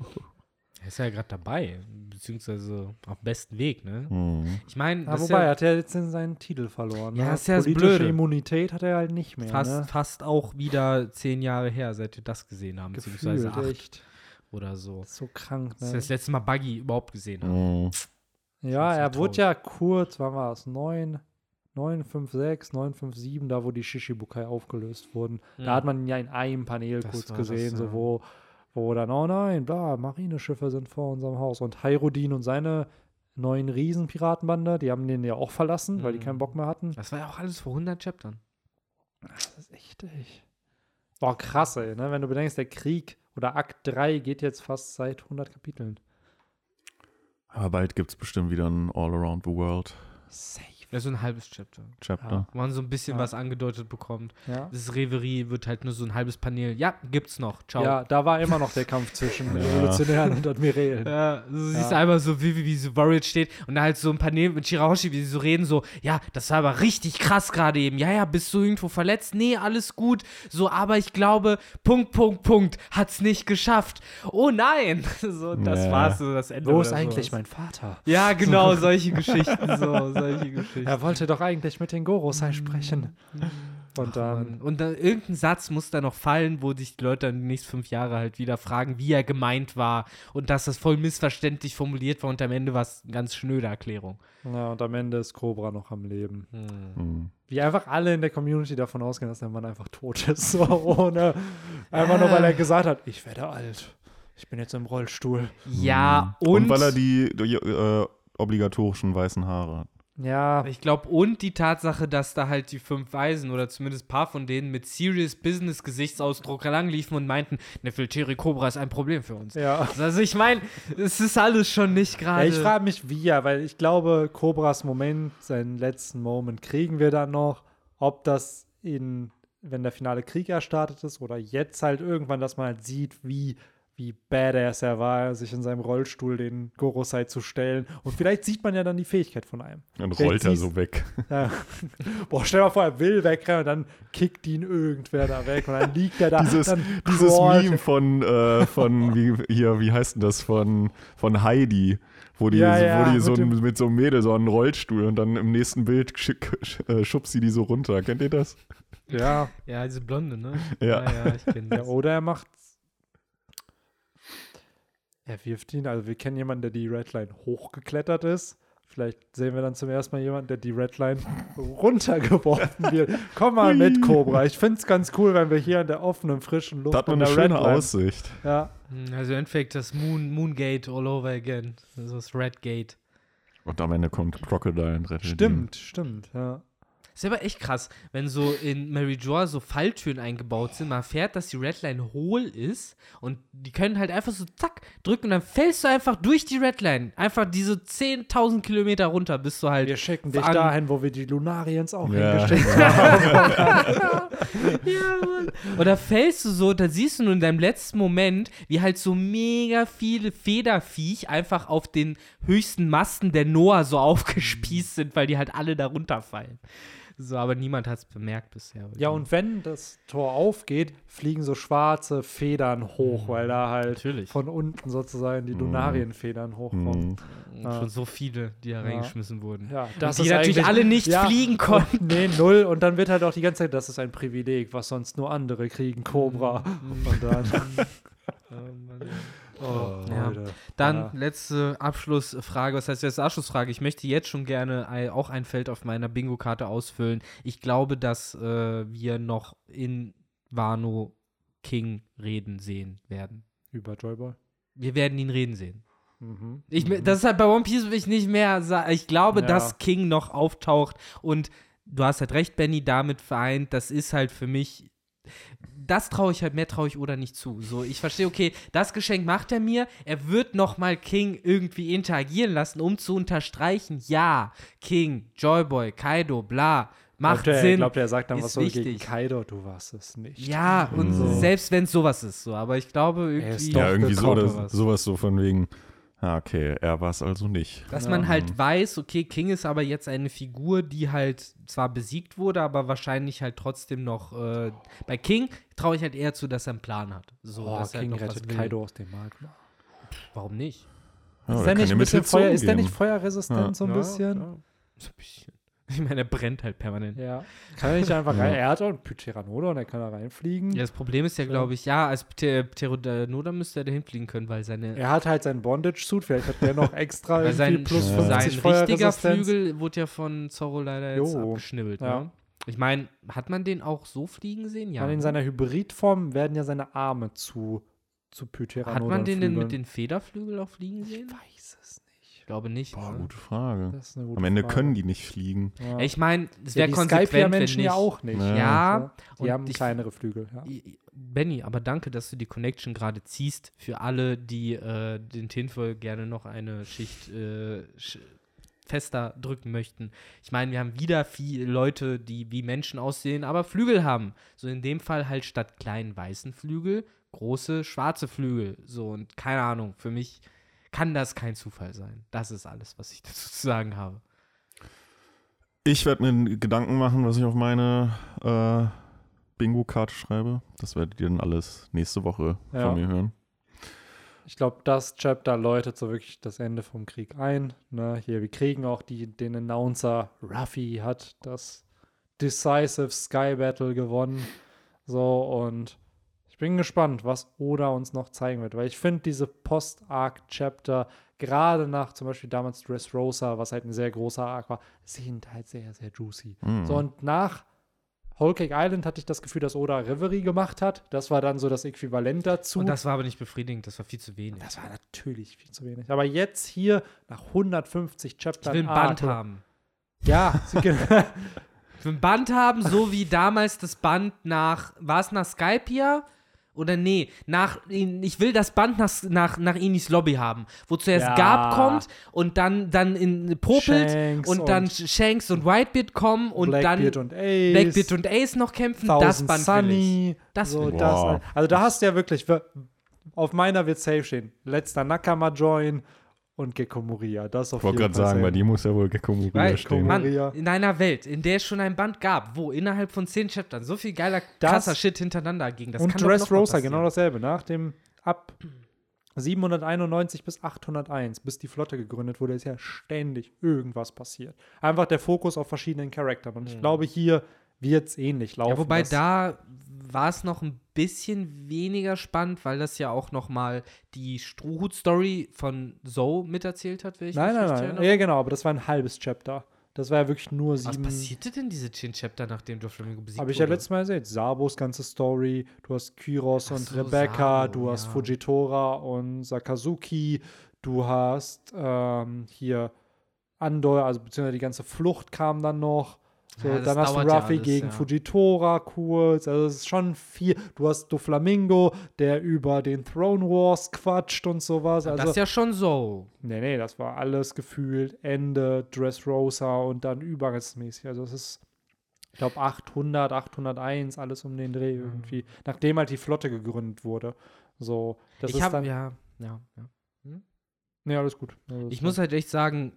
Er ist ja gerade dabei, beziehungsweise auf dem besten Weg, ne? Hm. Ich meine, Ja, das wobei, er ja hat ja jetzt seinen Titel verloren. Ja, ne? ist ja das Blöde. Immunität hat er halt nicht mehr. fast, ne? fast auch wieder zehn Jahre her, seit wir das gesehen haben, beziehungsweise Gefühlt, acht echt. oder so. So krank, Das ist ne? das letzte Mal Buggy überhaupt gesehen haben. Hm. Ja, er traurig. wurde ja kurz, wann war es? 9, 956, 957, da wo die Shishibukai aufgelöst wurden. Hm. Da hat man ihn ja in einem Panel Das kurz gesehen, das, so ja. wo, wo dann, oh nein, bla, Marineschiffe sind vor unserem Haus. Und Hyrudin und seine neuen Riesenpiratenbande, die haben den ja auch verlassen, weil die Mhm. keinen Bock mehr hatten. Das war ja auch alles vor 100 Chaptern. Das ist echt, echt. Boah, krass, ey, ne? Wenn du bedenkst, der Krieg oder Akt 3 geht jetzt fast seit 100 Kapiteln. Aber bald gibt es bestimmt wieder ein All Around the World Safe. Ist so ein halbes Chapter. Chapter. Wo man so ein bisschen Ja. was angedeutet bekommt. Ja. Das Reverie wird halt nur so ein halbes Panel. Ja, gibt's noch. Ciao. ja, da war immer noch der Kampf zwischen (laughs) Ja. Revolutionären und Admirälen. Ja, du siehst Ja. einmal so, wie, wie, wie so Warrior steht und da halt so ein Panel mit Shirahoshi, wie sie so reden, so, ja, das war aber richtig krass gerade eben. Ja, ja, bist du irgendwo verletzt? Nee, alles gut. So, aber ich glaube, Punkt, Punkt, Punkt, hat's nicht geschafft. Oh nein! (laughs) So, das Ja. war's so, das Ende. Wo ist eigentlich sowas. mein Vater? Ja, genau, solche Geschichten, so, solche Geschichten. (laughs) Er wollte doch eigentlich mit den Gorosei sprechen. Und Ach, dann. Und dann irgendein Satz muss da noch fallen, wo sich die Leute dann die nächsten fünf Jahre halt wieder fragen, wie er gemeint war und dass das voll missverständlich formuliert war und am Ende war es eine ganz schnöde Erklärung. ja, und am Ende ist Cobra noch am Leben. Hm. Wie einfach alle in der Community davon ausgehen, dass der Mann einfach tot ist. (laughs) So ohne, einfach nur, weil er gesagt hat, ich werde alt. Ich bin jetzt im Rollstuhl. Ja, Hm. und, Und weil er die, die äh, obligatorischen weißen Haare hat. Ja, ich glaube, und die Tatsache, dass da halt die fünf Weisen oder zumindest ein paar von denen mit Serious Business Gesichtsausdruck langliefen und meinten, Nefelteri Cobra ist ein Problem für uns. ja. Also ich meine, es ist alles schon nicht Ja, gerade. ich frage mich, wie er, weil ich glaube, Cobras Moment, seinen letzten Moment kriegen wir dann noch. Ob das in, wenn der finale Krieg erstartet ist oder jetzt halt irgendwann, dass man halt sieht, wie, wie badass er war, sich in seinem Rollstuhl den Gorosei zu stellen. Und vielleicht sieht man ja dann die Fähigkeit von einem. Dann Vielleicht rollt er siehst- so weg. Ja. (laughs) Boah, stell dir mal vor, er will wegrennen und dann kickt ihn irgendwer da weg und dann liegt er da. Dieses, dann dieses Meme von, äh, von (laughs) wie, hier, wie heißt denn das, von, von Heidi, wo die, Ja, so, ja, wo die mit so ein, mit so einem Mädel so einen Rollstuhl und dann im nächsten Bild äh, schubst sie die so runter. Kennt ihr das? Ja. ja, diese Blonde, ne? Ja. ja, ich kenne ja, das. oder er macht. Er wirft ihn, also wir kennen jemanden, der die Redline hochgeklettert ist. Vielleicht sehen wir dann zum ersten Mal jemanden, der die Redline (laughs) runtergeworfen wird. Komm mal mit, Cobra. Ich finde es ganz cool, wenn wir hier in der offenen, frischen Luft Da hat man an eine schöne Redline- Aussicht. Ja, Hm, Also im Endeffekt das Moon, Moongate all over again. Also das Red Gate. Und am Ende kommt Crocodile und rettet stimmt, stimmt. Ja. Ist aber echt krass, wenn so in Mary Joa so Falltüren eingebaut sind, man erfährt, dass die Redline hohl ist und die können halt einfach so zack drücken und dann fällst du einfach durch die Redline. Einfach diese 10.000 Kilometer runter, bis du halt. Wir schicken dich dahin, wo wir die Lunariens auch Ja. hingeschickt haben. (laughs) ja, Mann. Oder fällst du so, da siehst du nur in deinem letzten Moment, wie halt so mega viele Federviech einfach auf den höchsten Masten der Noah so aufgespießt sind, weil die halt alle da runterfallen. So, aber niemand hat es bemerkt bisher. Ja, und wenn das Tor aufgeht, fliegen so schwarze Federn hoch, weil da halt Natürlich. von unten sozusagen die Lunarienfedern hochkommen. Mhm. Und schon so viele, die da Ja. reingeschmissen wurden. Ja, Und das die ist natürlich alle nicht ja, fliegen konnten. Nee, null. Und dann wird halt auch die ganze Zeit, das ist ein Privileg, was sonst nur andere kriegen, Cobra. Mhm. Und dann. (laughs) Oh, ja. Leute. Dann Ja. letzte Abschlussfrage. Was heißt jetzt Abschlussfrage? Ich möchte jetzt schon gerne auch ein Feld auf meiner Bingo-Karte ausfüllen. Ich glaube, dass äh, wir noch in Wano King reden sehen werden. Über Joyboy. Wir werden ihn reden sehen. Mhm. Ich, mhm. Das ist halt bei One Piece will ich nicht mehr sagen. Ich glaube, Ja. dass King noch auftaucht und du hast halt recht, Benny, damit vereint. Das ist halt für mich das traue ich halt, mehr traue ich Oda nicht zu. So, ich verstehe, okay, das Geschenk macht er mir, er wird nochmal King irgendwie interagieren lassen, um zu unterstreichen, ja, King, Joyboy, Kaido, bla, macht glaubt Sinn. Glaubt er, er sagt dann was so gegen wichtig. Kaido, du warst es nicht. Ja, und So. selbst wenn es sowas ist, so, aber ich glaube Er ist irgendwie, doch ja, irgendwie so, oder was. sowas so von wegen, okay, er war es also nicht. dass Ja. man halt weiß, okay, King ist aber jetzt eine Figur, die halt zwar besiegt wurde, aber wahrscheinlich halt trotzdem noch, äh, bei King traue ich halt eher zu, dass er einen Plan hat. So, Oh, dass er King noch was rettet. Kaido aus dem Magma. Warum nicht? Ja, ist der nicht Feuer, ist der nicht feuerresistent Ja. so ein Ja, bisschen? ja. So ein bisschen. Ich meine, er brennt halt permanent. Ja. Kann er nicht einfach rein? Er hat auch einen Pteranodon, der kann da reinfliegen. Ja, das Problem ist ja, glaube ich, ja, als Pter- Pteranodon müsste er dahin fliegen können, weil seine, Er hat halt seinen Bondage-Suit, vielleicht hat der noch (laughs) extra weil sein, plus Ja. 50 sein richtiger. Flügel wurde ja von Zorro leider jetzt Jo. abgeschnibbelt. Ja. Ne? Ich meine, hat man den auch so fliegen sehen? Ja. Ja. In ne? seiner Hybridform werden ja seine Arme zu, zu Pteranodon Hat man den denn mit den Federflügeln auch fliegen sehen? Ich weiß es. Ich glaube nicht. Boah, ne? gute Frage. Das ist eine gute Am Ende Frage. können die nicht fliegen. Ja. Ich meine, es ja, wäre die konsequent, wenn Skypiea-Menschen nicht. ja auch nicht. Ja. Ja, Die und haben ich- kleinere Flügel. Ja. Benny, aber danke, dass du die Connection gerade ziehst für alle, die äh, den Tinfoil gerne noch eine Schicht äh, sch fester drücken möchten. Ich meine, wir haben wieder viele Leute, die wie Menschen aussehen, aber Flügel haben. So in dem Fall halt statt kleinen weißen Flügel große schwarze Flügel. So und keine Ahnung, für mich kann das kein Zufall sein. Das ist alles, was ich (laughs) dazu zu sagen habe. Ich werde mir Gedanken machen, was ich auf meine äh, Bingo-Karte schreibe. Das werdet ihr dann alles nächste Woche Ja. von mir hören. Ich glaube, das Chapter läutet so wirklich das Ende vom Krieg ein. Ne? Hier, wir kriegen auch die, den Announcer, Ruffy hat das Decisive Sky Battle gewonnen. So, und bin gespannt, was Oda uns noch zeigen wird, weil ich finde diese Post-Arc-Chapter, gerade nach zum Beispiel damals Dressrosa, was halt ein sehr großer Arc war, sind halt sehr, sehr juicy. Mhm. So, und nach Whole Cake Island hatte ich das Gefühl, dass Oda Reverie gemacht hat. Das war dann so das Äquivalent dazu. Und das war aber nicht befriedigend, das war viel zu wenig. Das war natürlich viel zu wenig. Aber jetzt hier nach 150 ich Chaptern. will ein Band Arc- haben. Ja, (laughs) Ich will ein Band haben, so wie damals das Band nach, war es nach Skypia? Oder nee, nach, ich will das Band nach, nach, nach Inis Lobby haben, wo zuerst Ja. Gab kommt und dann, dann in popelt Shanks und dann und Shanks und Whitebeard kommen und Blackbeard dann und Ace. Blackbeard und Ace noch kämpfen. Das Thousand Band will ich. Sunny. Das so, will ich. das, Wow. also da hast du ja wirklich, auf meiner wird safe stehen. Letzter Nakama-Join und Gekko Moria. Das auf Ich wollte gerade sagen, bei dir muss ja wohl Gekko Moria Weil, stehen. Mann, in einer Welt, in der es schon ein Band gab, wo innerhalb von zehn Chaptern so viel geiler, krasser Shit hintereinander ging. Das und kann Dressrosa, passieren. genau dasselbe. Nach dem, ab 791 bis 801, bis die Flotte gegründet wurde, ist ja ständig irgendwas passiert. Einfach der Fokus auf verschiedenen Charakteren. Und ich glaube, hier wird es ähnlich laufen. Ja, wobei da war es noch ein bisschen weniger spannend, weil das ja auch noch mal die Strohhut-Story von Zoe miterzählt hat, wenn ich Nein, nein, nein. Ja, genau, aber das war ein halbes Chapter. Das war ja wirklich nur Was sieben. passierte denn diese Chin-Chapter, nachdem Doflamingo besiegt Habe ich ja wurde? letztes Mal erzählt. Sabos ganze Story. Du hast Kyros Ach und so, Rebecca. Sabo, du hast ja. Fujitora und Sakazuki. Du hast ähm, hier Andor, also beziehungsweise die ganze Flucht kam dann noch. So, Ja, dann hast du dauert ja gegen ja. Fujitora kurz. Also es ist schon viel. Du hast Doflamingo, der über den Throne Wars quatscht und sowas. Also, das ist ja schon so. Nee, nee, das war alles gefühlt Ende Dressrosa und dann überrestmäßig. Also es ist, ich glaube, 800, 801, alles um den Dreh irgendwie. Nachdem halt die Flotte gegründet wurde. So, das ich ist habe dann. ja, ja, ja. Nee, alles gut. Also Ich muss halt echt sagen,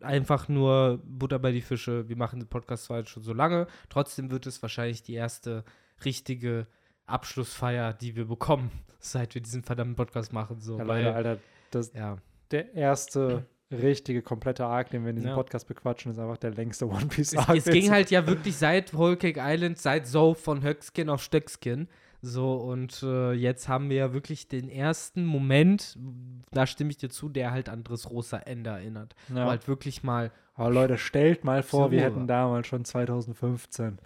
einfach nur Butter bei die Fische. Wir machen den Podcast zwar jetzt schon so lange, trotzdem wird es wahrscheinlich die erste richtige Abschlussfeier, die wir bekommen, (laughs) seit wir diesen verdammten Podcast machen. So, ja, weil, Leute, Alter, das, ja. der erste richtige, komplette Arc, den wir in diesem Ja. Podcast bequatschen, ist einfach der längste One Piece Es, Arc. es ging halt ja wirklich seit Whole Cake Island, seit Zoe von Höckskin auf Stöckskin. So, und äh, jetzt haben wir ja wirklich den ersten Moment, da stimme ich dir zu, der halt an Dressrosa Ende erinnert. Wo ja. halt wirklich mal, Aber Leute, stellt mal vor, wir hätten damals schon 2015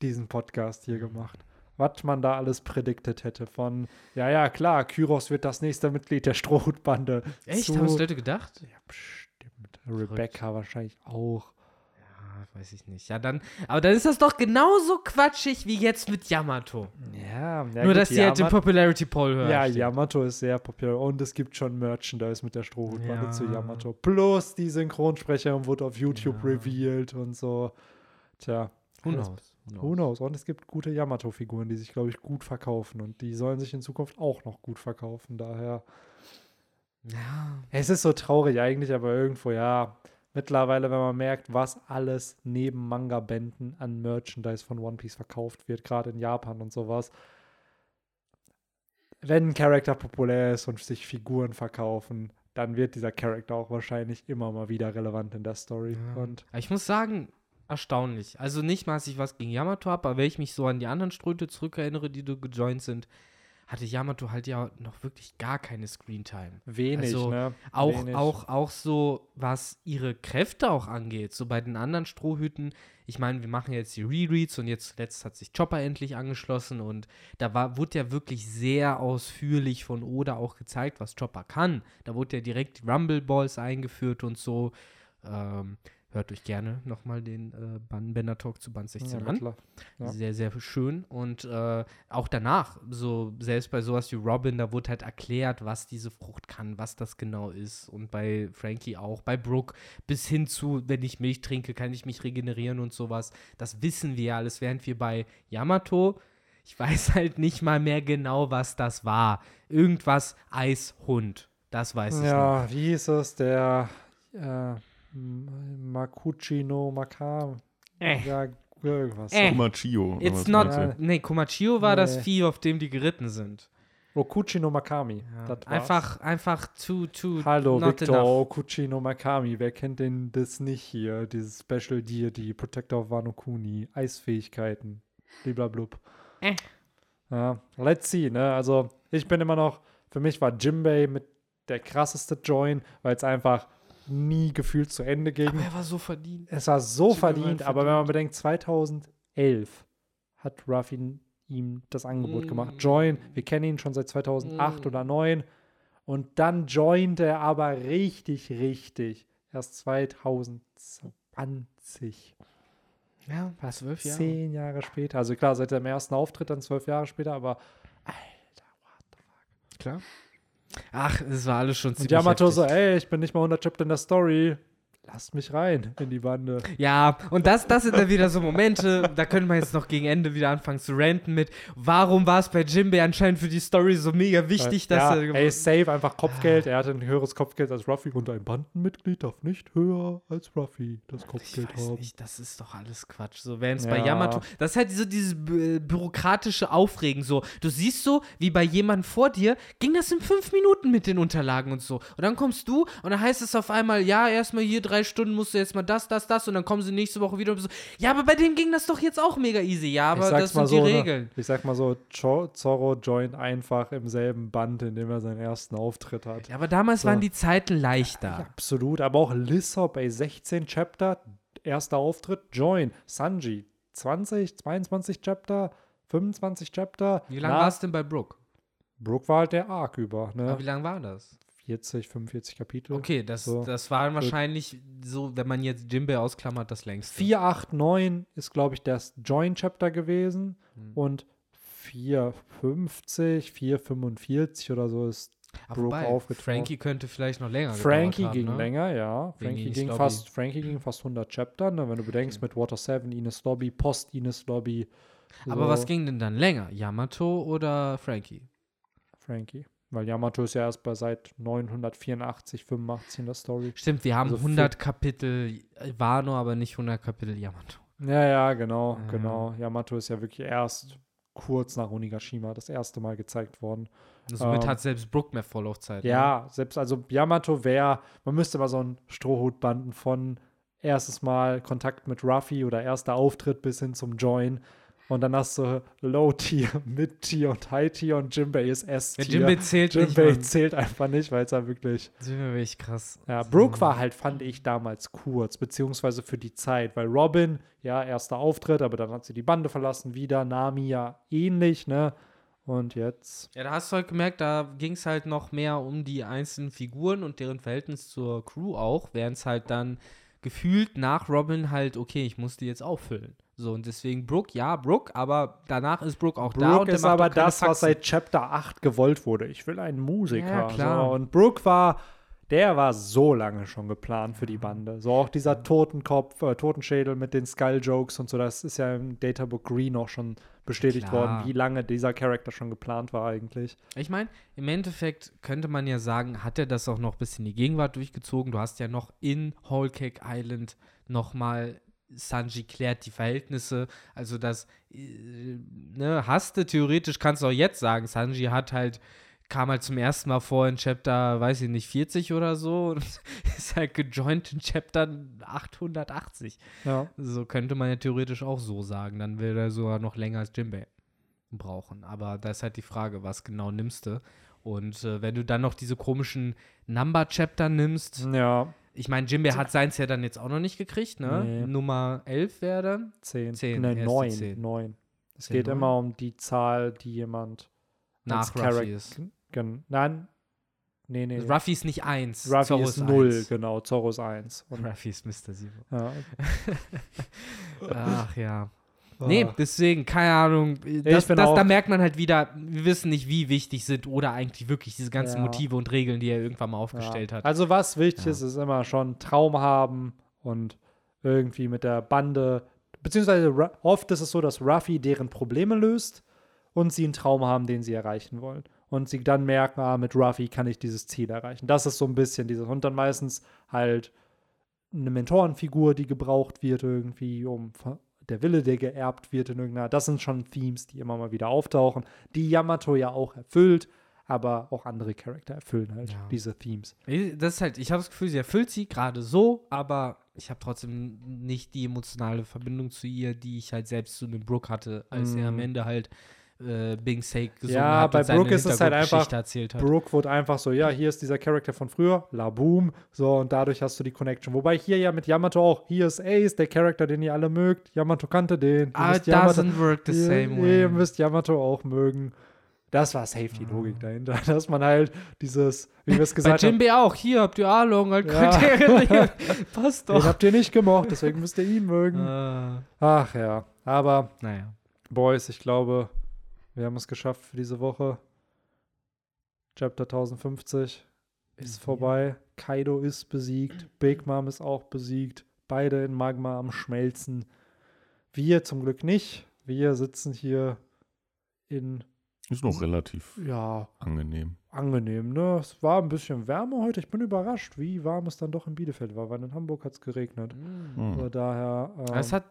diesen Podcast hier gemacht. Was man da alles prediktet hätte von, ja, ja, klar, Kyros wird das nächste Mitglied der Strohhutbande. echt, zu- haben es Leute gedacht? Ja, bestimmt. Rebecca wahrscheinlich auch. Weiß ich nicht. Ja, dann, aber dann ist das doch genauso quatschig wie jetzt mit Yamato. Ja, ja Nur, gut, dass die halt den Yamato- Popularity Poll hören. Ja, Yamato ist sehr populär und es gibt schon Merchandise mit der Strohhutbande Ja. zu Yamato. Plus die Synchronsprecherin wurde auf YouTube Ja. revealed und so. Tja, Who knows? Who Who knows? Und es gibt gute Yamato-Figuren, die sich, glaube ich, gut verkaufen und die sollen sich in Zukunft auch noch gut verkaufen. Daher, Ja, es ist so traurig eigentlich, aber irgendwo, ja, mittlerweile, wenn man merkt, was alles neben Manga-Bänden an Merchandise von One Piece verkauft wird, gerade in Japan und sowas. Wenn ein Charakter populär ist und sich Figuren verkaufen, dann wird dieser Charakter auch wahrscheinlich immer mal wieder relevant in der Story. Ja. Und ich muss sagen, erstaunlich. Also nicht mal, dass ich was gegen Yamato habe, aber wenn ich mich so an die anderen Ströte zurückerinnere, die du gejoint sind, hatte Yamato halt ja noch wirklich gar keine Screentime. wenig, Also, ne? Auch, wenig. auch, auch so, was ihre Kräfte auch angeht. So bei den anderen Strohhüten. Ich meine, wir machen jetzt die Rereads und jetzt letzt hat sich Chopper endlich angeschlossen und da war, wurde ja wirklich sehr ausführlich von Oda auch gezeigt, was Chopper kann. Da wurde ja direkt die Rumble Balls eingeführt und so. Ähm, hört euch gerne nochmal den äh, Ban Bender Talk zu Band 16 Ja, an. Ja. Sehr, sehr schön. Und äh, auch danach, so selbst bei sowas wie Robin, da wurde halt erklärt, was diese Frucht kann, was das genau ist. Und bei Frankie auch, bei Brooke, bis hin zu, wenn ich Milch trinke, kann ich mich regenerieren und sowas. Das wissen wir ja alles, während wir bei Yamato, ich weiß (laughs) halt nicht mal mehr genau, was das war. Irgendwas Eishund. Das weiß ich noch. Ja, wie hieß es? Der äh, M- Makuchi no Makam. Äh. Ja, irgendwas. Äh. Kumachio. It's was not. Ja. Nee, Kumachio war das Nee. Vieh, auf dem die geritten sind. Okuchi no Makami. Ja. Das. Einfach, einfach too, too. Hallo, Victor enough. Okuchi no Makami. Wer kennt denn das nicht hier? Dieses Special Deity, Protector of Wano Kuni, Eisfähigkeiten, bliblablub. Äh. Ja, let's see, ne? Also, ich bin immer noch, für mich war Jimbei mit der krasseste Join, weil es einfach nie gefühlt zu Ende ging. Aber er war so verdient. Es war so verdient, verdient. aber wenn man bedenkt, 2011 hat Ruffy ihm das Angebot Mm. gemacht. Join, wir kennen ihn schon seit 2008 Mm. oder 2009 und dann joint er aber richtig, richtig erst 2020. Ja, Fast zwölf Jahre. zehn Jahre später. Also klar, seit seinem ersten Auftritt dann zwölf Jahre später, aber Klar. Ach, es war alles schon und ziemlich Yamato heftig. so, ey, ich bin nicht mal 100 Chapter in der Story. Lasst mich rein in die Bande. Ja, und das, das sind dann wieder so Momente, da können wir jetzt noch gegen Ende wieder anfangen zu ranten mit, warum war es bei Jimbei anscheinend für die Story so mega wichtig, dass ja, er... ey, safe, einfach Kopfgeld. Er hatte ein höheres Kopfgeld als Ruffy und ein Bandenmitglied darf nicht höher als Ruffy das Ich Kopfgeld weiß haben. nicht, das ist doch alles Quatsch. So, während es bei Ja. Yamato, das ist halt so dieses bü- bürokratische Aufregen. So, du siehst so, wie bei jemandem vor dir, ging das in fünf Minuten mit den Unterlagen und so. Und dann kommst du und dann heißt es auf einmal, ja, erstmal hier drei Stunden musst du jetzt mal das, das, das und dann kommen sie nächste Woche wieder und so. Ja, aber bei dem ging das doch jetzt auch mega easy. Ja, aber das sind die ne? Regeln. Ich sag mal so, Zorro joint einfach im selben Band, in dem er seinen ersten Auftritt hat. Ja, aber damals So. waren die Zeiten leichter. Absolut, aber auch Lissop, ey, 16 Chapter, erster Auftritt, join. Sanji, 20, 22 Chapter, 25 Chapter. Wie lange war es denn bei Brooke? Brooke war halt der Arc über, Aber ne? wie lange war das? 40, 45 Kapitel. Okay, das, So. das war wahrscheinlich so, wenn man jetzt Jimbei ausklammert, das längste. 489 ist, glaube ich, das Join-Chapter gewesen. Hm. Und 450, 445 oder so ist Aber Brooke aufgetaucht. Frankie könnte vielleicht noch länger Frankie haben, ging ne? länger, ja. Frankie ging, Lobby. fast, Frankie ging fast 100 Chapter, ne? wenn du bedenkst, mit Water 7, Ines Lobby, Post Ines Lobby. Aber so, was ging denn dann länger? Yamato oder Frankie? Frankie. Weil Yamato ist ja erst bei seit 984, 85 in der Story. Stimmt, wir haben Also 100 Kapitel Wano, aber nicht 100 Kapitel Yamato. Ja, ja, genau, Ja. genau. Yamato ist ja wirklich erst kurz nach Onigashima das erste Mal gezeigt worden. Somit Ähm, hat selbst Brook mehr Vorlaufzeit. ne? Ja, selbst also Yamato wäre, man müsste mal so einen Strohhutbanden von erstes Mal Kontakt mit Ruffy oder erster Auftritt bis hin zum Join. Und dann hast du Low-Tier, (laughs) Mid-Tier und High-Tier und Jimbei ist Ja, S-Tier. Jimbei zählt nicht. Jimbei zählt einfach nicht, weil es da wirklich. Jimbei wirklich krass. Ja, Brooke war halt, fand ich damals kurz, beziehungsweise für die Zeit, weil Robin, ja, erster Auftritt, aber dann hat sie die Bande verlassen, wieder, Nami ja ähnlich, ne? Und jetzt. Ja, da hast du halt gemerkt, da ging es halt noch mehr um die einzelnen Figuren und deren Verhältnis zur Crew auch, während es halt dann gefühlt nach Robin halt, okay, ich muss die jetzt auffüllen. So, und deswegen Brooke, ja, Brooke, aber danach ist Brooke auch da. und Brooke ist aber das, was Faxen. seit Chapter 8 gewollt wurde. Ich will einen Musiker. Ja, klar. So. Und Brooke war, der war so lange schon geplant für die Bande. So auch dieser Totenkopf, äh, Totenschädel mit den Skull-Jokes und so, das ist ja im Databook Green auch schon bestätigt Klar. worden, wie lange dieser Charakter schon geplant war eigentlich. Ich meine, im Endeffekt könnte man ja sagen, hat er das auch noch bis in die Gegenwart durchgezogen. Du hast ja noch in Whole Cake Island nochmal Sanji klärt die Verhältnisse. Also das, äh, ne, hast du theoretisch, kannst du auch jetzt sagen, Sanji hat halt, kam halt zum ersten Mal vor in Chapter, weiß ich nicht, 40 oder so und (laughs) ist halt gejoint in Chapter 880. Ja. So könnte man ja theoretisch auch so sagen. Dann will er sogar noch länger als Jimbei brauchen. Aber da ist halt die Frage, was genau nimmst du? Und äh, wenn du dann noch diese komischen Number-Chapter nimmst, Ja, ich meine, Jimbei hat seins ja dann jetzt auch noch nicht gekriegt, ne? Nee. Nummer 11 wäre dann. 10. Zehn, Nein, erst die 9. zehn. 9. Es geht neun? immer um die Zahl, die jemand Nach Ruffy ist. Nein. Nee, nee. Ruffy ist nicht 1. Ruffy ist 0, genau. Zorro ist 1. Und, Ruffy ist Mr. Zero. ja. (laughs) Ach ja. Nee, Ah. deswegen, keine Ahnung. Das, das, da merkt man halt wieder, wir wissen nicht, wie wichtig sind oder eigentlich wirklich diese ganzen Ja. Motive und Regeln, die er irgendwann mal aufgestellt ja. hat. Also was wichtig ist, ist immer schon Traum haben und irgendwie mit der Bande, beziehungsweise oft ist es so, dass Ruffy deren Probleme löst und sie einen Traum haben, den sie erreichen wollen. Und sie dann merken, ah, mit Ruffy kann ich dieses Ziel erreichen. Das ist so ein bisschen dieses. Und dann meistens halt eine Mentorenfigur, die gebraucht wird irgendwie, um der Wille, der geerbt wird in irgendeiner. Das sind schon Themes, die immer mal wieder auftauchen, die Yamato ja auch erfüllt, aber auch andere Charakter erfüllen halt Ja. diese Themes. Das ist halt, ich habe das Gefühl, sie erfüllt sie gerade so, aber ich habe trotzdem nicht die emotionale Verbindung zu ihr, die ich halt selbst zu dem Brooke hatte, als er am Mm. Ende halt äh, Bing Sake gesungen Ja, hat bei und seine Brooke ist es halt einfach. Brooke wurde einfach so, ja, hier ist dieser Charakter von früher, La Boom, so, und dadurch hast du die Connection. Wobei hier ja mit Yamato auch, hier ist Ace, der Charakter, den ihr alle mögt. Yamato kannte den. Ihr Ah, it Yamato, doesn't work the ihr, same ihr way. müsst Yamato auch mögen. Das war safe die Logik dahinter, (laughs) dass man halt dieses, wie wir es Bei gesagt haben, Jinbei auch, hier habt ihr Arlong als Ja. (laughs) Passt den doch. habt ihr nicht gemocht, deswegen müsst ihr ihn mögen. Äh, Ach ja, aber naja. Boys, ich glaube, wir haben es geschafft für diese Woche. Chapter 1050 ist vorbei. Kaido ist besiegt. Big Mom ist auch besiegt. Beide in Magma am Schmelzen. Wir zum Glück nicht. Wir sitzen hier in, Ist noch relativ ja, angenehm. angenehm, ne? Es war ein bisschen wärmer heute. Ich bin überrascht, wie warm es dann doch in Bielefeld war, weil in Hamburg hat es geregnet. Hm. Also daher. Ähm, Es hat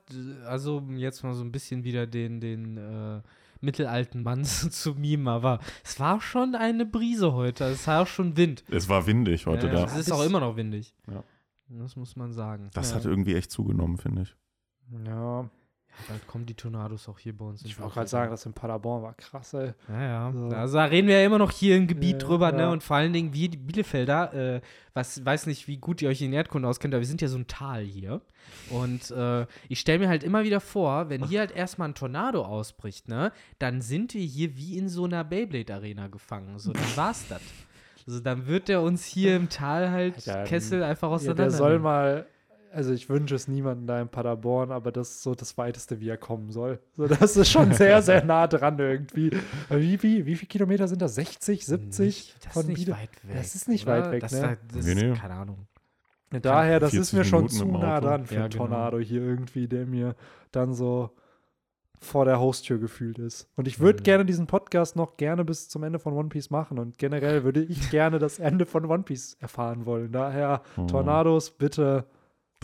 also jetzt mal so ein bisschen wieder den, den äh, mittelalten Mann (laughs) zu mimen, aber es war schon eine Brise heute. Es war auch schon Wind. Es war windig heute Ja, da. Es ist auch immer noch windig. Ja. Das muss man sagen. Das Ja. hat irgendwie echt zugenommen, finde ich. ja, Bald kommen die Tornados auch hier bei uns. ich wollte gerade sagen, das in Paderborn war krass, ey. Ja, ja. So. Also da reden wir ja immer noch hier im Gebiet Ja, drüber, ja. ne? Und vor allen Dingen wir, die Bielefelder, äh, was weiß nicht, wie gut ihr euch in Erdkunde auskennt, aber wir sind ja so ein Tal hier. Und äh, ich stelle mir halt immer wieder vor, wenn hier halt erstmal ein Tornado ausbricht, ne, dann sind wir hier wie in so einer Beyblade-Arena gefangen. So, dann war's das. Also dann wird der uns hier im Tal halt Ja, Kessel einfach Ja, auseinander. der soll mal, also ich wünsche es niemandem da in Paderborn, aber das ist so das Weiteste, wie er kommen soll. So, das ist schon sehr, sehr nah dran irgendwie. Wie, wie, wie viele Kilometer sind das? 60, 70 Nicht, das von ist nicht weit weg. Das ist nicht oder? weit weg, das, ne? Da, das Nee, ist, nee. keine Ahnung. Daher, das ist 40 mir schon Minuten zu im nah dran für Ja, einen genau. Tornado hier irgendwie, der mir dann so vor der Haustür gefühlt ist. Und ich würde Mhm. gerne diesen Podcast noch gerne bis zum Ende von One Piece machen und generell würde ich (laughs) gerne das Ende von One Piece erfahren wollen. Daher, Oh. Tornados, bitte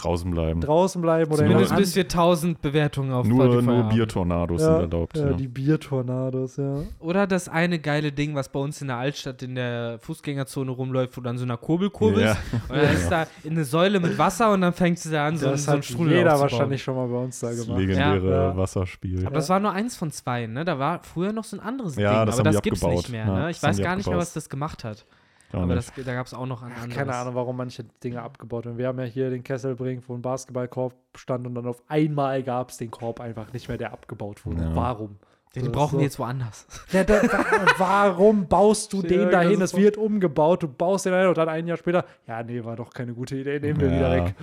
Draußen bleiben. draußen bleiben oder in Zumindest bis wir 1000 Bewertungen auf Nur, Spotify nur haben. Biertornados Ja, sind erlaubt. Ja, Ja. die Biertornados, ja. Oder das eine geile Ding, was bei uns in der Altstadt in der Fußgängerzone rumläuft, wo dann so eine Kurbelkurve Ja. ist. Und dann ist da eine Säule mit Wasser und dann fängt sie da an, so, das so einen hat Strudel jeder aufzubauen. wahrscheinlich schon mal bei uns da Das gemacht. legendäre Ja. Wasserspiel. Aber das war nur eins von zwei, ne? Da war früher noch so ein anderes Ja, Ding, das aber das gibt's abgebaut. nicht mehr, Ja, ne? Ich das weiß gar nicht mehr, was das gemacht hat. Gar aber nicht. das, da gab es auch noch ein Ach, anderes. keine Ahnung, warum manche Dinge abgebaut werden. Wir haben ja hier den Kesselbrink, wo ein Basketballkorb stand und dann auf einmal gab es den Korb einfach nicht mehr, der abgebaut wurde. Ja. Warum? Den So, brauchen so. wir jetzt woanders. Ja, da, da, warum baust du (laughs) den dahin? das ist wird umgebaut, du baust den dahin und dann ein Jahr später, ja, nee, war doch keine gute Idee, nehmen wir Ja. wieder weg.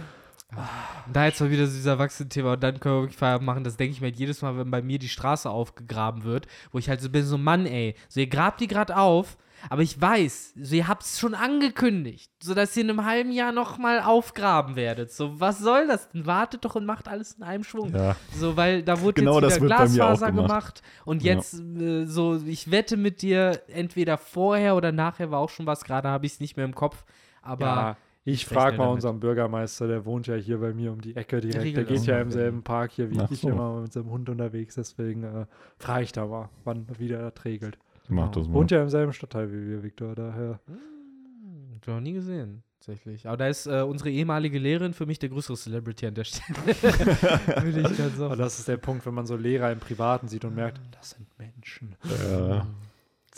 Und da jetzt mal wieder so dieser Erwachsenen-Thema und dann können wir wirklich Feierabend machen. Das denke ich mir halt jedes Mal, wenn bei mir die Straße aufgegraben wird, wo ich halt so bin, so Mann, ey, so ihr grabt die gerade auf, aber ich weiß, so ihr habt es schon angekündigt, so dass ihr in einem halben Jahr nochmal aufgraben werdet. So, was soll das denn? Wartet doch und macht alles in einem Schwung. Ja. So, weil da wurde Genau jetzt das wieder Glasfaser gemacht. gemacht und Ja. jetzt äh, so, ich wette mit dir, entweder vorher oder nachher war auch schon was, gerade habe ich es nicht mehr im Kopf, aber ja, ich frage mal damit. unseren Bürgermeister, der wohnt ja hier bei mir um die Ecke direkt. Der regelt geht das ja im selben. Park hier wie Ach ich so. immer mit seinem Hund unterwegs. Deswegen äh, frage ich da mal, wann wieder das regelt. Mach das mal. Wohnt ja im selben Stadtteil wie wir, Viktor. Daher. Hm, noch nie gesehen, tatsächlich. Aber da ist äh, unsere ehemalige Lehrerin für mich der größere Celebrity an der Stelle. (laughs) Würde ich dann Aber so. das ist der Punkt, wenn man so Lehrer im Privaten sieht und merkt, das sind Menschen. Ja.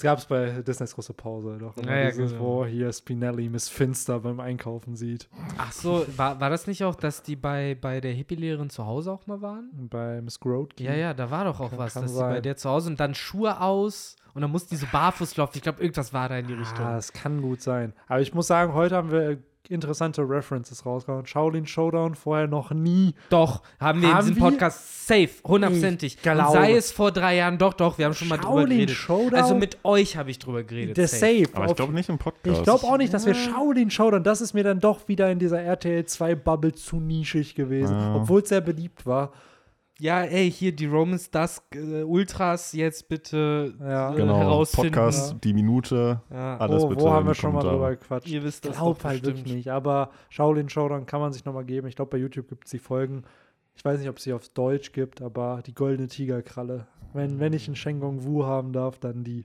Das gab es bei Disneys große Pause doch. Ja, ja, dieses, genau. wo hier Spinelli Miss Finster beim Einkaufen sieht. Ach so, war, war das nicht auch, dass die bei, bei der Hippie-Lehrerin zu Hause auch mal waren? Bei Miss Grotke. Ja, ja, da war doch auch Kann- was, kann dass die bei sein. der zu Hause und dann Schuhe aus und dann mussten die so barfuß laufen. Ich glaube, irgendwas war da in die Richtung. Ah, das kann gut sein. Aber ich muss sagen, heute haben wir interessante References rausgehauen. Shaolin Showdown vorher noch nie. Doch, haben wir in Haben diesem wir? Podcast safe, hundertprozentig. Sei es vor drei Jahren, doch, doch, wir haben schon mal drüber Shaolin geredet. Showdown? Also mit euch habe ich drüber geredet. Der Safe. Aber ich glaube nicht im Podcast. Ich glaube auch nicht, dass wir. Shaolin Showdown, das ist mir dann doch wieder in dieser RTL 2 Bubble zu nischig gewesen, Ja. obwohl es sehr beliebt war. Ja, ey, hier die Romans Dusk äh, Ultras jetzt bitte Ja. äh, Genau, herausfinden. Podcast, die Minute, Ja. alles oh, bitte wo haben wir die schon mal drüber gequatscht? Ihr wisst Ich das glaube doch halt bestimmt. wirklich nicht, aber Shaolin Showdown kann man sich nochmal geben. Ich glaube, bei YouTube gibt es die Folgen. Ich weiß nicht, ob es sie auf Deutsch gibt, aber die goldene Tigerkralle. Wenn, wenn ich einen Shengong Wu haben darf, dann die.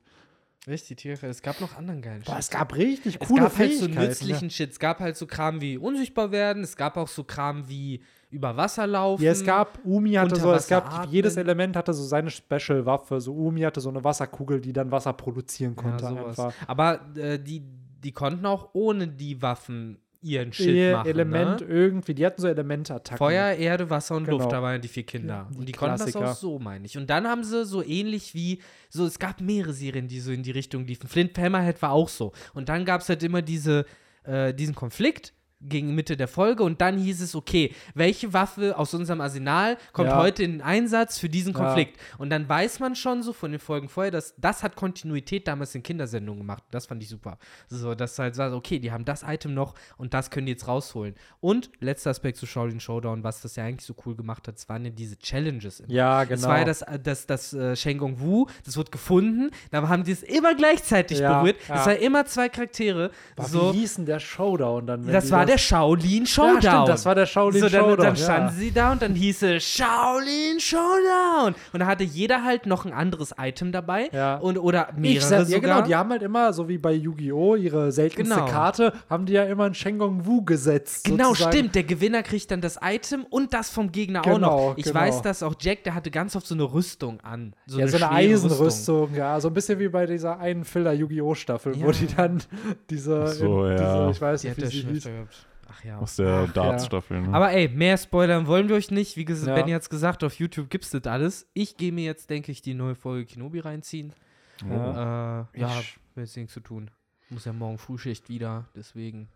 Richtig, Tiere. Es gab noch anderen geilen Boah, Shit. es gab richtig Es coole gab halt so ne? nützlichen Shit. Es gab halt so Kram wie unsichtbar werden. Es gab auch so Kram wie über Wasser laufen. Ja, es gab, Umi hatte so, es gab, atmen. jedes Element hatte so seine Special-Waffe. So Umi hatte so eine Wasserkugel, die dann Wasser produzieren ja, konnte. einfach. Aber äh, die, die konnten auch ohne die Waffen ihren Shit Ihr machen. Element ne? irgendwie, die hatten so Elementattacken. Feuer, Erde, Wasser und Genau. Luft, da waren ja die vier Kinder. Ja, die und die konnten das Klassiker. auch so, meine ich. Und dann haben sie so ähnlich wie, so es gab mehrere Serien, die so in die Richtung liefen. Flint Hammerhead war auch so. Und dann gab es halt immer diese, äh, diesen Konflikt gegen Mitte der Folge und dann hieß es, okay, welche Waffe aus unserem Arsenal kommt Ja. heute in Einsatz für diesen Ja. Konflikt? Und dann weiß man schon so von den Folgen vorher, dass das hat Kontinuität damals in Kindersendungen gemacht. Das fand ich super. So, dass halt sagt, okay, die haben das Item noch und das können die jetzt rausholen. Und letzter Aspekt zu Shaolin Showdown, was das ja eigentlich so cool gemacht hat, das waren ja diese Challenges. immer. Ja, genau. Das war ja das, äh, das, das äh, Shengong Wu, das wurde gefunden, da haben die es immer gleichzeitig Ja, berührt. ja. Es war immer zwei Charaktere. Boah, so, Wie hieß denn der Showdown dann? das war der Shaolin Showdown. Ja, stimmt, das war der Shaolin so, dann, Showdown. Dann standen ja. sie da und dann hieß es Shaolin Showdown. Und da hatte jeder halt noch ein anderes Item dabei. Ja. Und, oder Ich mehrere ja, sogar. genau, die haben halt immer, so wie bei Yu-Gi-Oh!, ihre seltenste Genau. Karte, haben die ja immer einen Shengong Wu gesetzt. Genau, sozusagen. stimmt. Der Gewinner kriegt dann das Item und das vom Gegner auch Genau, noch. Ich genau. weiß, dass auch Jack, der hatte ganz oft so eine Rüstung an. So ja, so eine Eisenrüstung, ja, so ein bisschen wie bei dieser einen Filler Yu-Gi-Oh! Staffel, wo Ja. die dann diese, so, diese ja. ich weiß nicht, wie der sie hieß. gehabt. Ach ja. Aus der Darts-Staffel. Ne? Aber ey, mehr spoilern wollen wir euch nicht. Wie gesagt, Ja. Benny hat es gesagt, auf YouTube gibt's das alles. Ich gehe mir jetzt, denke ich, die neue Folge Kinobi reinziehen. Oh. Ja. Äh, ja, jetzt nichts zu tun. Muss ja morgen Frühschicht wieder, deswegen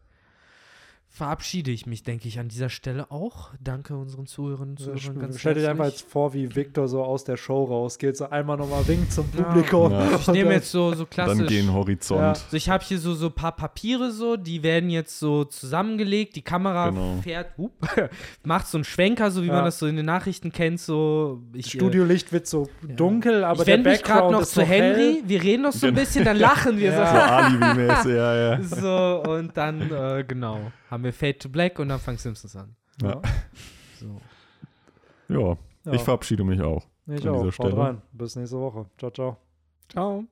verabschiede ich mich, denke ich, an dieser Stelle auch. Danke unseren Zuhörern und Zuhörern ganz Stell dir einfach jetzt vor, wie Victor so aus der Show rausgeht, so einmal nochmal winkt zum Publikum. Ja. Ich nehme jetzt so, so klassisch. Dann gehen Horizont. Ja. So, ich habe hier so so ein paar Papiere so, die werden jetzt so zusammengelegt. Die Kamera Genau. fährt, hup, (laughs) macht so einen Schwenker, so wie Ja. man das so in den Nachrichten kennt. So, ich, äh, Studiolicht wird so dunkel, aber ich der wende mich gerade Background noch ist zu Henry. hell. Wir reden noch so ein Genau. bisschen, dann (laughs) lachen wir So Alibi-mäßig, ja, ja. so. (laughs) So, und dann, äh, genau, haben wir Fade to Black und dann fangen Simpsons an. ja. So. Ja, ich verabschiede mich auch. Ich an auch. dieser Haut Stelle. rein. Bis nächste Woche. Ciao, ciao. Ciao.